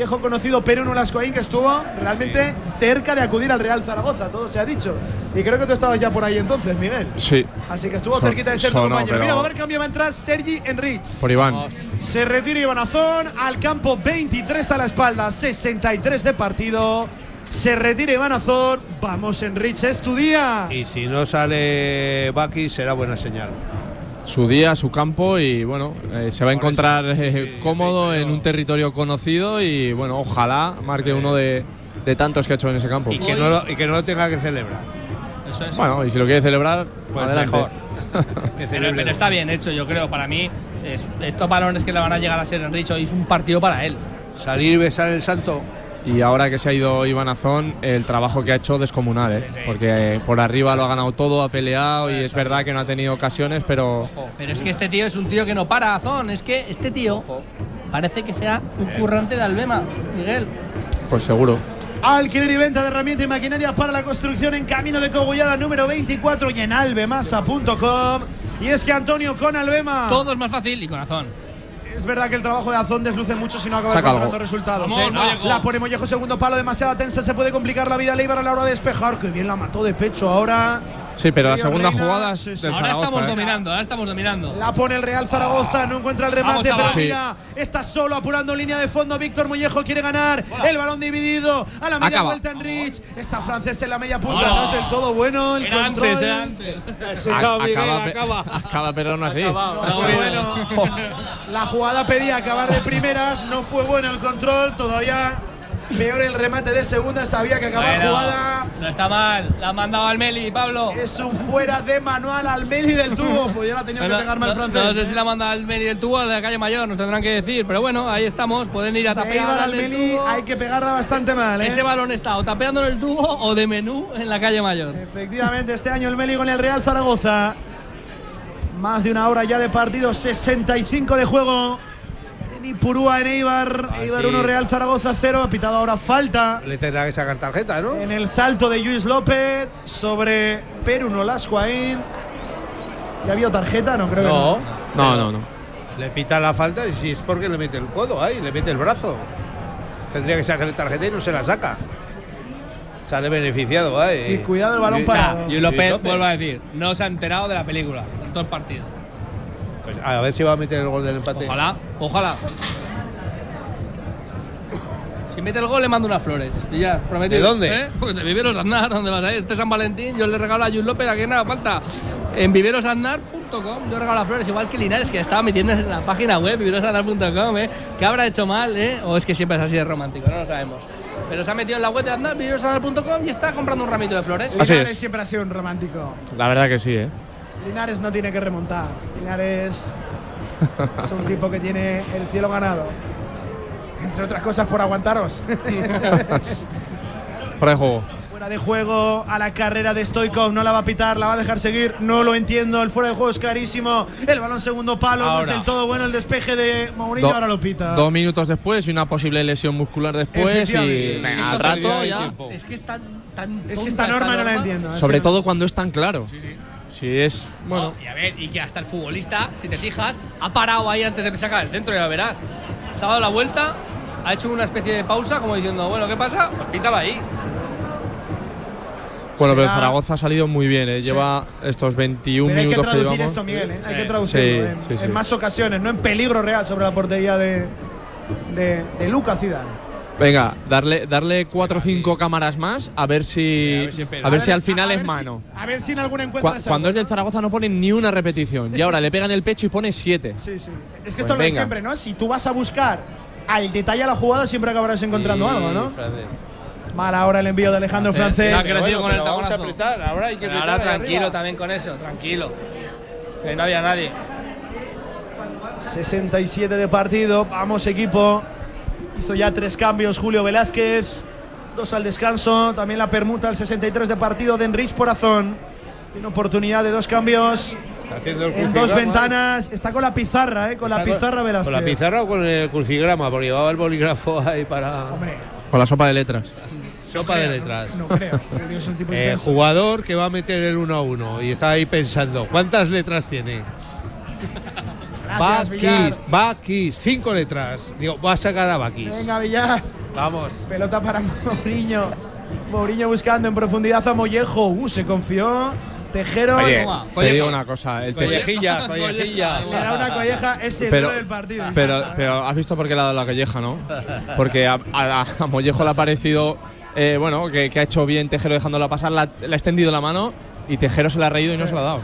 Viejo conocido Perú Nolascoín que estuvo realmente cerca de acudir al Real Zaragoza, todo se ha dicho. Y creo que tú estabas ya por ahí entonces, Miguel. Sí. Así que estuvo Son- cerquita de ser tu sonó, compañero. pero- Mira, va a haber cambio, va a entrar Sergi Enrich. Por Iván. Se retira Iván Azón al campo 23 a la espalda, 63 de partido. Se retira Iván Azón. Vamos, Enrich, es tu día. Y si no sale Baki, será buena señal. Su día, su campo y bueno, eh, se va a encontrar eh, cómodo en un territorio conocido y bueno, ojalá marque uno de, de tantos que ha hecho en ese campo. Y que, no lo, y que no lo tenga que celebrar. Eso es. Bueno, y si lo quiere celebrar, Pues adelante. mejor. Pero, está bien hecho, yo creo. Para mí, es- estos balones que le van a llegar a ser Enrique hoy es un partido para él. Salir y besar el santo. Y ahora que se ha ido Iván Azón, el trabajo que ha hecho descomunal, ¿eh? porque eh, por arriba lo ha ganado todo, ha peleado y es verdad que no ha tenido ocasiones, pero Pero es que este tío es un tío que no para, Azón. Es que este tío parece que sea un currante de Albema, Miguel. pues seguro. Alquiler y venta de herramientas y maquinaria para la construcción en Camino de Cogollada número 24 y en albemasa.com. Y es que Antonio con Albema. Todo es más fácil y con Azón. Es verdad que el trabajo de Azón desluce mucho si no acaba encontrando resultados. Vamos, ¿eh? Mollejo. La pone Mollejo, segundo palo, demasiada tensa, se puede complicar la vida a Leibar a la hora de despejar. Que bien la mató de pecho ahora. Sí, pero la segunda Reina, jugada es del Ahora Zaragoza, estamos ¿eh? dominando, ahora estamos dominando. La pone el Real Zaragoza, no encuentra el remate, Vamos, pero mira, está solo apurando en línea de fondo. Víctor Mollejo quiere ganar. El balón dividido a la media Acaba. vuelta en Rich. Está francés en la media punta, no es del todo bueno. El Era control. antes, era antes. Acaba, acaba, pero no así. No fue bueno. La jugada pedía acabar de primeras, no fue bueno el control, todavía peor el remate de segunda, sabía que acabar Bueno, jugada. No está mal, la han mandado al Meli, Pablo. Es un fuera de manual al Meli del tubo, pues ya la tenía Bueno, que pegarme al no, francés. no sé si la manda al Meli del tubo o a la calle mayor, nos tendrán que decir. Pero bueno, ahí estamos, pueden ir a tapear al Meli tubo. hay que pegarla bastante mal, ¿eh? Ese balón está o tapeando en el tubo o de menú en la calle mayor. Efectivamente, este año el Meli con el Real Zaragoza. Más de una hora ya de partido, 65 de juego. Ni Purúa en Eibar. Eibar 1, Real Zaragoza 0. Ha pitado ahora falta. Le tendrá que sacar tarjeta, ¿no? En el salto de Luis López sobre Perú Nolascuaín. ¿Ya había tarjeta? No creo No. que No, no, no. Le pita la falta y si es porque le mete el codo ahí, le mete el brazo. Tendría que sacarle tarjeta y no se la saca. Sale beneficiado ahí. Y cuidado el balón Y- para. Y López, vuelvo a decir, no se ha enterado de la película en todo el partido. Pues a ver si va a meter el gol del empate. Ojalá, ojalá. Si mete el gol, le mando unas flores. Y ya, prometido. ¿De dónde? ¿Eh? Pues de Viveros Aznar, ¿dónde vas a ir? Este San Valentín, yo le regalo a Jun López, a que nada falta. En viverosaznar.com, yo regalo las flores, igual que Linares, que estaba metiendo en la página web, viverosaznar.com, ¿eh? ¿Qué habrá hecho mal, eh? O es que siempre es así de romántico, no lo sabemos. Pero se ha metido en la web de Aznar, viverosaznar.com, y está comprando un ramito de flores. Así Linares es. siempre ha sido un romántico. La verdad que sí, ¿eh? Linares no tiene que remontar. Linares es un tipo que tiene el cielo ganado. Entre otras cosas por aguantaros. Fuera de juego. fuera de juego a la carrera de Stoikov. No la va a pitar, la va a dejar seguir. No lo entiendo. El fuera de juego es clarísimo. El balón segundo palo. No es Ahora. del todo bueno el despeje de Mourinho. Do- ahora lo pita. Dos minutos después y una posible lesión muscular después y venga, al rato ya-. Es que es tan, tan Es que esta norma no la entiendo. Sobre todo cuando es tan claro. Si es bueno, No, y a ver, y que hasta el futbolista, si te fijas, ha parado ahí antes de sacar el centro, ya verás. Se ha dado la vuelta, ha hecho una especie de pausa, como diciendo, bueno, ¿qué pasa? Pues píntalo ahí. bueno, pero Zaragoza ha salido muy bien, ¿eh? lleva estos 21 Pero que minutos que traducir llevamos. esto, Miguel. ¿eh? Hay Sí. que traducirlo Sí, en, sí, sí. en más ocasiones. No en peligro real sobre la portería de, de, de Luca Zidane. Venga, darle darle cuatro o cinco cámaras más a ver si a ver si, al final a es mano. si- a ver si en alguna Cu- encuentras cuando es del Zaragoza no ponen ni una repetición y ahora le pegan el pecho y pone siete. Sí, sí. Es Pues que esto es lo de venga. siempre, ¿no? Si tú vas a buscar al detalle a la jugada, siempre acabarás encontrando algo, ¿no? Mal ahora el envío de Alejandro Francés. Se ha crecido Bueno, con el vamos a apretar, ahora hay que apretar ahora tranquilo arriba. también con eso, tranquilo. Que no había nadie. 67 de partido. Vamos, equipo. Hizo ya tres cambios Julio Velázquez. Dos al descanso. También la permuta al 63 de partido de Enrich Porazón. Tiene oportunidad de dos cambios Está haciendo el en dos crucigrama. ventanas. Está con la pizarra, ¿eh? Con la pizarra Velázquez. ¿Con la pizarra o con el crucigrama? Porque llevaba el bolígrafo ahí para. Hombre, Con la sopa de letras. Sopa de letras. no creo. El tío es un tipo Eh, jugador que va a meter el 1 a 1 y está ahí pensando, ¿cuántas letras tiene? Bakis, Bakis, cinco letras. Digo, va a sacar a Bakis. Venga, Villar. Vamos. Pelota para Mourinho. Mourinho buscando en profundidad a Mollejo. Uh, se confió. Tejero. Oye, te digo una cosa, el Collejilla, collejilla. Le da una colleja. Es el pero, del partido. pero, pero has visto por qué le ha dado la colleja, ¿no? Porque a, a- a Mollejo le ha parecido, eh, bueno, que, que ha hecho bien Tejero dejándola pasar, la- le ha extendido la mano y Tejero se la ha reído y no se la ha dado.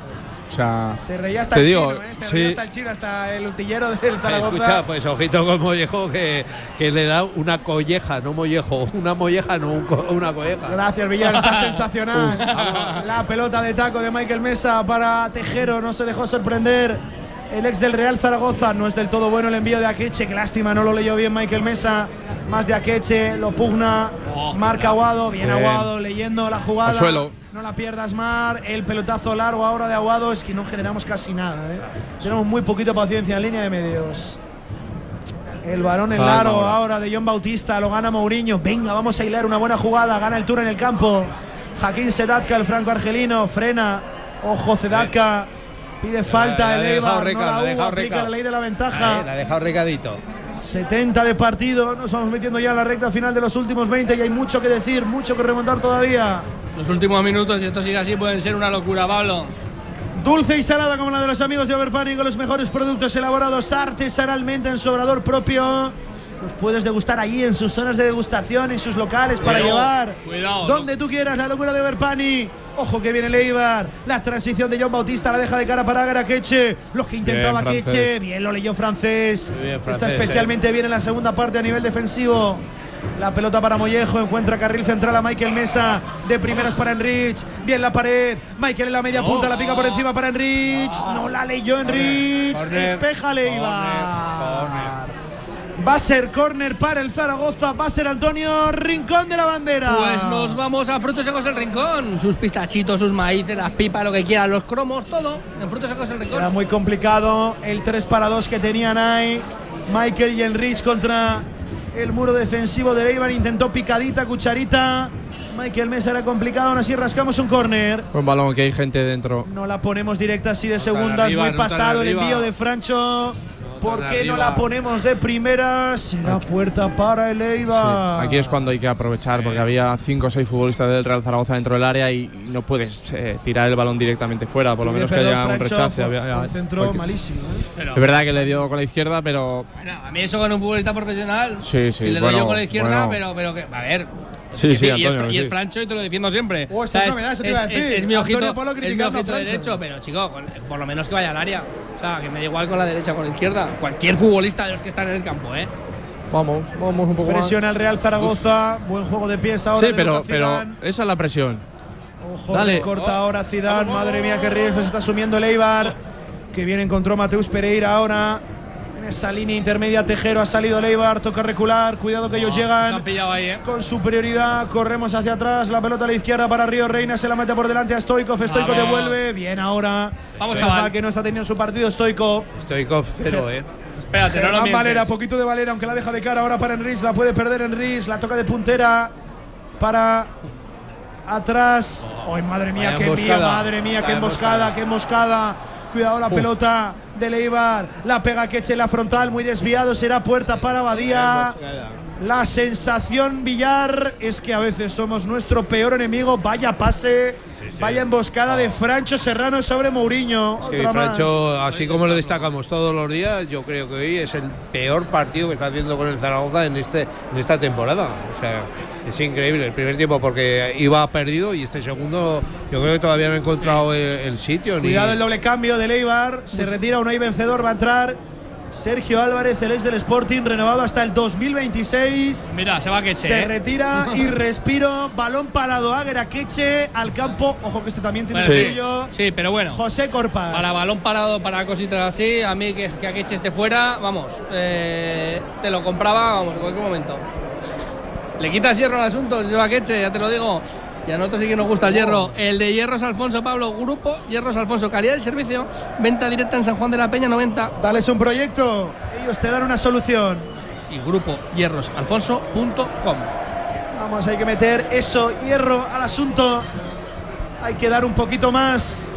O sea, Se reía hasta te el digo, chino, ¿eh? Se sí. reía hasta el chino, hasta el utillero del Zaragoza. Escucha, pues ojito con Mollejo que, que le da una colleja, no mollejo, una molleja, no un co- una colleja. Gracias, Villar, está sensacional. La pelota de taco de Michael Mesa para Tejero, no se dejó sorprender. El ex del Real Zaragoza no es del todo bueno el envío de Akeche, qué lástima, no lo leyó bien Michael Mesa. Más de Akeche, lo pugna, marca Aguado, bien Bien. Aguado, leyendo la jugada. Al suelo. No la pierdas, Mar. El pelotazo largo ahora de Aguado es que no generamos casi nada. ¿eh? Tenemos muy poquito paciencia en línea de medios. El varón en Calma Laro ahora. ahora de John Bautista, lo gana Mourinho. Venga, vamos a hilar una buena jugada. Gana el tour en el campo. Jaquín Sedatka, el franco argelino, frena. Ojo, Sedatka. Pide falta La- la el Eibar. reca, no la ha la hubo, dejado aplica reca. la ley de la Ahí, ventaja. la ha dejado recadito. 70 de partido. Nos vamos metiendo ya en la recta final de los últimos 20 y hay mucho que decir, mucho que remontar todavía. Los últimos minutos, si esto sigue así, pueden ser una locura, Pablo. Dulce y salada como la de los amigos de Overpani con los mejores productos elaborados artesanalmente en su obrador propio. Los puedes degustar allí en sus zonas de degustación, en sus locales para Cuidado, llevar cuidado, donde tú quieras. La locura de Overpani. Ojo que viene Leibar. La transición de John Bautista la deja de cara para Agaraqueche. Los que intentaba Bien, Queche. Bien, lo leyó francés. Está especialmente bien en la segunda parte a nivel defensivo. La pelota para Mollejo, encuentra carril central a Michael Mesa, de primeras para Enrich, bien la pared, Michael en la media punta, la pica por encima para Enrich, no la leyó Enrich, despeja Leibar. Va a ser córner para el Zaragoza, va a ser Antonio Rincón de la bandera. Pues nos vamos a Frutos Secos del Rincón. Sus pistachitos, sus maíces, las pipas, lo que quieran, los cromos, todo en Frutos Secos del Rincón. Era muy complicado el 3 para 2 que tenían ahí. Michael y Enrich contra el muro defensivo de Eibar. Intentó picadita, cucharita. Michael Mesa era complicado, aún así rascamos un córner. Buen balón, que hay gente dentro. No la ponemos directa así de arriba, Muy no pasado el envío de Francho. ¿Por qué no la ponemos de primera? Será puerta para el Eibar. Aquí es cuando hay que aprovechar, porque había cinco o seis futbolistas del Real Zaragoza dentro del área y no puedes eh, tirar el balón directamente fuera, por lo menos que haya un rechace. había- un centro porque- malísimo. ¿eh? Es verdad que le dio con la izquierda, pero Bueno, a mí eso con un futbolista profesional. Sí, sí, y le doy bueno, yo con la izquierda, bueno. pero, pero que, a ver. Sí, sí, y, es, Antonio, y es sí. Francho y te lo defiendo siempre. Oh, esto es novedad, eso te iba a es, decir. es mi Antonio ojito, es mi ojito derecho, pero chico, con- por lo menos que vaya al área. O sea, que me da igual con la derecha o con la izquierda. Cualquier futbolista de los que están en el campo, ¿eh? vamos, vamos un poco más. Presiona el Real Zaragoza. Buen juego de pies ahora. Sí, pero, pero esa es la presión. Ojo, Dale. corta ahora Zidane. Madre mía, qué riesgo se está asumiendo el Eibar. Que bien encontró Mateus Pereira ahora. Esa línea intermedia, Tejero ha salido el Eibar. Toca recular. Cuidado que ellos Se llegan. han pillado ahí, ¿eh? Con superioridad, corremos hacia atrás, la pelota a la izquierda para Río Reina, se la mete por delante a Stoikov, Stoikov Vamos. devuelve, bien ahora. Vamos, chaval. que no está teniendo su partido Stoikov. Stoikov cero, ¿eh? Espérate, no lo. Valera, poquito de Valera, aunque la deja de cara ahora para Enris, la puede perder Enris, la toca de puntera para atrás. ¡Ay, madre mía, qué. Madre mía, qué emboscada. qué emboscada. Cuidado la pelota de Leibar, la pega Queche en la frontal, muy desviado, será puerta para Badía. La sensación, Villar, es que a veces somos nuestro peor enemigo. Vaya pase, vaya emboscada de Francho Serrano sobre Mourinho. Es que más. Francho, así como lo destacamos todos los días, yo creo que hoy es el peor partido que está haciendo con el Zaragoza en, este, en esta temporada. O sea, es increíble el primer tiempo porque iba perdido y este segundo yo creo que todavía no ha encontrado el, el sitio. ni- Cuidado el doble cambio de Leibar. Se retira un ahí vencedor. Va a entrar Sergio Álvarez, el ex del Sporting, renovado hasta el 2026. Mira, se va Queche. Se ¿eh? retira y respiro. Balón parado. Águera Queche al campo. Ojo que este también tiene Bueno, el sí. suyo. Sí, pero bueno. José Corpas. Para balón parado, para cositas así, a mí que, que Akeche esté fuera, vamos, eh, te lo compraba, vamos, en cualquier momento. Le quitas hierro al asunto, si se va Akeche, ya te lo digo. Y a nosotros sí que nos gusta el hierro. El de Hierros Alfonso Pablo, Grupo Hierros Alfonso, calidad de servicio, venta directa en San Juan de la Peña 90 Dales un proyecto. Ellos te dan una solución. y Grupo hierrosalfonso.com. Vamos, hay que meter eso, hierro al asunto. Hay que dar un poquito más.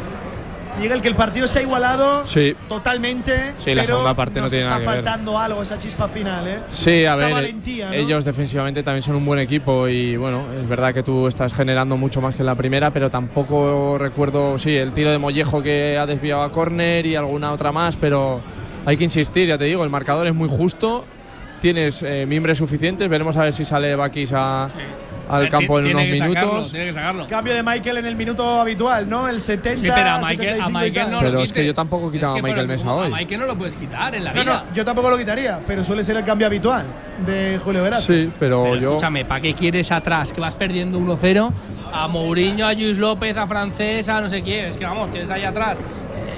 Miguel, que el partido se ha igualado Sí. totalmente. Sí, la pero segunda parte no tiene está nada que ver. faltando algo, esa chispa final, ¿eh? Sí, a Esa ver, valentía, ¿no? ellos defensivamente también son un buen equipo y bueno, es verdad que tú estás generando mucho más que en la primera, pero tampoco recuerdo, sí, el tiro de Mollejo que ha desviado a córner y alguna otra más, pero hay que insistir, ya te digo, el marcador es muy justo, tienes eh, mimbres suficientes, veremos a ver si sale Bakis a- al campo en unos tiene que sacarlo, minutos. tiene que sacarlo. Cambio de Michael en el minuto habitual, ¿no? El 70. Sí, pero a Michael, a 75 y Michael no Pero es que yo tampoco quitaba Es a Michael Mesa A hoy. Michael no lo puedes quitar en la No, vida. no, yo tampoco lo quitaría, pero suele ser el cambio habitual de Julio Veras. Sí, pero, Pero yo. escúchame, ¿para qué quieres atrás? Que vas perdiendo 1-0 a Mourinho, a Luis López, a Francés, a no sé quién. Es que vamos, tienes ahí atrás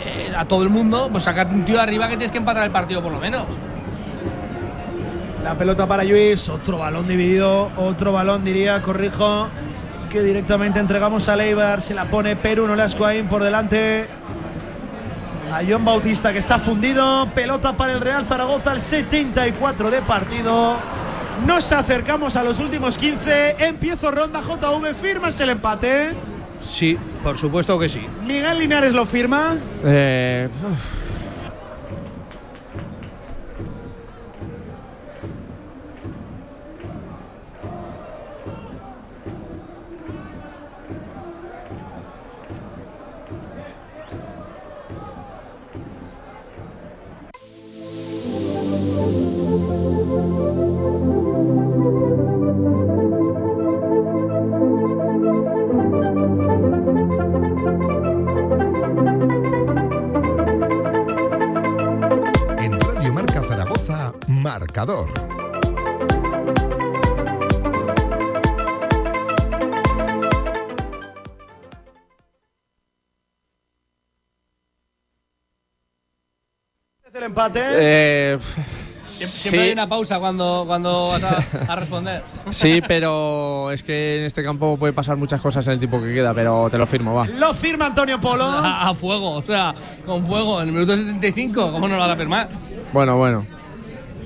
eh, a todo el mundo, pues sacate un tío de arriba que tienes que empatar el partido por lo menos. La pelota para Luis, otro balón dividido, otro balón diría, corrijo, que directamente entregamos a Leibar, se la pone Perú, no Ascuain por delante. A John Bautista que está fundido, pelota para el Real Zaragoza, el 74 de partido. Nos acercamos a los últimos 15, empiezo ronda JV, firmas el empate. Sí, por supuesto que sí. Miguel Linares lo firma. Eh, Eh, Siempre, hay una pausa cuando, cuando vas a, a responder. Sí, pero es que en este campo puede pasar muchas cosas en el tiempo que queda, pero te lo firmo, va. Lo firma Antonio Polo. A, a fuego, o sea, con fuego, en el minuto 75, ¿cómo no lo vas a firmar? Bueno, bueno.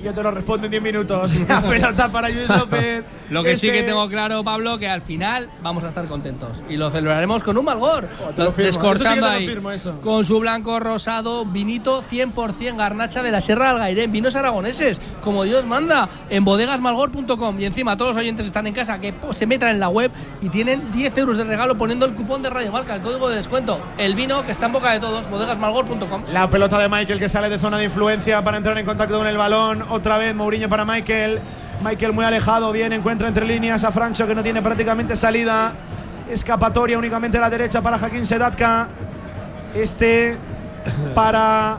Yo te lo respondo en 10 minutos. La pelota para Luis López. Lo que sí que Este- tengo claro, Pablo, que al final vamos a estar contentos. Y lo celebraremos con un malgor. firmo. Descorchando sí ahí. firmo. Con su blanco rosado, vinito 100% garnacha de la Sierra de Algairén. Vinos aragoneses, como Dios manda, en bodegasmalgor.com. Y encima todos los oyentes están en casa que se metan en la web y tienen 10 euros de regalo poniendo el cupón de Radio Marca, el código de descuento. El vino que está en boca de todos, bodegasmalgor.com. La pelota de Michael que sale de zona de influencia para entrar en contacto con el balón. Otra vez Mourinho para Michael. Michael muy alejado, bien, encuentra entre líneas a Francho que no tiene prácticamente salida. Escapatoria únicamente a la derecha para Jaquín Sedatka. Este para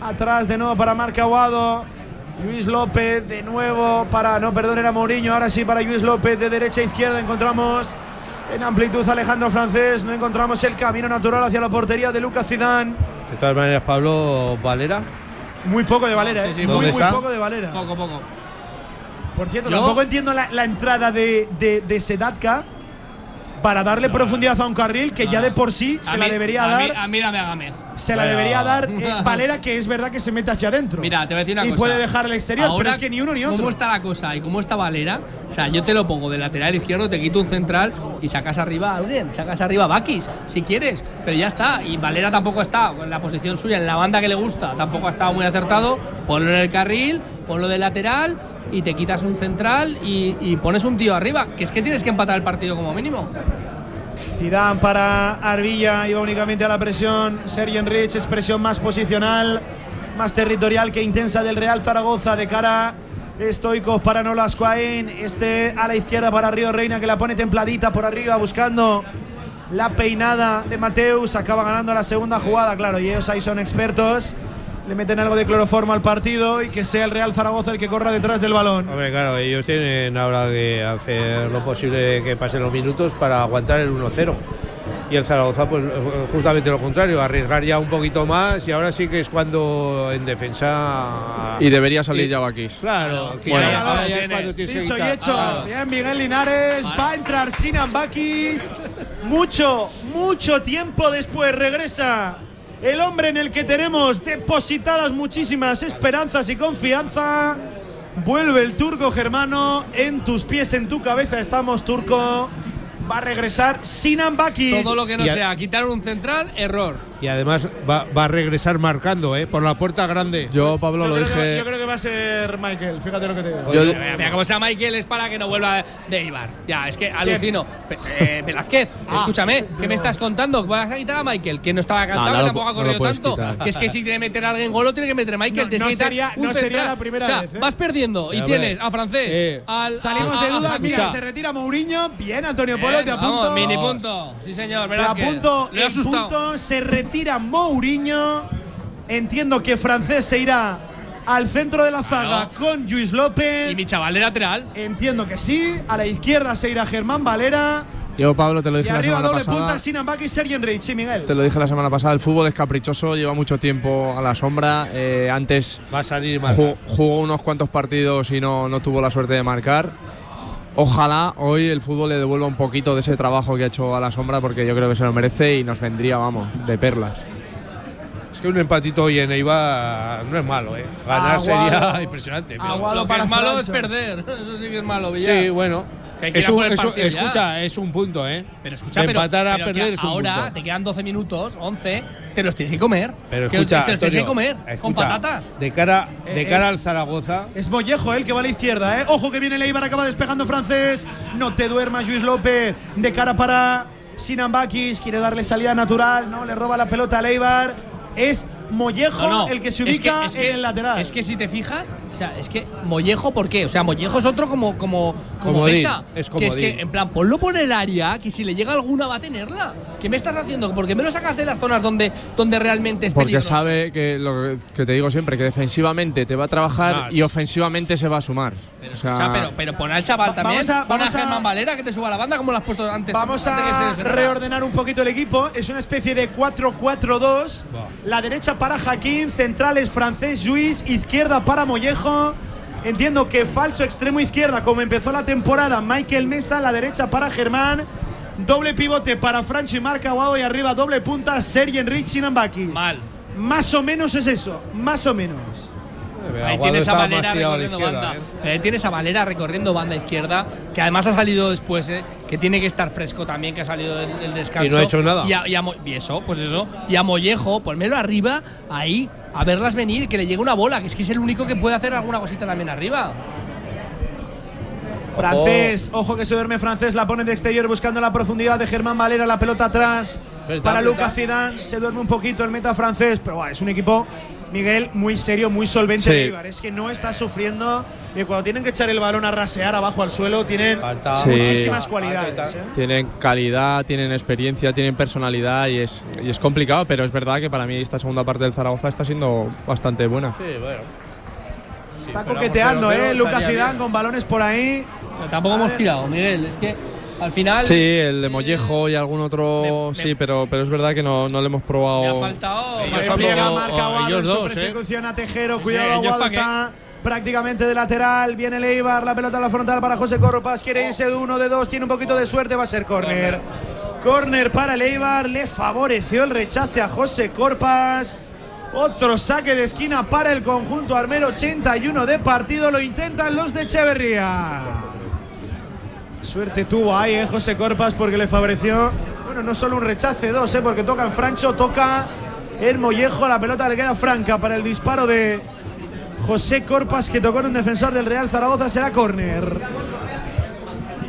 atrás de nuevo para Marc Aguado. Luis López de nuevo para, no, perdón, era Mourinho, ahora sí para Luis López de derecha a izquierda encontramos en amplitud Alejandro Francés, no encontramos el camino natural hacia la portería de Lucas Zidane. De todas maneras, Pablo Valera. Muy poco de Valera, Sí, ¿eh? sí, muy, ¿dónde muy está? poco de Valera. Poco, poco. Por cierto, Yo- tampoco entiendo la, la entrada de, de, de Sedatka para darle profundidad a un carril que ya de por sí se la debería a mí- dar. a mí dame a Gámez. se la Bueno. debería dar eh, Valera, que es verdad que se mete hacia adentro. Mira, te voy a decir una y cosa. puede dejar el exterior, Ahora, pero es que ni uno ni otro. ¿Cómo está la cosa y cómo está Valera? O sea, yo te lo pongo de lateral izquierdo, te quito un central y sacas arriba a alguien. Sacas arriba a Bakis, si quieres. Pero ya está. Y Valera tampoco está en la posición suya, en la banda que le gusta. Tampoco ha estado muy acertado. Ponlo en el carril, ponlo de lateral y te quitas un central y, y pones un tío arriba. Que es que tienes que empatar el partido como mínimo. Zidane para Arbilla, iba únicamente a la presión. Sergio Rich, expresión más posicional, más territorial que intensa del Real Zaragoza de cara. Estoicos para Nolas Coain, este a la izquierda para Río Reina que la pone templadita por arriba buscando la peinada de Mateus, acaba ganando la segunda jugada, claro, y ellos ahí son expertos, le meten algo de cloroformo al partido y que sea el Real Zaragoza el que corra detrás del balón. Hombre, claro, ellos tienen ahora que hacer lo posible que pasen los minutos para aguantar el 1-0. Y el Zaragoza, pues justamente lo contrario, arriesgar ya un poquito más y ahora sí que es cuando en defensa. Y debería salir Y- ya Bakis. Claro, que Bueno. ya- ahora Ahora ya es cuando tienes que y hecho. Ah, Bien, Miguel Linares. Va a entrar Sinan Bakis. Mucho, mucho tiempo después regresa el hombre en el que tenemos depositadas muchísimas esperanzas y confianza. Vuelve el turco germano. En tus pies, en tu cabeza estamos, turco. Va a regresar Sinan Bakis. Todo lo que no sea quitar un central, error. Y además va, va a regresar marcando, ¿eh? Por la puerta grande. Yo, Pablo, Yo lo que, dije. yo creo que va a ser Michael, fíjate lo que te digo. Yo- Mira, como sea Michael es para que no vuelva de Ibar. Ya, es que alucino. Eh, Velázquez, escúchame, ¿qué me estás contando? ¿Vas a quitar a Michael? Que no estaba cansado, no tampoco ha corrido tanto. quitar. Que es que si tiene que meter a alguien gol, lo tiene que meter Michael. No, Tienes no sería- un la primera o sea, vez, ¿eh? vas perdiendo y A tienes a francés. eh, al, Salimos a- de dudas. a- Mira, se retira Mourinho. Bien, Antonio Polo, te apunto. mini punto. Sí, señor, Te Velázquez. apunto Le he asustado. punto, se retira Mourinho. Entiendo que francés se irá al centro de la zaga con Luis López. Y mi chaval de lateral. Entiendo que sí. A la izquierda se irá Germán Valera. Yo, Pablo, te lo Y dije la arriba semana doble punta pasada. Sinan Baki y Sergio Enrich. Sí, Miguel. Te lo dije la semana pasada, el fútbol es caprichoso, lleva mucho tiempo a la sombra. eh, antes Va a salir mal. ju- jugó unos cuantos partidos y no, no tuvo la suerte de marcar. Ojalá hoy el fútbol le devuelva un poquito de ese trabajo que ha hecho a la sombra porque yo creo que se lo merece y nos vendría, vamos, de perlas. Es que un empatito hoy en Eibar no es malo, ¿eh? Ganar Aguado. sería impresionante. pero- Lo que es malo es perder. Eso sí que es malo, Villar. Sí, bueno. Que hay que ir Es un, es escucha, es un punto, ¿eh? Pero escucha, De pero, empatar a pero perder es un ahora punto. te quedan 12 minutos, 11, te los tienes que comer. Pero escucha, te los tienes que comer con escucha, patatas. De cara, de Eh, cara es- al Zaragoza, Es Mollejo el que va a la izquierda, ¿eh? Ojo que viene Leibar, acaba despejando francés. No te duermas, Luis López. De cara para Sinan Bakis. Quiere darle salida natural, ¿no? Le roba la pelota a Leibar. Es Mollejo No, no, el que se es ubica es que- en el lateral. Es que si te fijas, o sea, es que Mollejo, ¿por qué? O sea, Mollejo es otro como como como es que es que, en plan, ponlo por el área, que si le llega alguna va a tenerla. ¿Qué me estás haciendo? ¿Por qué me lo sacas de las zonas donde, donde realmente es Porque peligroso? sabe que lo que- te digo siempre, que defensivamente te va a trabajar Más. y ofensivamente se va a sumar. Pero, O sea, escucha, pero, pero pon al chaval Va- también. vamos a- pon vamos a a- Germán Valera que te suba la banda como lo has puesto antes. Vamos antes que se a reordenar un poquito el equipo. Es una especie de 4-4-2. La derecha para Jaquín, centrales francés Luis, izquierda para Mollejo. Entiendo que falso extremo izquierda, como empezó la temporada, Michael Mesa, la derecha para Germán. Doble pivote para Francho y Marca Aguado y arriba doble punta Sergi Enrich Sinambakis. Mal. Más o menos es eso, más o menos. Ahí tienes a Valera recorriendo banda. ¿eh? Pero ahí tienes a Valera recorriendo banda izquierda, que además ha salido después, ¿eh? que tiene que estar fresco también, que ha salido del, del descanso. Y no ha hecho nada. Y, a- y a Mo- y eso, pues eso. Y a Mollejo, ponmelo arriba, ahí, a verlas venir, que le llegue una bola, que es que es el único que puede hacer alguna cosita también arriba. Francés, ojo que se duerme francés, la pone de exterior buscando la profundidad de Germán Valera, la pelota atrás para. Lucas Zidane, se duerme un poquito el meta francés, pero buah, es un equipo, Miguel, muy serio, muy solvente Sí. de Eibar, es que no está sufriendo y cuando tienen que echar el balón a rasear abajo al suelo tienen Sí. muchísimas cualidades. ¿eh? Tienen calidad, tienen experiencia, tienen personalidad y es, y es complicado, pero es verdad que para mí esta segunda parte del Zaragoza está siendo bastante buena. Sí, bueno. Está fuéramos coqueteando, 0-0 ¿eh? Lucas Zidane bien. con balones por ahí. Pero tampoco A hemos ver. tirado, Miguel. Es que al final. Sí, el de Mollejo y algún otro, Me- me- sí, pero, pero es verdad que no, no le hemos probado. Me ha faltado. Ellos marca Aguado ellos en su dos, ¿eh? persecución a Tejero. Sí, Cuidado, Aguado qué. está prácticamente de lateral. Viene Leibar, la pelota a la frontal para José Corpas. Quiere irse de uno de dos, tiene un poquito de suerte, va a ser córner. Córner para Leibar, le favoreció el rechace a José Corpas. Otro saque de esquina para el conjunto armero, 81 de partido, lo intentan los de Echeverría. Suerte tuvo ahí eh, José Corpas porque le favoreció, bueno, no solo un rechace, dos, eh, porque toca en Francho, toca en Mollejo, la pelota le queda franca para el disparo de José Corpas que tocó en un defensor del Real Zaragoza, será córner.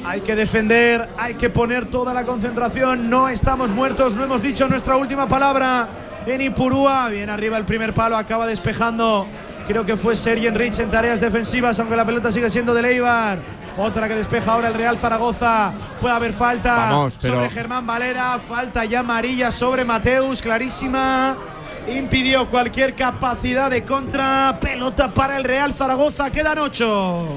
Hay que defender, hay que poner toda la concentración, no estamos muertos, no hemos dicho nuestra última palabra en Ipurúa. Bien arriba el primer palo, acaba despejando, creo que fue Sergio Enrich en tareas defensivas, aunque la pelota sigue siendo de Leibar. Otra que despeja ahora el Real Zaragoza. Puede haber falta Vamos, pero- sobre Germán Valera, falta ya amarilla sobre Mateus, clarísima. Impidió cualquier capacidad de contra. Pelota para el Real Zaragoza, quedan ocho.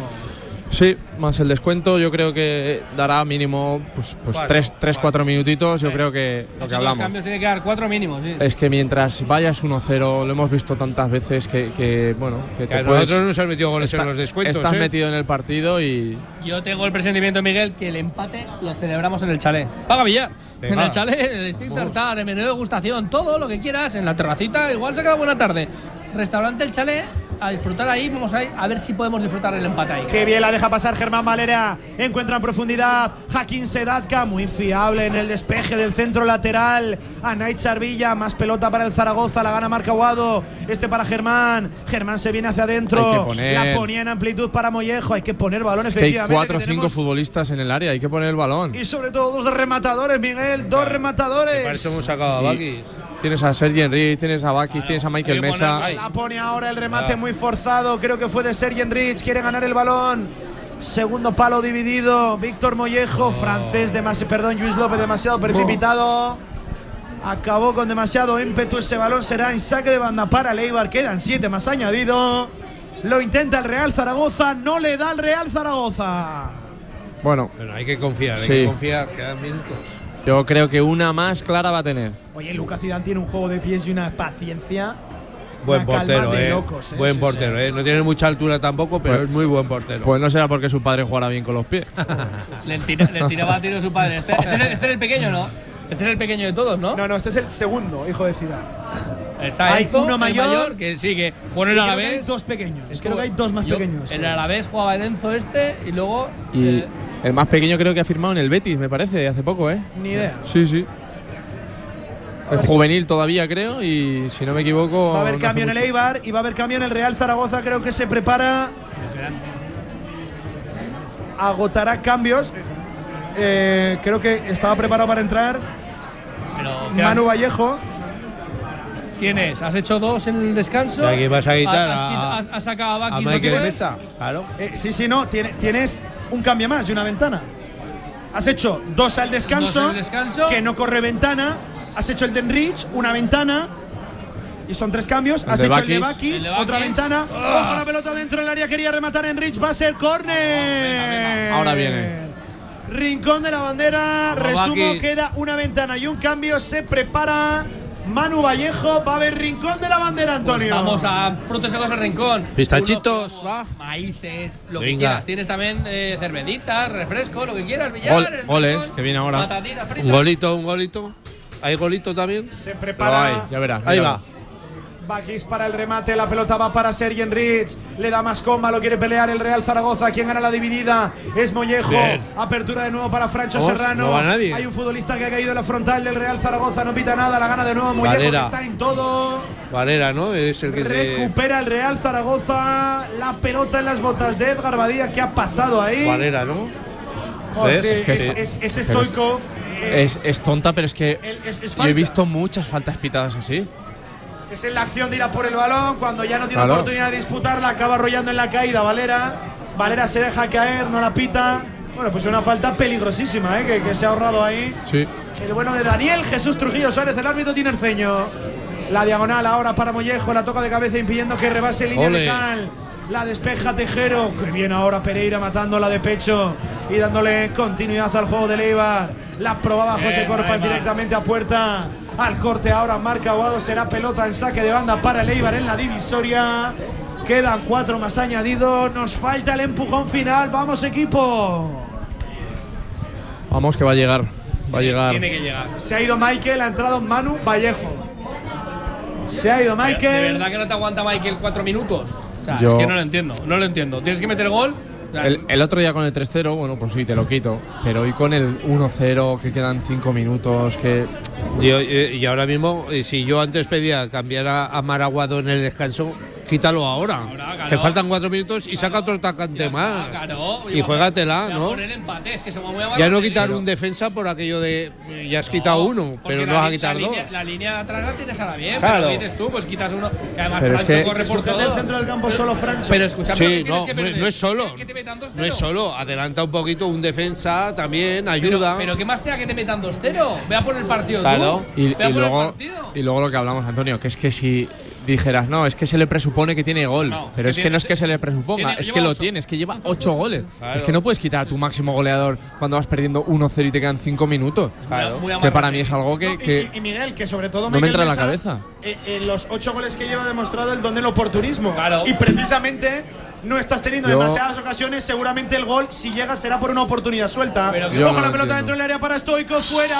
Sí, más el descuento, yo creo que dará mínimo pues, pues Bueno, 3, 3 4 minutitos, yo Sí. creo que lo que hablamos. cambios tiene que dar cuatro mínimos, sí. Es que mientras vayas 1-0, lo hemos visto tantas veces que, que, bueno, que, Que te puedes- nosotros nos han metido goles está- en los descuentos. Estás ¿eh? metido en el partido y Yo tengo el presentimiento, Miguel, que el empate lo celebramos en el chalet. Paga Villar. Venga. En el chalet, en el Street Tartar, en menú de degustación, todo lo que quieras, en la terracita, igual se queda buena tarde. Restaurante El Chalet, a disfrutar ahí, vamos a, ir a ver si podemos disfrutar el empate ahí. Qué bien la deja pasar Germán Valera. Encuentra en profundidad. Hakim Sedatka, muy fiable en el despeje del centro lateral. A Nait Charvilla, más pelota para el Zaragoza. La gana Marca Aguado. Este para Germán. Germán se viene hacia adentro. Poner- La ponía en amplitud para Mollejo. Hay que poner balones que hay. 4 o que 5 tenemos- futbolistas en el área, hay que poner el balón. Y sobre todo dos rematadores, Miguel. Dos rematadores. Para eso hemos sacado a Y- Bakis. Tienes a Sergi Henry, tienes a Bakis, tienes a Michael Mesa. La pone ahora el remate Ah. muy forzado. Creo que fue de Sergi Enrich. Quiere ganar el balón. Segundo palo dividido. Víctor Mollejo, francés, demasi- perdón, Luis López, demasiado precipitado. Acabó con demasiado ímpetu ese balón. Será en saque de banda para Leibar. Quedan siete más añadido. Lo intenta el Real Zaragoza. No le da el Real Zaragoza. Bueno, Bueno, hay que confiar, hay que confiar. Quedan minutos. yo creo que una más clara va a tener. Oye, Lucas Zidane tiene un juego de pies y una paciencia. Buen portero, eh. locos, eh. Buen Sí, portero, eh. No tiene mucha altura tampoco, pero Pues- es muy buen portero. Pues no será porque su padre jugará bien con los pies. Le, tira- le tiraba a tiro su padre. Este, este era- este era el pequeño, ¿no? Este es el pequeño de todos, ¿no? No, no, este es el segundo hijo de Zidane. Está Hay Enzo, uno el mayor, que sí, que jugó en el que hay Alavés. dos pequeños. Creo que hay dos más Yo- pequeños. En el Alavés jugaba el Enzo este y luego. Y eh, el más pequeño creo que ha firmado en el Betis, me parece, hace poco, ¿eh? Ni idea. Sí, sí. Es juvenil todavía, creo, y si no me equivoco. Va a haber no cambio en el. Eibar y va a haber cambio en el Real Zaragoza. Creo que se prepara. Agotará cambios. Eh, creo que estaba preparado para entrar pero Manu Vallejo. tienes, has hecho dos en el descanso. Y aquí vas a quitar has, a- has- has sacado a Bakis después. Mesa, claro. Eh, sí, sí, no. tiene- tienes un cambio más y una ventana. Has hecho dos al descanso. Dos al descanso. Que no corre ventana. Has hecho el de Enrich, una ventana. Y son tres cambios. El Has hecho el de otra ventana. Ojo la pelota dentro del área. Quería rematar Enrich. Va a ser córner. Ahora viene. Rincón de la bandera. Resumo, queda una ventana y un cambio. Se prepara Manu Vallejo. Va a haber rincón de la bandera, Antonio. Pues vamos a frutos secos al rincón. Pistachitos, va. Maíces, lo que Venga. quieras. Tienes también eh, cervecitas, refresco, lo que quieras. Billar, Gol- goles, rincón, que viene ahora. Fritas. Un golito, un golito. ¿Hay golito también? Se prepara. hay, ya verás. Ahí va. Bakis para el remate, la pelota va para Sergi Enrich. Le da más comba, lo quiere pelear el Real Zaragoza. Quien gana la dividida es Mollejo. Bien. Apertura de nuevo para Francho Vamos, Serrano. no va nadie. Hay un futbolista que ha caído en la frontal del Real Zaragoza, no pita nada, la gana de nuevo Mollejo, Valera. que está en todo. Valera, ¿no? Es el que se. Recupera el Real Zaragoza la pelota en las botas de Edgar Badía. ¿Qué ha pasado ahí? Valera, ¿no? Oh, sí, Es que- es, es, es eh, Es, es tonta, pero es que el- es- es yo he visto muchas faltas pitadas así. Es en la acción de ir a por el balón. Cuando ya no tiene Claro. oportunidad de disputarla, acaba arrollando en la caída Valera. Valera se deja caer, no la pita. Bueno, pues una falta peligrosísima, ¿eh? que, que se ha ahorrado ahí. Sí. El bueno de Daniel Jesús Trujillo Suárez, el árbitro tinerfeño. La diagonal ahora para Mollejo, la toca de cabeza impidiendo que rebase línea Ole. de cal. La despeja Tejero. Que bien ahora Pereira matándola de pecho y dándole continuidad al juego de Leibar. La probaba José Corpas directamente a puerta. Al corte ahora marca Aguado. Será pelota en saque de banda para Leibar en la divisoria. Quedan cuatro más añadidos. Nos falta el empujón final. Vamos, equipo. Vamos, que va a llegar. Va a llegar. Tiene que llegar. Se ha ido Michael, ha entrado Manu Vallejo. Se ha ido ¿De, Michael. de verdad que no te aguanta Michael cuatro minutos? O sea, Yo- es que no lo entiendo. No lo entiendo. Tienes que meter gol. o sea, El, el otro día con el 3-0, bueno, pues sí, te lo quito. Pero hoy con el 1-0, que quedan 5 minutos, que. Yo, eh, y ahora mismo, eh, si yo antes pedía cambiar a, a Maraguado en el descanso, quítalo ahora. claro. Que faltan cuatro minutos y saca otro atacante más. claro, y juégatela, voy a ¿no? poner empate, es que se me voy a Ya no quitar el un defensa por aquello de. eh, Ya has quitado uno, pero no vas a quitar la dos. línea- la línea de atrás la tienes ahora bien. Claro. Pero ¿qué dices tú? Pues quitas uno. Que además Pero es que- corre por todo. el centro del campo solo Francho. Pero escuchame, Sí, ¿qué tienes no, que hombre, perder? no es solo. Que te metan 2-0. No es solo, adelanta un poquito un defensa también, ayuda. Pero, pero ¿qué más te da que te metan 2-0? Ve a por el partido Claro. tú. Y, Ve a y por el luego, partido. y luego lo que hablamos, Antonio, que es que si dijeras, no, es que se le presupone que tiene gol. No, pero es es que no es que se le presuponga, tiene- es lleva que lo ocho. tiene, es que lleva 8 goles. Claro. Es que no puedes quitar a tu máximo goleador cuando vas perdiendo 1-0 y te quedan 5 minutos. Claro. Muy Que para mí es algo que. No, y- que y, y Miguel, que sobre todo no me entra en la cabeza. eh, en los ocho goles que lleva ha demostrado el don del oportunismo. Claro. Y precisamente no estás teniendo Yo- demasiadas ocasiones. Seguramente el gol, si llega, será por una oportunidad suelta. Pero Ojo no la lo pelota entiendo. dentro del área para Stoico. ¡Fuera!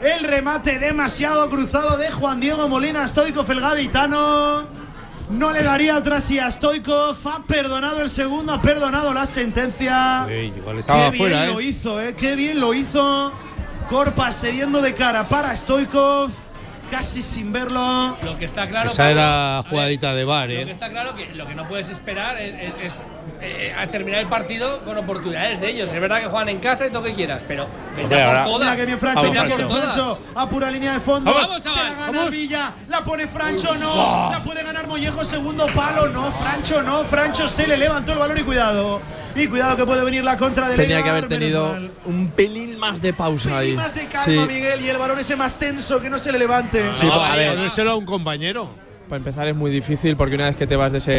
El remate demasiado cruzado de Juan Diego Molina. Stoikov, el gaditano. No le daría otra si a Stoikov. Ha perdonado el segundo, ha perdonado la sentencia. Sí, igual estaba Qué bien fuera, lo ¿eh? hizo, ¿eh? Qué bien lo hizo. Corpas cediendo de cara para Stoikov. Casi sin verlo. Lo que está claro. Esa Pablo, era a ver, jugadita de bar, Lo que ¿eh? está claro que lo que no puedes esperar es, es- es, eh, a terminar el partido con oportunidades de ellos. Es verdad que juegan en casa y todo lo que quieras, pero vete Hombre, a por todas. Que bien Francho, a mira que por. Francho. Apura línea de fondo. Vamos, Se chaval, la gana vamos. Villa. La pone Francho, no. La puede ganar Mollejo, segundo palo. No, Francho, no. Francho se le levantó el balón y cuidado. Y cuidado que puede venir la contra de tenía que haber tenido un pelín más de pausa ahí. Pelín más de calma, Sí. Miguel. Y el balón ese más tenso que no se le levante. Sí, a ver, Ponérselo a un compañero. Para empezar es muy difícil porque una vez que te vas de ese,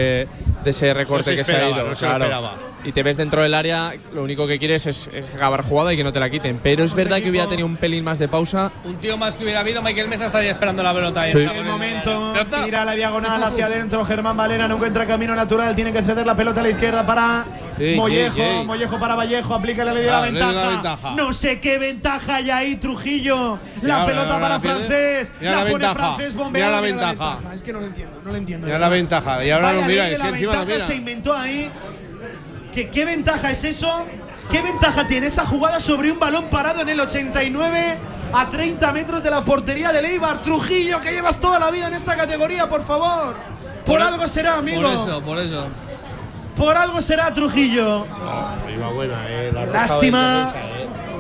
de ese recorte No se que se ha ido, no se claro, esperaba. Y te ves dentro del área, lo único que quieres es, es acabar jugada y que no te la quiten. Pero es verdad que hubiera tenido un pelín más de pausa. Un tío más que hubiera habido, Michael Mesa estaría esperando la pelota. Sí. Es el momento, tira la diagonal hacia adentro. Germán Valera no encuentra camino natural. Tiene que ceder la pelota a la izquierda para Ey, Mollejo. ey, ey. Mollejo para Vallejo. Aplica la ley de Ah, la de la ventaja. ventaja. No sé qué ventaja hay ahí, Trujillo. Sí, la ahora, pelota ahora para la pierde. francés. Mira la, la pone ventaja. francés Mira bombeado. la mira ventaja. Es que no lo entiendo, no lo entiendo. Mira la ventaja. Y ahora Vaya no mira, la encima ventaja mira. se inventó ahí. ¿Qué, ¿Qué ventaja es eso? ¿Qué ventaja tiene esa jugada sobre un balón parado en el 89 a 30 metros de la portería de Leibar? Trujillo, que llevas toda la vida en esta categoría, por favor. Por, Por- algo será, amigo. Por eso, por eso. Por algo será Trujillo. Iba buena, eh. la Lástima.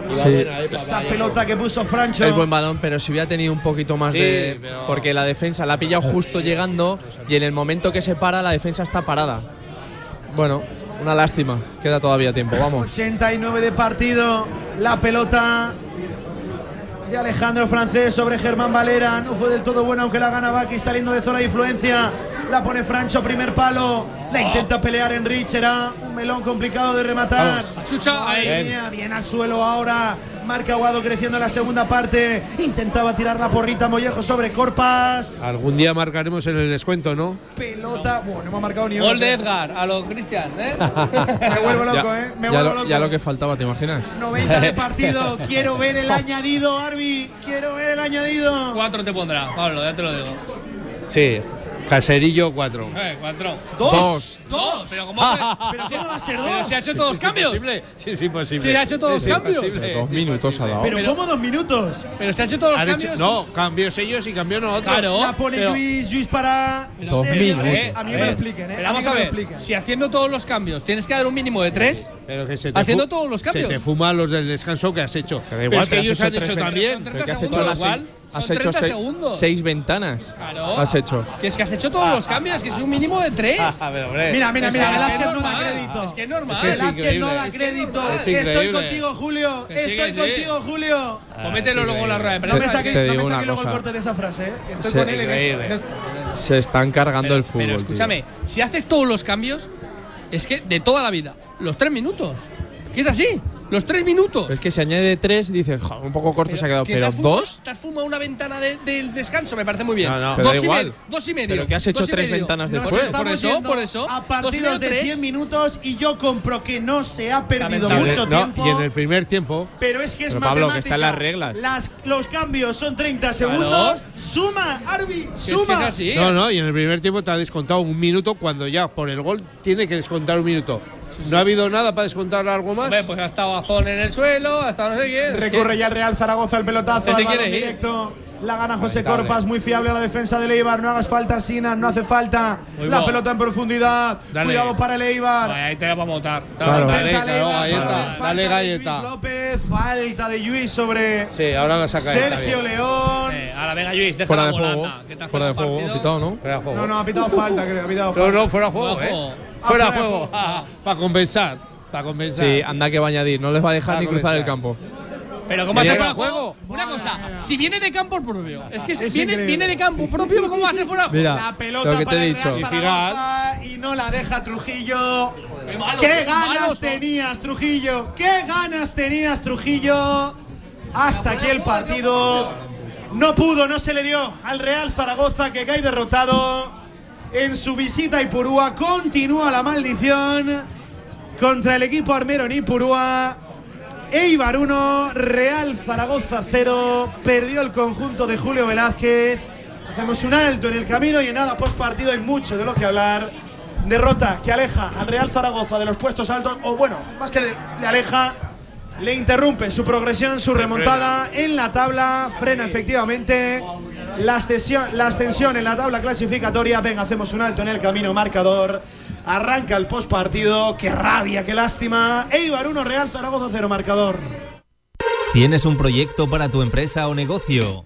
Iba Sí. buena, eh, Esa pelota que puso Francho. Es buen balón, pero si hubiera tenido un poquito más Sí, de. pero- Porque la defensa la ha pillado justo llegando y en el momento que se para, la defensa está parada. Bueno, una lástima. Queda todavía tiempo, vamos. 89 de partido. La pelota de Alejandro Francés sobre Germán Valera. No fue del todo buena, aunque la gana Baki saliendo de zona de influencia. La pone Francho, primer palo. La intenta pelear Enrich. Será un melón complicado de rematar. Chucha, ahí. Bien al suelo ahora. Marca Aguado creciendo en la segunda parte. Intentaba tirar la porrita Mollejo sobre Corpas. Algún día marcaremos en el descuento, ¿no? Pelota. Bueno, no me ha marcado ni uno. Gol de Edgar a los Cristian, ¿eh? Me vuelvo loco, ya, ¿eh? Me ya vuelvo lo, loco. ya lo que faltaba, ¿te imaginas? 90 de partido. Quiero ver el añadido, Arbi. Quiero ver el añadido? Cuatro te pondrá, Pablo, ya te lo digo. Sí, Caserillo 4. Eh, cuatro. Dos. Dos. Pero ¿cómo, ¿Pero cómo va a ser Pero dos? se ha hecho todos los cambios. Sí, sí, posible. Sí, ha hecho todos los Es cambios. imposible, Dos es minutos imposible. ha dado. ¿Pero cómo dos minutos? Pero se ha hecho todos los cambios. no, cambios ellos y cambió nosotros. Claro. La pone Pero- Luis, Luis para. Dos minutos. A mí A me lo ver, expliquen, ¿eh? Pero vamos a lo ver, si haciendo todos los cambios tienes que dar un mínimo de tres, Pero que se te Haciendo todos los cambios. Se te fuman los del descanso que has hecho. Pero igual, es que pero ellos han hecho también. Son Pero 30 que has hecho igual. Has Son hecho 30 seis, segundos. seis ventanas. Claro. Has hecho. que es que has hecho todos los cambios, que es un mínimo de tres. A ver, hombre. Mira, mira, mira, que es Velázquez no da crédito. Es que es normal. Es que es no da Es que crédito. es Estoy contigo, Julio. Que Estoy que sí. contigo, Julio. Comételo luego en la rueda de No prensa. me saques, te no me saques luego el corte de esa frase, ¿eh? Estoy con él en esto, increíble. en esto. Se están cargando pero, el fútbol. Pero tío. escúchame, si haces todos los cambios, es que de toda la vida, los tres minutos. Que es así, los tres minutos. Es que si añade tres, dices, "Jo, un poco corto se ha quedado. que Pero fumado- dos. Te has fumado una ventana de- del descanso, me parece muy bien. No, no. Pero dos, da y igual. medio, dos y medio. Pero que has hecho tres medio. ventanas Nos después. estamos Por eso, por eso. A partidos de tres. 100 minutos y yo compro que no se ha perdido Lamentable. mucho No, tiempo. y en el primer tiempo. Pero es que es Pero, Pablo, que están las reglas. Las- los cambios son 30 Claro. segundos. Suma, Arbi, es suma. que es así. No, no, y en el primer tiempo te ha descontado un minuto cuando ya por el gol tiene que descontar un minuto. ¿No ha habido nada para descontar algo más? Hombre, pues ha estado Azón en el suelo, ha estado no sé qué. Recurre que- ya el Real Zaragoza el pelotazo balón quiere ir. directo. La gana José Lamentable. Corpas, muy fiable a la defensa del Eibar. No hagas falta, Sinan, no hace falta. Muy la pelota en profundidad. Dale. Cuidado para el Eibar. Vaya, ahí te la vamos a montar. Claro. Dale, galleta, falta dale de galleta. Luis López, falta de Luis sobre Sí, ahora la saca Sergio. León. Eh, ahora venga, Luis, deja Fuera la de juego. Fuera de jugado juego, pitado, ¿no? Fuera de juego. No, no, ha pitado falta, creo. Ha pitado No, falta. no, fuera de juego, Fuera de ¿eh? Ah, Fuera de de juego. Para compensar. Para compensar. Sí, anda que va a añadir. No les va a dejar Ah, ni cruzar el campo. Pero ¿cómo va a ser Fuera de juego? juego. Una cosa, si viene de campo propio, es que Es viene, viene de campo propio, ¿cómo va a ser fuera de juego? Mira, La pelota lo que te para he el dicho. Real Zaragoza y no la deja Trujillo. Qué malos, ¿Qué qué ganas malos son. tenías, Trujillo? ¿Qué ganas tenías, Trujillo? Hasta aquí el partido. No pudo, no se le dio al Real Zaragoza que cae derrotado en su visita a Ipurúa. Continúa la maldición contra el equipo armero en Ipurúa. Eibar 1, Real Zaragoza 0. Perdió el conjunto de Julio Velázquez. Hacemos un alto en el camino y en nada post partido hay mucho de lo que hablar. Derrota que aleja al Real Zaragoza de los puestos altos, o bueno, más que le aleja, le interrumpe su progresión, su remontada en la tabla. Frena efectivamente la ascensión, en la tabla clasificatoria. Venga, hacemos un alto en el camino marcador. Arranca el post partido. Qué rabia, qué lástima. Eibar 1, Real Zaragoza 0 marcador. ¿Tienes un proyecto para tu empresa o negocio?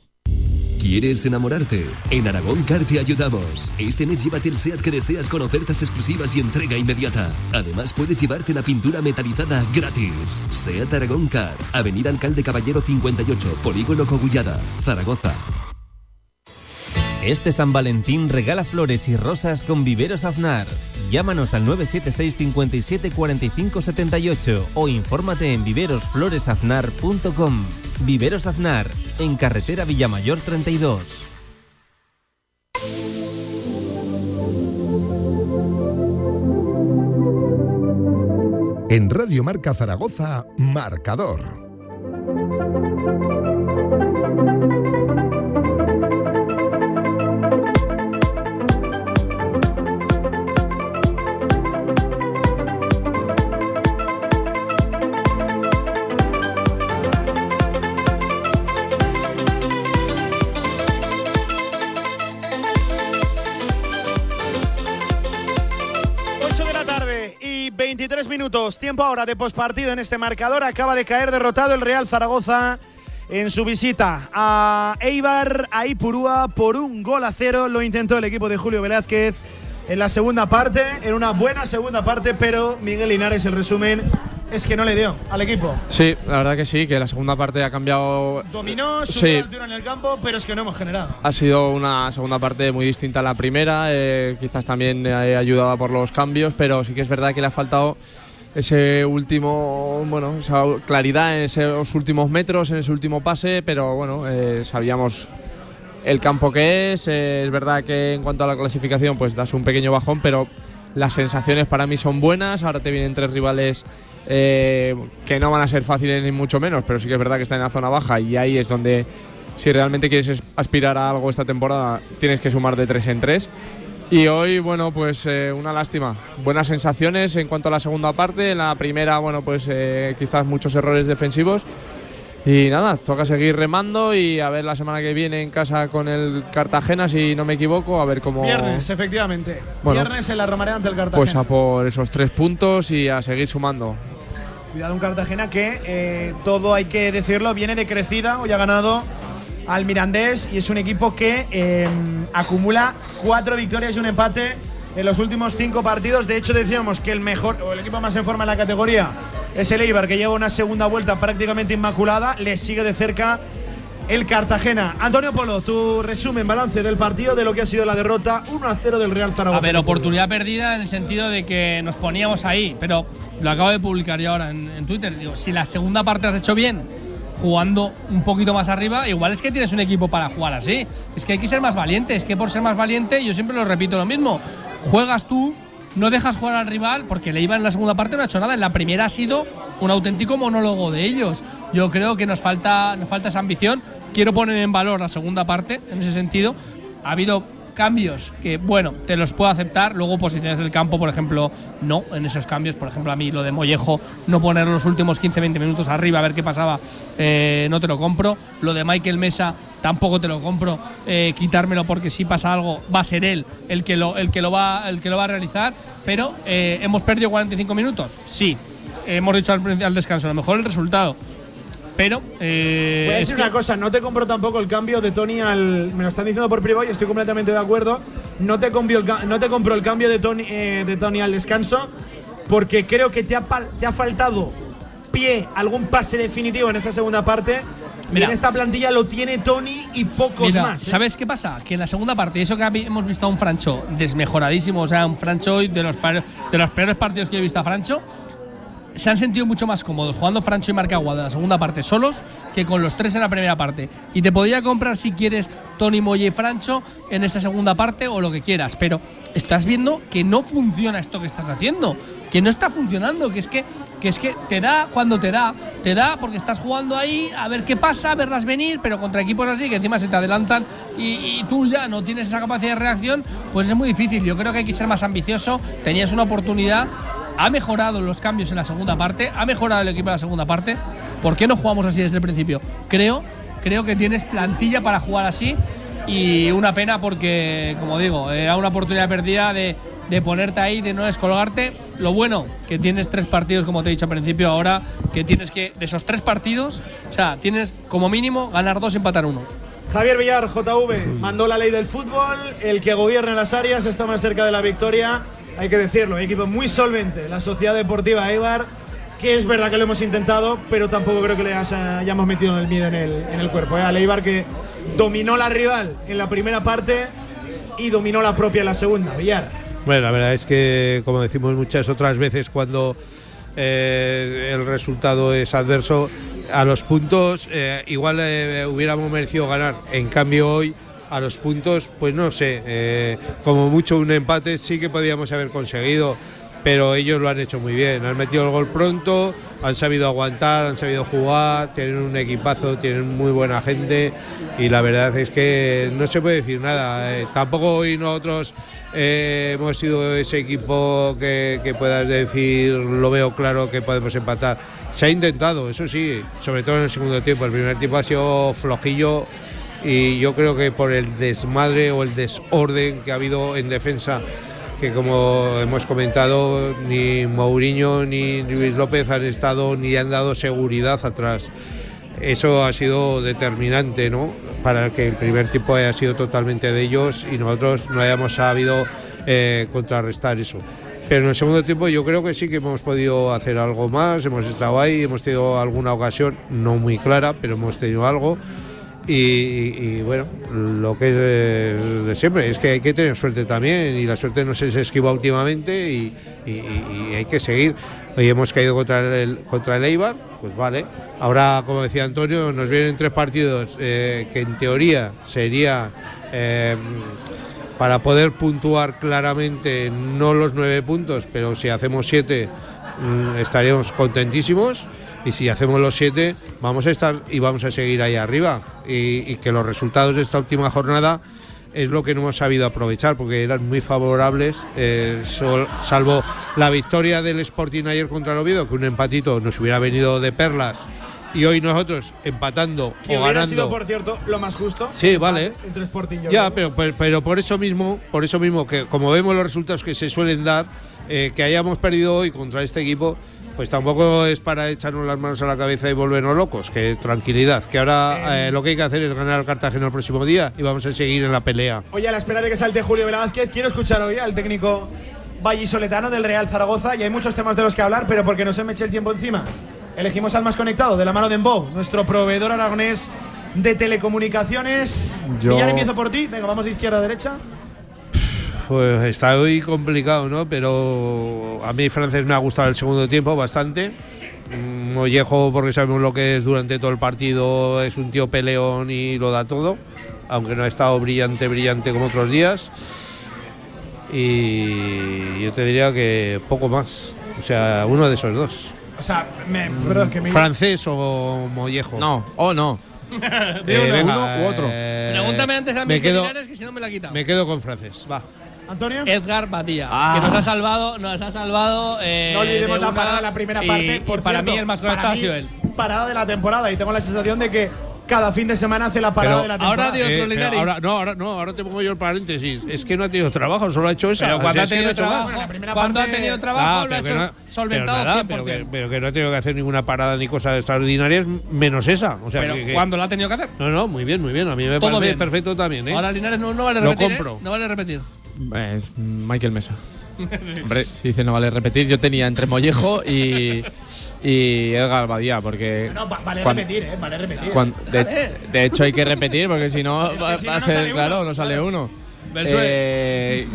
¿Quieres enamorarte? En Aragón Car te ayudamos. Este mes llévate el SEAT que deseas con ofertas exclusivas y entrega inmediata. Además puedes llevarte la pintura metalizada gratis. SEAT Aragón Car, Avenida Alcalde Caballero 58, Polígono Cogullada, Zaragoza. Este San Valentín regala flores y rosas con Viveros Aznar. Llámanos al 976 57 45 78 o infórmate en viverosfloresaznar.com. Viveros Aznar, en carretera Villamayor 32. En Radio Marca Zaragoza, Marcador. Minutos, tiempo ahora de pospartido en este marcador. Acaba de caer derrotado el Real Zaragoza en su visita a Eibar, a Ipurúa, por un gol a cero. Lo intentó el equipo de Julio Velázquez en la segunda parte, en una buena segunda parte, pero Miguel Linares, el resumen es que no le dio al equipo. Sí, la verdad que sí, que la segunda parte ha cambiado. Dominó, subió Sí. altura en el campo, pero es que no hemos generado. Ha sido una segunda parte muy distinta a la primera, eh, quizás también eh, ayudada por los cambios, pero sí que es verdad que le ha faltado ese último, bueno, esa claridad en esos últimos metros, en ese último pase, pero bueno, eh, sabíamos el campo que es, eh, es verdad que en cuanto a la clasificación pues das un pequeño bajón, pero las sensaciones para mí son buenas, ahora te vienen tres rivales eh, que no van a ser fáciles ni mucho menos, pero sí que es verdad que están en la zona baja y ahí es donde si realmente quieres es- aspirar a algo esta temporada tienes que sumar de tres en tres. Y hoy, bueno, pues eh, una lástima. Buenas sensaciones en cuanto a la segunda parte. En la primera, bueno, pues eh, quizás muchos errores defensivos. Y nada, toca seguir remando y a ver la semana que viene en casa con el Cartagena, si no me equivoco, a ver cómo. Viernes, efectivamente. Bueno. Viernes en la Romareda ante el Cartagena. Pues a por esos tres puntos y a seguir sumando. Cuidado un Cartagena que, eh, todo hay que decirlo, viene de crecida. Hoy ha ganado al Mirandés y es un equipo que eh, acumula cuatro victorias y un empate en los últimos cinco partidos. De hecho, decíamos que el mejor o el equipo más en forma en la categoría es el Eibar, que lleva una segunda vuelta prácticamente inmaculada. Le sigue de cerca el Cartagena. Antonio Polo, tu resumen, balance del partido de lo que ha sido la derrota 1 a 0 del Real Zaragoza. A ver, oportunidad perdida en el sentido de que nos poníamos ahí, pero lo acabo de publicar yo ahora en, en Twitter. Digo, si la segunda parte has hecho bien, jugando un poquito más arriba, igual es que tienes un equipo para jugar así. Es que hay que ser más valiente, es que por ser más valiente, yo siempre lo repito lo mismo. Juegas tú, no dejas jugar al rival, porque le iba en la segunda parte no ha hecho nada. En la primera ha sido un auténtico monólogo de ellos. Yo creo que nos falta, nos falta esa ambición. Quiero poner en valor la segunda parte, en ese sentido. Ha habido cambios que, bueno, te los puedo aceptar. Luego, posiciones del campo, por ejemplo, no en esos cambios. Por ejemplo, a mí lo de Mollejo, no poner los últimos 15-20 minutos arriba a ver qué pasaba, eh, no te lo compro. Lo de Michael Mesa, tampoco te lo compro. Eh, quitármelo porque si pasa algo, va a ser él el que lo, el que lo, va, el que lo va a realizar. Pero, eh, ¿hemos perdido 45 minutos? Sí. Hemos dicho al descanso, a lo mejor el resultado. Pero. eh, Voy a es decir que- una cosa, no te compro tampoco el cambio de Tony al. Me lo están diciendo por privado y estoy completamente de acuerdo. No te, compro el, no te compro el cambio de Tony, eh, de Tony al descanso porque creo que te ha, te ha faltado pie, algún pase definitivo en esta segunda parte. y Mira. en esta plantilla lo tiene Tony y pocos Mira, más. ¿eh? ¿sabes qué pasa? Que en la segunda parte, eso que hemos visto a un Francho desmejoradísimo, o sea, un Francho de los, de los peores partidos que he visto a Francho, se han sentido mucho más cómodos jugando Francho y Marcagua de la segunda parte solos que con los tres en la primera parte. Y te podría comprar si quieres Tony Moye y Francho en esa segunda parte o lo que quieras, pero estás viendo que no funciona esto que estás haciendo, que no está funcionando, que es que, que es que te da cuando te da, te da porque estás jugando ahí a ver qué pasa, a verlas venir, pero contra equipos así que encima se te adelantan y, y tú ya no tienes esa capacidad de reacción, pues es muy difícil. Yo creo que hay que ser más ambicioso. Tenías una oportunidad, ha mejorado los cambios en la segunda parte, ha mejorado el equipo en la segunda parte. ¿Por qué no jugamos así desde el principio? Creo, creo que tienes plantilla para jugar así y una pena porque, como digo, era una oportunidad perdida de, de ponerte ahí, de no descolgarte. Lo bueno, que tienes tres partidos, como te he dicho al principio, ahora que tienes que, de esos tres partidos, o sea, tienes como mínimo ganar dos y empatar uno. Javier Villar, JV, mandó la ley del fútbol. El que gobierna las áreas está más cerca de la victoria. Hay que decirlo, equipo muy solvente. La Sociedad Deportiva Eibar, que es verdad que lo hemos intentado, pero tampoco creo que le hayamos metido el miedo en el, en el cuerpo. ¿eh? Al Eibar que dominó la rival en la primera parte y dominó la propia en la segunda. Villar. Bueno, la verdad es que, como decimos muchas otras veces, cuando eh, el resultado es adverso, a los puntos eh, igual eh, hubiéramos merecido ganar. En cambio, hoy a los puntos, pues no sé, eh, como mucho un empate sí que podíamos haber conseguido, pero ellos lo han hecho muy bien. Han metido el gol pronto, han sabido aguantar, han sabido jugar, tienen un equipazo, tienen muy buena gente y la verdad es que no se puede decir nada. Eh, tampoco hoy nosotros eh, hemos sido ese equipo que, que puedas decir, lo veo claro que podemos empatar. Se ha intentado, eso sí, sobre todo en el segundo tiempo. El primer tiempo ha sido flojillo y yo creo que por el desmadre o el desorden que ha habido en defensa que como hemos comentado, ni Mourinho ni Luis López han estado ni han dado seguridad atrás. Eso ha sido determinante, ¿no? Para que el primer tiempo haya sido totalmente de ellos y nosotros no hayamos sabido eh, contrarrestar eso. Pero en el segundo tiempo yo creo que sí que hemos podido hacer algo más, hemos estado ahí, hemos tenido alguna ocasión, no muy clara, pero hemos tenido algo. Y, bueno, lo que es de, de siempre, es que hay que tener suerte también y la suerte no se esquiva últimamente y hay que seguir. Hoy hemos caído contra el, contra el Eibar, pues vale. Ahora, como decía Antonio, nos vienen tres partidos eh, que en teoría sería eh, para poder puntuar claramente, no los nueve puntos, pero si hacemos siete mm, estaríamos contentísimos y si hacemos los siete vamos a estar y vamos a seguir ahí arriba y, y que los resultados de esta última jornada es lo que no hemos sabido aprovechar porque eran muy favorables eh, sol- salvo la victoria del Sporting ayer contra el Oviedo que un empatito nos hubiera venido de perlas y hoy nosotros empatando Que o hubiera ganando sido, por cierto, lo más justo. Sí, vale. Entre Sporting y ya, pero, pero por eso mismo, por eso mismo que como vemos los resultados que se suelen dar, eh, que hayamos perdido hoy contra este equipo, pues tampoco es para echarnos las manos a la cabeza y volvernos locos. Que tranquilidad, que ahora eh, lo que hay que hacer es ganar al Cartagena el próximo día y vamos a seguir en la pelea. Oye, a la espera de que salte Julio Velázquez, quiero escuchar hoy al técnico vallisoletano del Real Zaragoza. Y hay muchos temas de los que hablar, pero porque no se me eche el tiempo encima. Elegimos al más conectado, de la mano de Embo, nuestro proveedor aragonés de telecomunicaciones. Yo- Millán, empiezo por ti. Venga, vamos de izquierda a derecha. Pues está hoy complicado, ¿no? Pero a mí francés me ha gustado el segundo tiempo bastante. Mm, Mollejo, porque sabemos lo que es durante todo el partido, es un tío peleón y lo da todo, aunque no ha estado brillante, brillante como otros días. Y yo te diría que poco más. O sea, uno de esos dos. O sea, me, perdón, que me. ¿Francés o Mollejo? No, o no. De Eh, uno. venga, uno u otro. eh, Pregúntame antes a mí me que quedo, que si no me la quita. me quedo con francés. Va. Antonio. Edgar Badía, Ah. que nos ha salvado, nos ha salvado. eh, No olvidemos de la parada en la primera parte. y Por para cierto, mí el más conectado ha sido él. Parada de la temporada y tengo la sensación de que cada fin de semana hace la parada Pero- de la temporada. Ahora dio otro Eh, pero ahora, no, ahora, no, ahora te pongo yo el paréntesis. Es que no ha tenido trabajo, solo ha hecho esa. Pero O cuando sea, ha es que no tenido hecho trabajo, Bueno, la ha parte- tenido trabajo Ah, lo ha hecho no- solventado pero nada, 100%. pero que, pero que no ha tenido que hacer ninguna parada ni cosas extraordinarias, menos esa. O sea, Pero que- que- cuando lo ha tenido que hacer. No, no, muy bien, muy bien. A mí me Todo parece bien. perfecto también, ¿eh? Ahora Linares no, no vale Lo repetir. ¿eh? compro. No vale repetir. Es Michael Mesa. Hombre, si dice no vale repetir, yo tenía entre Mollejo y, y Edgar Badía, porque. No, va- vale cuan- repetir, ¿eh? Vale repetir. cuan- de, de hecho, hay que repetir, porque si no, Es que va, si va no, a ser, claro, uno, no sale claro. uno. Eh,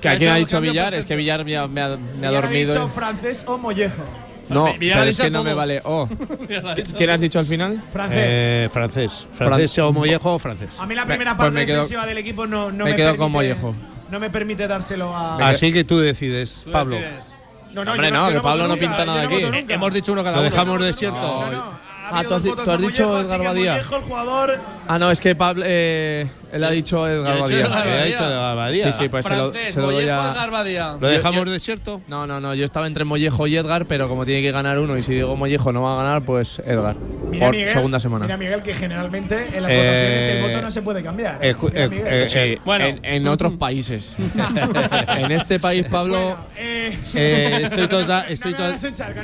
que Ha a quién ha dicho Villar, es que Villar me ha, me ha- me ha dormido. dicho francés o mollejo? No, Villar ha pero es que no me vale. Oh. ¿Quién has dicho al final? Francés. Eh, francés. Francés o Mollejo o francés. a mí la me- primera pues parte me quedo- defensiva del equipo no, no me me, quedo permite, con Mollejo. No me permite dárselo a. Así que tú decides, Tú Pablo. decides. No, no, Hombre, yo no, yo que Pablo no pinta nada aquí. Hemos dicho uno cada Lo uno. dejamos desierto. No, no. Ha Ah, tú has tú has dicho Edgar Badía. El jugador. Ah, no, es que Pablo, eh, él ha dicho Edgar Yo he dicho Badía. Edgar ¿Qué ha Badía. dicho de Abadía? Sí, sí, pues se lo, Francés, se lo doy Mollejo, a. Edgar Badía. ¿Lo dejamos yo- desierto? No, no, no, yo estaba entre Mollejo y Edgar, pero como tiene que ganar uno y si digo Mollejo no va a ganar, pues Edgar. Mira, por Miguel, segunda semana. Mira, Miguel, que generalmente en las Eh, votaciones el voto no se puede cambiar. ¿eh? Mira, eh, Miguel. eh, Sí, Bueno. en, en otros países. en este país, Pablo. Bueno, eh, Eh, estoy total, estoy no me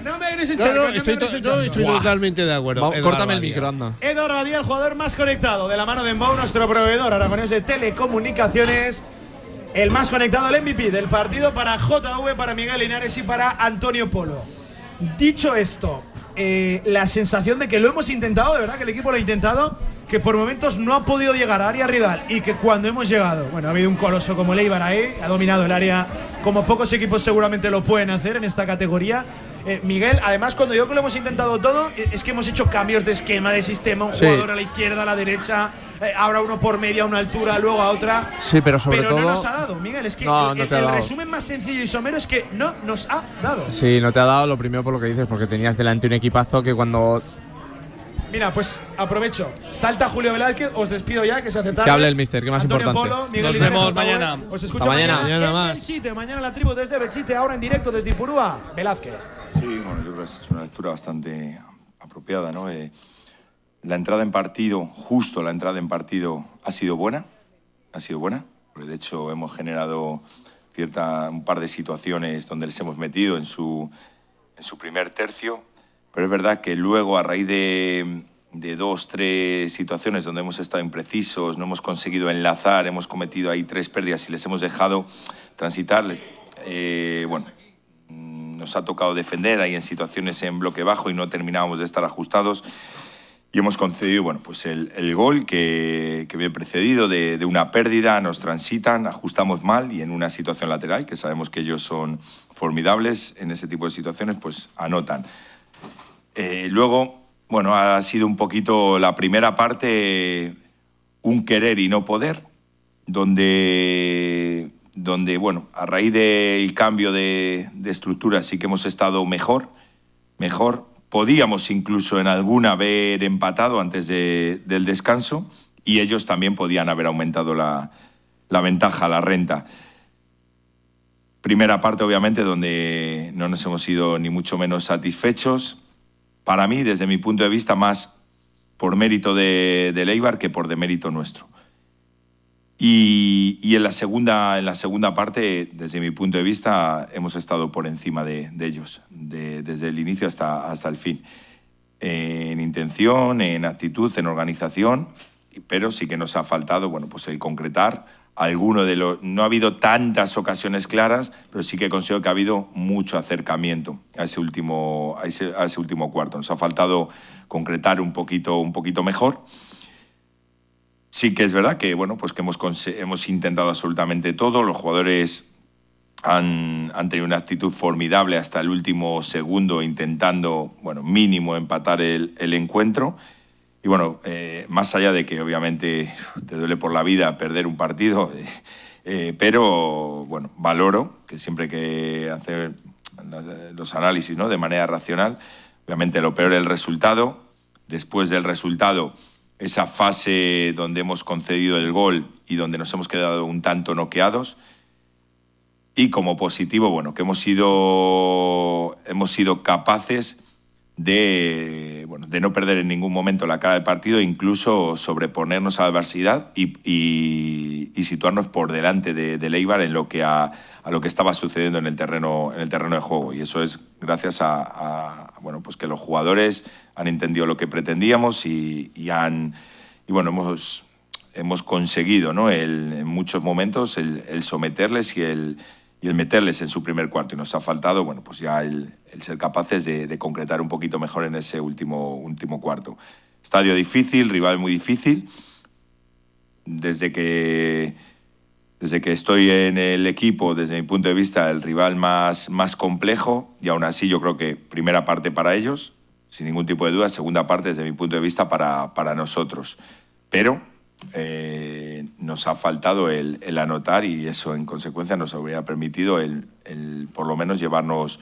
no me No, no, estoy, to- estoy totalmente de acuerdo. Edgar córtame el Badía. micro, anda. Eduardo Badía, el jugador más conectado de la mano de Embau, nuestro proveedor aragonés de telecomunicaciones. El más conectado, el MVP del partido para JV, para Miguel Linares y para Antonio Polo. Dicho esto, eh, la sensación de que lo hemos intentado, de verdad que el equipo lo ha intentado, que por momentos no ha podido llegar a área rival y que cuando hemos llegado, bueno, ha habido un coloso como el Eibar ahí, ha dominado el área como pocos equipos seguramente lo pueden hacer en esta categoría. Eh, Miguel, además, cuando digo que lo hemos intentado todo, eh, es que hemos hecho cambios de esquema, de sistema, un Sí. jugador a la izquierda, a la derecha, eh, ahora uno por media, a una altura, luego a otra. Sí, pero sobre pero todo. no nos ha dado, Miguel. Es que No, el, no el- resumen más sencillo y somero es que no nos ha dado. Sí, no te ha dado lo primero por lo que dices, porque tenías delante un equipazo que cuando. Mira, pues aprovecho. Salta Julio Velázquez, os despido ya, que se hace tarde. Que hable el mister, que más Antonio importante. Polo, Miguel Nos vemos mañana. Os escucho Hasta mañana. mañana. Mañana en más. Belchite, mañana la tribu desde Belchite, ahora en directo desde Ipurúa. Velázquez. Sí, bueno, yo creo que has hecho una lectura bastante apropiada, ¿no? Eh, la entrada en partido, justo la entrada en partido, ha sido buena, ha sido buena, porque de hecho hemos generado cierta, un par de situaciones donde les hemos metido en su, en su primer tercio, pero es verdad que luego a raíz de, de dos, tres situaciones donde hemos estado imprecisos, no hemos conseguido enlazar, hemos cometido ahí tres pérdidas y les hemos dejado transitar, eh, bueno, nos ha tocado defender ahí en situaciones en bloque bajo y no terminábamos de estar ajustados. Y hemos concedido bueno, pues el, el gol que, que viene precedido de, de, una pérdida, nos transitan, ajustamos mal y en una situación lateral, que sabemos que ellos son formidables en ese tipo de situaciones, pues anotan. Eh, luego, bueno, ha sido un poquito la primera parte un querer y no poder, donde, donde bueno, a raíz del cambio de, estructura sí que hemos estado mejor, mejor, podíamos incluso en alguna haber empatado antes de, del descanso y ellos también podían haber aumentado la, la, ventaja, la renta. Primera parte, obviamente, donde no nos hemos ido ni mucho menos satisfechos. Para mí, desde mi punto de vista, más por mérito de, de Leibar que por demérito nuestro. Y, y, en, la segunda, en la segunda parte, desde mi punto de vista, hemos estado por encima de, de ellos, de, desde el inicio hasta, hasta el fin. En intención, en actitud, en organización, pero sí que nos ha faltado bueno, pues el concretar alguno de los... No ha habido tantas ocasiones claras, pero sí que considero que ha habido mucho acercamiento a ese último, a ese, último cuarto. Nos ha faltado concretar un poquito, un poquito mejor. Sí que es verdad que, bueno, pues que hemos, hemos intentado absolutamente todo. Los jugadores han, han, tenido una actitud formidable hasta el último segundo, intentando, bueno, mínimo empatar el, el encuentro. Y bueno, eh, más allá de que obviamente te duele por la vida perder un partido, eh, eh, pero bueno, valoro que siempre que hacer los análisis ¿no? de manera racional. Obviamente lo peor es el resultado. Después del resultado esa fase donde hemos concedido el gol y donde nos hemos quedado un tanto noqueados. Y como positivo, bueno, que hemos sido, hemos sido capaces de, bueno, de no perder en ningún momento la cara del partido, incluso sobreponernos a la adversidad y, y, y situarnos por delante de, de Leibar en lo que a, a, lo que estaba sucediendo en el terreno, en el terreno de juego. Y eso es gracias a, a bueno, pues que los jugadores han entendido lo que pretendíamos y, y han y bueno hemos hemos conseguido ¿no? el, en muchos momentos el, el someterles y el, y el, meterles en su primer cuarto. Y nos ha faltado bueno pues ya el, el ser capaces de, de, concretar un poquito mejor en ese último último cuarto. Estadio difícil rival muy difícil. Desde que desde que estoy en el equipo desde mi punto de vista el rival más más complejo. Y aún así yo creo que primera parte para ellos sin ningún tipo de duda, segunda parte desde mi punto de vista para, para nosotros. Pero eh, nos ha faltado el, anotar y eso en consecuencia nos habría permitido el, por lo menos llevarnos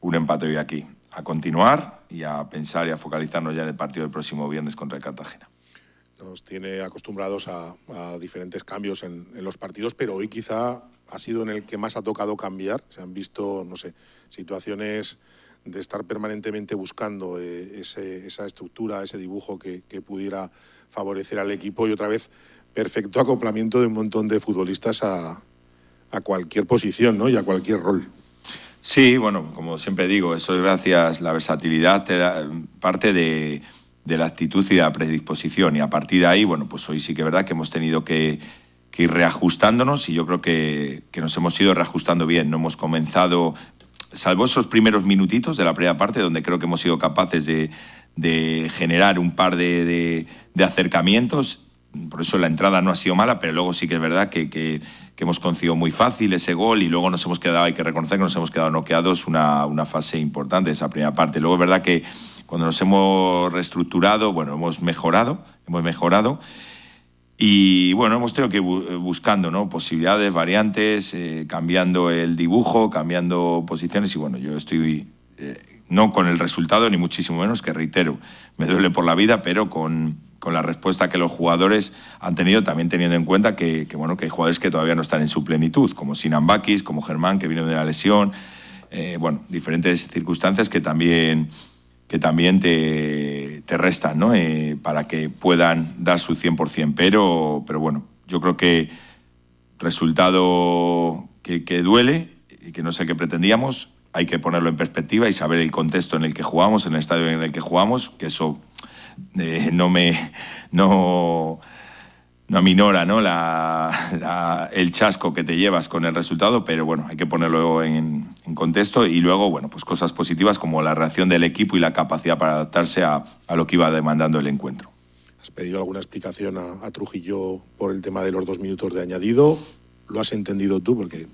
un empate hoy aquí. A continuar y a pensar y a focalizarnos ya en el partido del próximo viernes contra Cartagena. Nos tiene acostumbrados a, a diferentes cambios en, en los partidos, pero hoy quizá ha sido en el que más ha tocado cambiar. Se han visto, no sé, situaciones de estar permanentemente buscando eh, ese, esa estructura, ese dibujo que, pudiera favorecer al equipo y otra vez perfecto acoplamiento de un montón de futbolistas a, cualquier posición ¿no? y a cualquier rol. Sí, bueno, como siempre digo, eso es gracias la versatilidad, parte de, la actitud y de la predisposición. Y a partir de ahí, bueno, pues hoy sí que es verdad que hemos tenido que, ir reajustándonos y yo creo que, nos hemos ido reajustando bien. No hemos comenzado salvo esos primeros minutitos de la primera parte, donde creo que hemos sido capaces de, de generar un par de, de, de, acercamientos. Por eso la entrada no ha sido mala, pero luego sí que es verdad que, que, que, hemos conseguido muy fácil ese gol y luego nos hemos quedado, hay que reconocer que nos hemos quedado noqueados una, una fase importante de esa primera parte. Luego es verdad que cuando nos hemos reestructurado, bueno, hemos mejorado, hemos mejorado. Y bueno, hemos tenido que ir buscando ¿no? posibilidades, variantes, eh, cambiando el dibujo, cambiando posiciones y bueno, yo estoy eh, no con el resultado ni muchísimo menos, que reitero, me duele por la vida, pero con, con la respuesta que los jugadores han tenido, también teniendo en cuenta que, bueno, que hay jugadores que todavía no están en su plenitud, como Sinan Bakis, como Germán, que vino de la lesión, eh, bueno, diferentes circunstancias que también que también te, te restan, ¿no? Eh, para que puedan dar su 100%. Pero, pero bueno, yo creo que resultado que, que duele y que no sé qué pretendíamos. Hay que ponerlo en perspectiva y saber el contexto en el que jugamos, en el estadio en el que jugamos, que eso eh, no me no, no aminora ¿no? La, el chasco que te llevas con el resultado, pero bueno, hay que ponerlo en, en contexto y luego, bueno, pues cosas positivas como la reacción del equipo y la capacidad para adaptarse a, a lo que iba demandando el encuentro. ¿Has pedido alguna explicación a, a Trujillo por el tema de los dos minutos de añadido? ¿Lo has entendido tú? Porque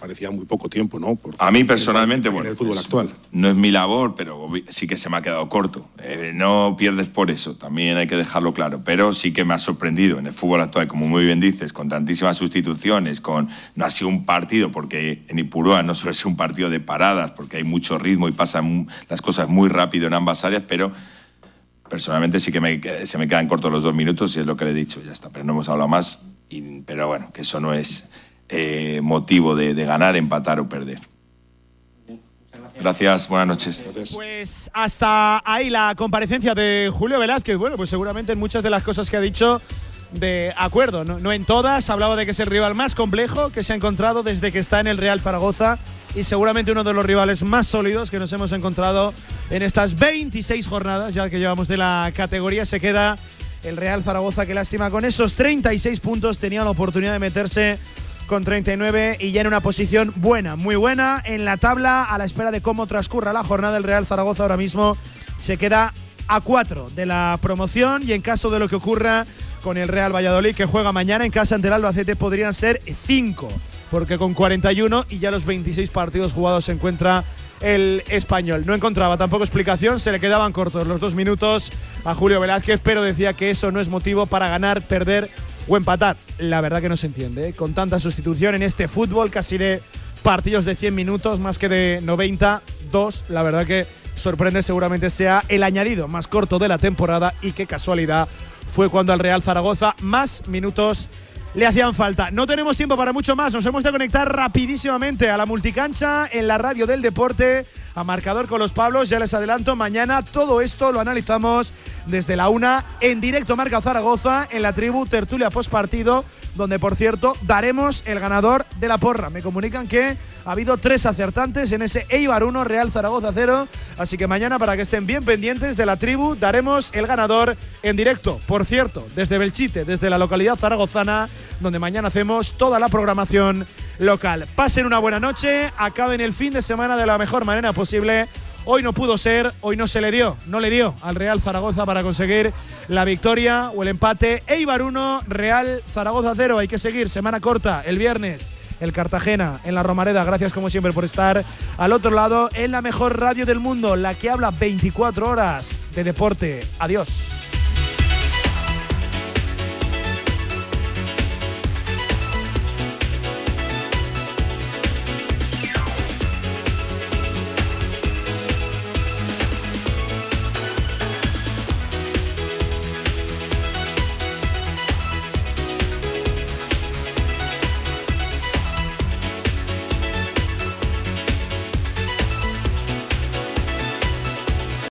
parecía muy poco tiempo, ¿no? Por- A mí personalmente, en bueno, el fútbol actual. no es mi labor, pero sí que se me ha quedado corto. Eh, no pierdes por eso, también hay que dejarlo claro. Pero sí que me ha sorprendido en el fútbol actual, como muy bien dices, con tantísimas sustituciones, con no ha sido un partido, porque en Ipurúa no suele ser un partido de paradas, porque hay mucho ritmo y pasan las cosas muy rápido en ambas áreas, pero personalmente sí que me, se me quedan cortos los dos minutos y es lo que le he dicho, ya está. Pero no hemos hablado más, y- pero bueno, que eso no es eh, motivo de, de ganar, empatar o perder. Gracias, buenas noches. Pues hasta ahí la comparecencia de Julio Velázquez. Bueno, pues seguramente en muchas de las cosas que ha dicho de acuerdo, no, no en todas. Hablaba de que es el rival más complejo que se ha encontrado desde que está en el Real Zaragoza y seguramente uno de los rivales más sólidos que nos hemos encontrado en estas 26 jornadas ya que llevamos de la categoría. Se queda el Real Zaragoza, que lástima, con esos 36 puntos tenía la oportunidad de meterse con 39 y ya en una posición buena, muy buena en la tabla a la espera de cómo transcurra la jornada. El Real Zaragoza ahora mismo se queda a 4 de la promoción y en caso de lo que ocurra con el Real Valladolid que juega mañana en casa ante el Albacete podrían ser 5 porque con 41 y ya los 26 partidos jugados se encuentra el español. No encontraba tampoco explicación, se le quedaban cortos los dos minutos a Julio Velázquez, pero decía que eso no es motivo para ganar, perder o empatar. La verdad que no se entiende, ¿eh? con tanta sustitución en este fútbol, casi de partidos de 100 minutos, más que de 92, la verdad que sorprende seguramente sea el añadido más corto de la temporada y qué casualidad fue cuando al Real Zaragoza más minutos le hacían falta. No tenemos tiempo para mucho más, nos hemos de conectar rapidísimamente a la multicancha en la radio del deporte, a marcador con los Pablos, ya les adelanto, mañana todo esto lo analizamos desde la una en directo. Marca Zaragoza en la tribu Tertulia Post Partido, donde por cierto daremos el ganador de la porra. Me comunican que ha habido tres acertantes en ese Eibar 1, Real Zaragoza 0. Así que mañana, para que estén bien pendientes de la tribu, daremos el ganador en directo. Por cierto, desde Belchite, desde la localidad zaragozana, donde mañana hacemos toda la programación local. Pasen una buena noche, acaben el fin de semana de la mejor manera posible. Hoy no pudo ser, hoy no se le dio, no le dio al Real Zaragoza para conseguir la victoria o el empate. Eibar 1, Real Zaragoza 0. Hay que seguir, semana corta, el viernes el Cartagena en la Romareda. Gracias como siempre por estar al otro lado en la mejor radio del mundo, la que habla 24 horas de deporte. Adiós.